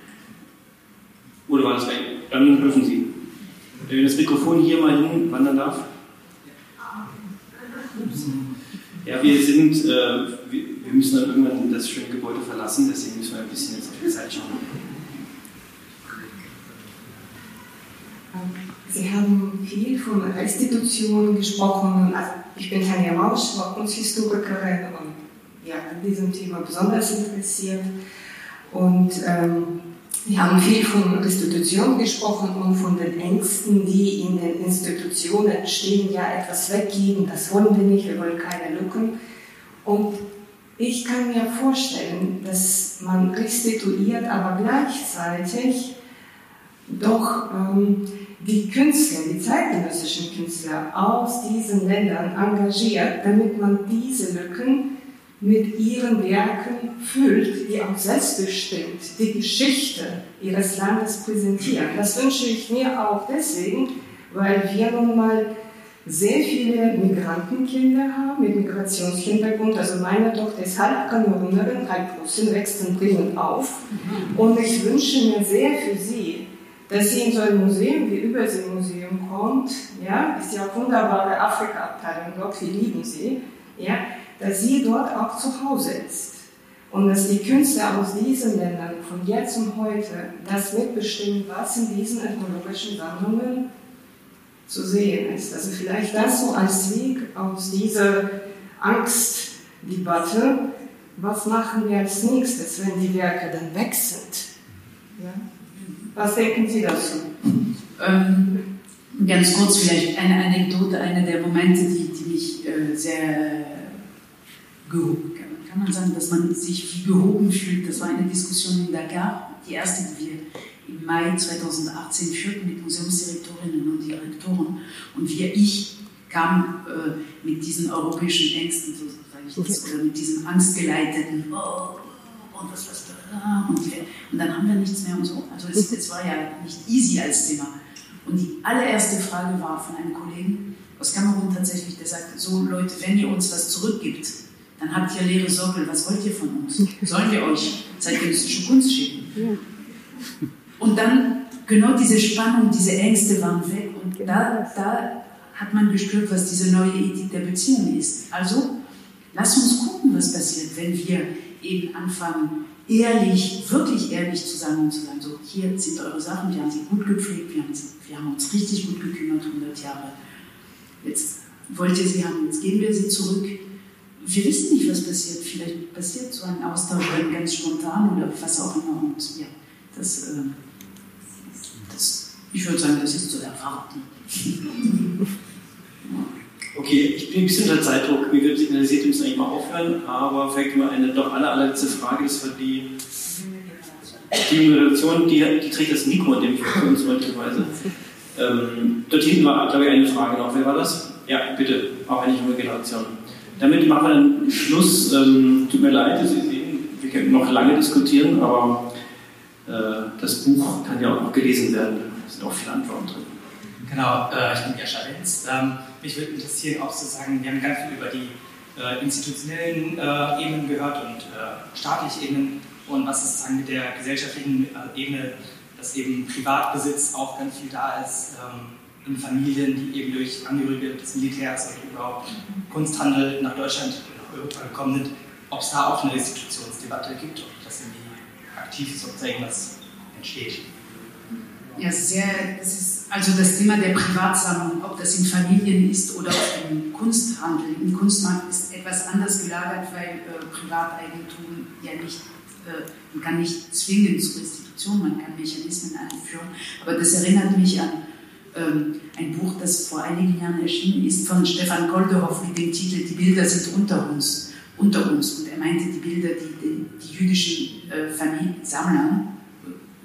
Oder war das weg? Dann dürfen Sie. Wenn das Mikrofon hier mal hinwandern darf. Ja, wir sind, äh, wir, wir, müssen dann irgendwann das schöne Gebäude verlassen, deswegen müssen wir ein bisschen jetzt auf die Zeit schauen. Sie haben viel von Restitution gesprochen. Also ich bin Tanja Mausch, war Kunsthistorikerin und ja, an diesem Thema besonders interessiert. Und ähm, wir haben viel von Restitution gesprochen und von den Ängsten, die in den Institutionen entstehen, ja etwas weggeben, das wollen wir nicht, wir wollen keine Lücken. Und ich kann mir vorstellen, dass man restituiert, aber gleichzeitig doch ähm, die Künstler, die zeitgenössischen Künstler aus diesen Ländern engagiert, damit man diese Lücken mit ihren Werken füllt, die auch selbstbestimmt die Geschichte ihres Landes präsentieren. Das wünsche ich mir auch deswegen, weil wir nun mal sehr viele Migrantenkinder haben mit Migrationshintergrund. Also meine Tochter ist halb Kamerunerin, halb Russin, wächst in Bremen auf. Und ich wünsche mir sehr für sie, dass sie in so ein Museum wie Überseemuseum kommt. Ja, ist ja auch wunderbare Afrika-Abteilung dort, wir lieben sie. Ja, dass sie dort auch zu Hause ist. Und dass die Künstler aus diesen Ländern von jetzt und heute das mitbestimmen, was in diesen ökologischen Sammlungen zu sehen ist. Also vielleicht das so als Weg aus dieser Angstdebatte. Was machen wir als nächstes, wenn die Werke dann weg sind? Ja? Was denken Sie dazu? Ähm, ganz kurz vielleicht eine Anekdote, einer der Momente, die, die mich äh, sehr gehoben, kann man sagen, dass man sich wie gehoben fühlt. Das war eine Diskussion in Dakar, die erste, die wir im Mai 2018 führten mit Museumsdirektorinnen und Direktoren. Und wir, ich, kam äh, mit diesen europäischen Ängsten, so sage ich das, oder mit diesem angstgeleiteten, oh, und was, was, da, und, und dann haben wir nichts mehr und so. Also es, es war ja nicht easy als Thema. Und die allererste Frage war von einem Kollegen aus Kamerun tatsächlich, der sagte, so Leute, wenn ihr uns was zurückgibt, dann habt ihr leere Sockel, was wollt ihr von uns? Sollen wir euch zeitgenössische Kunst schicken? Und dann, genau diese Spannung, diese Ängste waren weg und da, da hat man gespürt, was diese neue Ethik der Beziehung ist. Also, lass uns gucken, was passiert, wenn wir eben anfangen, ehrlich, wirklich ehrlich zu sein und zu sagen, so, hier sind eure Sachen, wir haben sie gut gepflegt, wir haben, sie, wir haben uns richtig gut gekümmert, 100 Jahre. Jetzt wollt ihr sie haben, jetzt geben wir sie zurück wir wissen nicht, was passiert. Vielleicht passiert so ein Austausch ganz spontan oder was auch immer. Und ja, das, äh, das ich würde sagen, das ist zu erwarten. Okay, ich bin ein bisschen unter Zeitdruck. Mir wird signalisiert, wir müssen eigentlich mal aufhören, aber vielleicht mal eine doch aller, allerletzte Frage, das war die. Die Moderation, die, die trägt das Mikro, dem ich für uns freundlicherweise. Ähm, dort hinten war, glaube ich, eine Frage noch. Wer war das? Ja, bitte, auch eine junge Generation. Damit machen wir dann Schluss. Ähm, tut mir leid, Sie sehen, wir können noch lange diskutieren, aber äh, das Buch kann ja auch noch gelesen werden. Es sind auch viele Antworten drin. Genau, äh, ich bin Jascha Wenz. Ähm, mich würde interessieren, auch sozusagen, wir haben ganz viel über die äh, institutionellen äh, Ebenen gehört und äh, staatliche Ebenen und was sozusagen mit der gesellschaftlichen äh, Ebene, dass eben Privatbesitz auch ganz viel da ist ähm, in Familien, die eben durch Angehörige des Militärs oder überhaupt Kunsthandel nach Deutschland, nach Europa gekommen sind, ob es da auch eine Institutionsdebatte gibt, ob das irgendwie aktiv ist, ob da irgendwas entsteht. Ja, sehr, das ist also das Thema der Privatsammlung, ob das in Familien ist oder im Kunsthandel, im Kunstmarkt ist etwas anders gelagert, weil äh, Privateigentum ja nicht, äh, man kann nicht zwingen zur Restitution, man kann Mechanismen einführen. Aber das erinnert mich an ähm, ein Buch, das vor einigen Jahren erschienen ist, von Stefan Kolderhoff mit dem Titel Die Bilder sind unter uns. Unter uns. Und er meinte die Bilder, die die, die jüdischen äh, Familien, Sammlern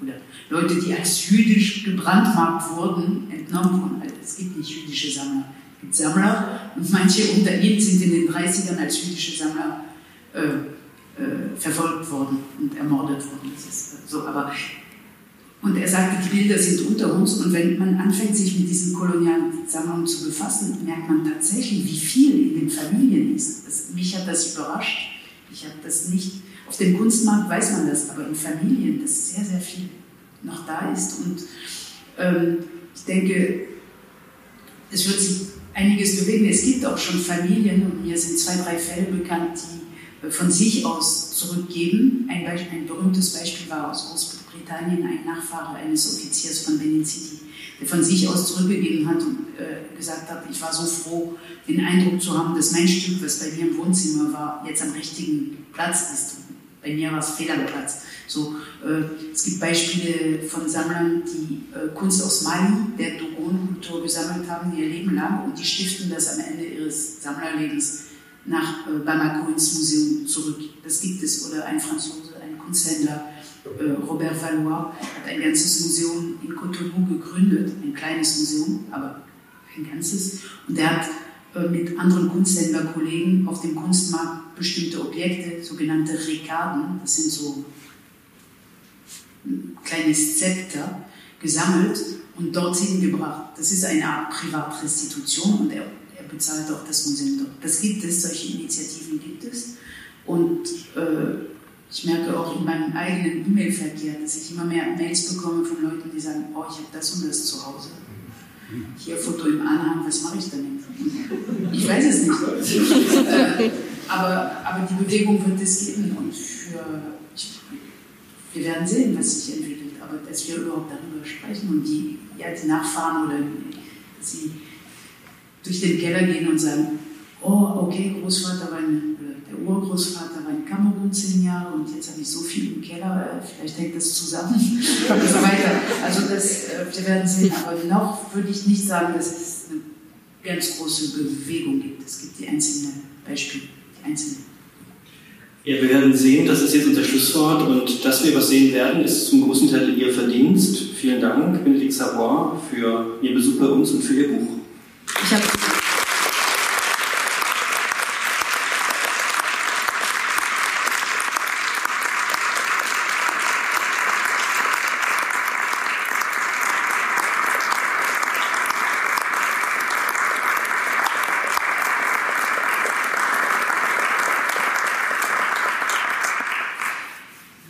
oder Leute, die als jüdisch gebrandmarkt wurden, entnommen wurden. Also es gibt nicht jüdische Sammler. Es gibt Sammler und manche unter ihnen sind in den 30ern als jüdische Sammler äh, äh, verfolgt worden und ermordet worden. Das ist so, aber und er sagte, die Bilder sind unter uns und wenn man anfängt, sich mit diesen kolonialen Sammlungen zu befassen, merkt man tatsächlich, wie viel in den Familien ist. Das, mich hat das überrascht. Ich habe das nicht, auf dem Kunstmarkt weiß man das, aber in Familien, das sehr, sehr viel noch da ist. Und ähm, ich denke, es wird sich einiges bewegen. Es gibt auch schon Familien, und mir sind zwei, drei Fälle bekannt, die äh, von sich aus zurückgeben. Ein, Beispiel, ein berühmtes Beispiel war aus Großbritannien ein Nachfahre eines Offiziers von Benin City, der von sich aus zurückgegeben hat und äh, gesagt hat, ich war so froh, den Eindruck zu haben, dass mein Stück, was bei mir im Wohnzimmer war, jetzt am richtigen Platz ist. Bei mir war es fehl am Platz. So, äh, es gibt Beispiele von Sammlern, die äh, Kunst aus Mali, der Dogon-Kultur gesammelt haben, ihr Leben lang und die stiften das am Ende ihres Sammlerlebens nach äh, Bamako ins Museum zurück. Das gibt es. Oder ein Franzose, ein Kunsthändler, äh, Robert Valois, hat ein ganzes Museum in Cotonou gegründet, ein kleines Museum, aber ein ganzes. Und er hat mit anderen Kunsthändlerkollegen auf dem Kunstmarkt bestimmte Objekte, sogenannte Ricarden, das sind so kleines Zepter gesammelt und dorthin gebracht. Das ist eine Art Privatrestitution und er, er bezahlt auch das Museum. Das gibt es, solche Initiativen gibt es. Und äh, ich merke auch in meinem eigenen E-Mail-Verkehr, dass ich immer mehr Mails bekomme von Leuten, die sagen, oh, ich habe das und das zu Hause. Hier Foto im Anhang, was mache ich damit? Ich weiß es nicht. äh, aber, aber die Bewegung wird es geben und für wir werden sehen, was sich entwickelt, aber dass wir überhaupt darüber sprechen und die, ja, die Nachfahren oder sie durch den Keller gehen und sagen, oh, okay, Großvater war ein, der Urgroßvater war in Kamerun zehn Jahre und jetzt habe ich so viel im Keller, äh, vielleicht hängt das zusammen und so weiter. Also das, äh, wir werden sehen, aber noch würde ich nicht sagen, dass es eine ganz große Bewegung gibt. Es gibt die einzelnen Beispiele, die einzelnen ja, wir werden sehen, das ist jetzt unser Schlusswort und dass wir was sehen werden, ist zum großen Teil Ihr Verdienst. Vielen Dank, Benedikt Savoy, für Ihren Besuch bei uns und für Ihr Buch. Ich habe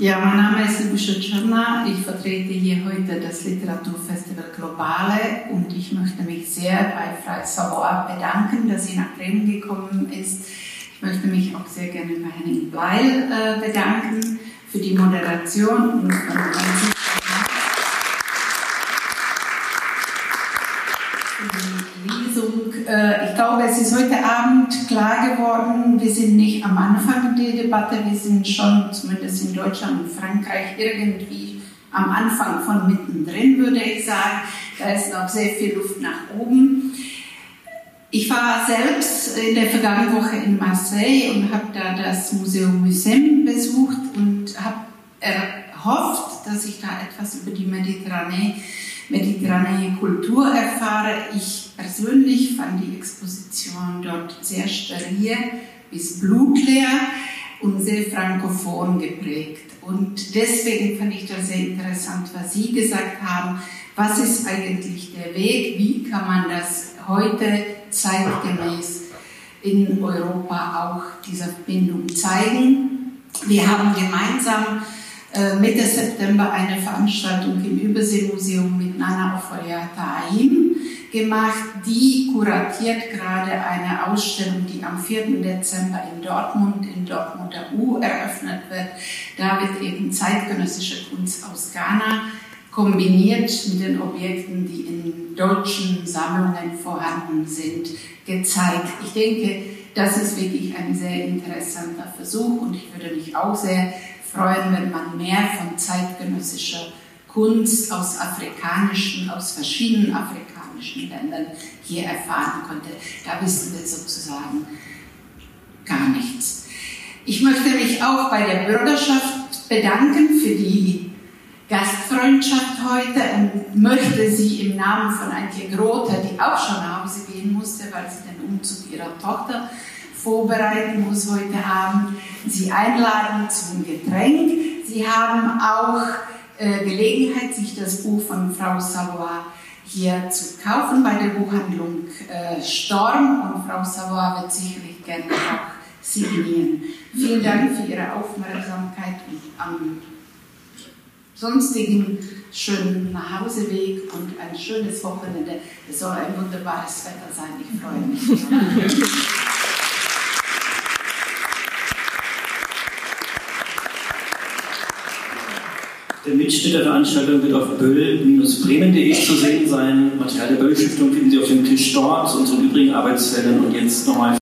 Ja, mein Name ist Ibusha Czerna. Ich vertrete hier heute das Literaturfestival Globale und ich möchte mich sehr bei Frau Savoy bedanken, dass sie nach Bremen gekommen ist. Ich möchte mich auch sehr gerne bei Henning Bleil äh, bedanken für die Moderation Äh, ich glaube, es ist heute Abend klar geworden, wir sind nicht am Anfang der Debatte, wir sind schon, zumindest in Deutschland und Frankreich, irgendwie am Anfang von mittendrin, würde ich sagen. Da ist noch sehr viel Luft nach oben. Ich war selbst in der vergangenen Woche in Marseille und habe da das Museum Museum besucht und habe erhofft, dass ich da etwas über die mediterrane, mediterrane Kultur erfahre. Ich persönlich fand die Exposition dort sehr steril bis blutleer und sehr frankophon geprägt. Und deswegen fand ich das sehr interessant, was Sie gesagt haben. Was ist eigentlich der Weg? Wie kann man das heute zeitgemäß in Europa auch dieser Verbindung zeigen? Wir haben gemeinsam äh, Mitte September eine Veranstaltung im Überseemuseum mit Nana Oforiata Aim gemacht. Die kuratiert gerade eine Ausstellung, die am 4. Dezember in Dortmund, in Dortmunder U eröffnet wird. Da wird eben zeitgenössische Kunst aus Ghana kombiniert mit den Objekten, die in deutschen Sammlungen vorhanden sind, gezeigt. Ich denke, das ist wirklich ein sehr interessanter Versuch und ich würde mich auch sehr freuen, wenn man mehr von zeitgenössischer Kunst aus afrikanischen, aus verschiedenen afrikanischen Ländern hier erfahren konnte. Da wissen wir sozusagen gar nichts. Ich möchte mich auch bei der Bürgerschaft bedanken für die Gastfreundschaft heute und möchte sie im Namen von Antje Grote, die auch schon nach Hause gehen musste, weil sie den Umzug ihrer Tochter vorbereiten muss heute Abend, Sie einladen zum Getränk. Sie haben auch äh, Gelegenheit, sich das Buch von Frau Savoy hier zu kaufen bei der Buchhandlung äh, Storm und Frau Savoy wird sicherlich gerne auch signieren. Vielen Dank für Ihre Aufmerksamkeit und am sonstigen schönen Nachhauseweg und ein schönes Wochenende. Es soll ein wunderbares Wetter sein. Ich freue mich. Der Mitschnitt der Veranstaltung wird auf böll-bremen.de zu sehen sein. Material der Böll-Stiftung finden Sie auf dem Tisch dort, zu unseren übrigen Arbeitsfeldern und jetzt nochmal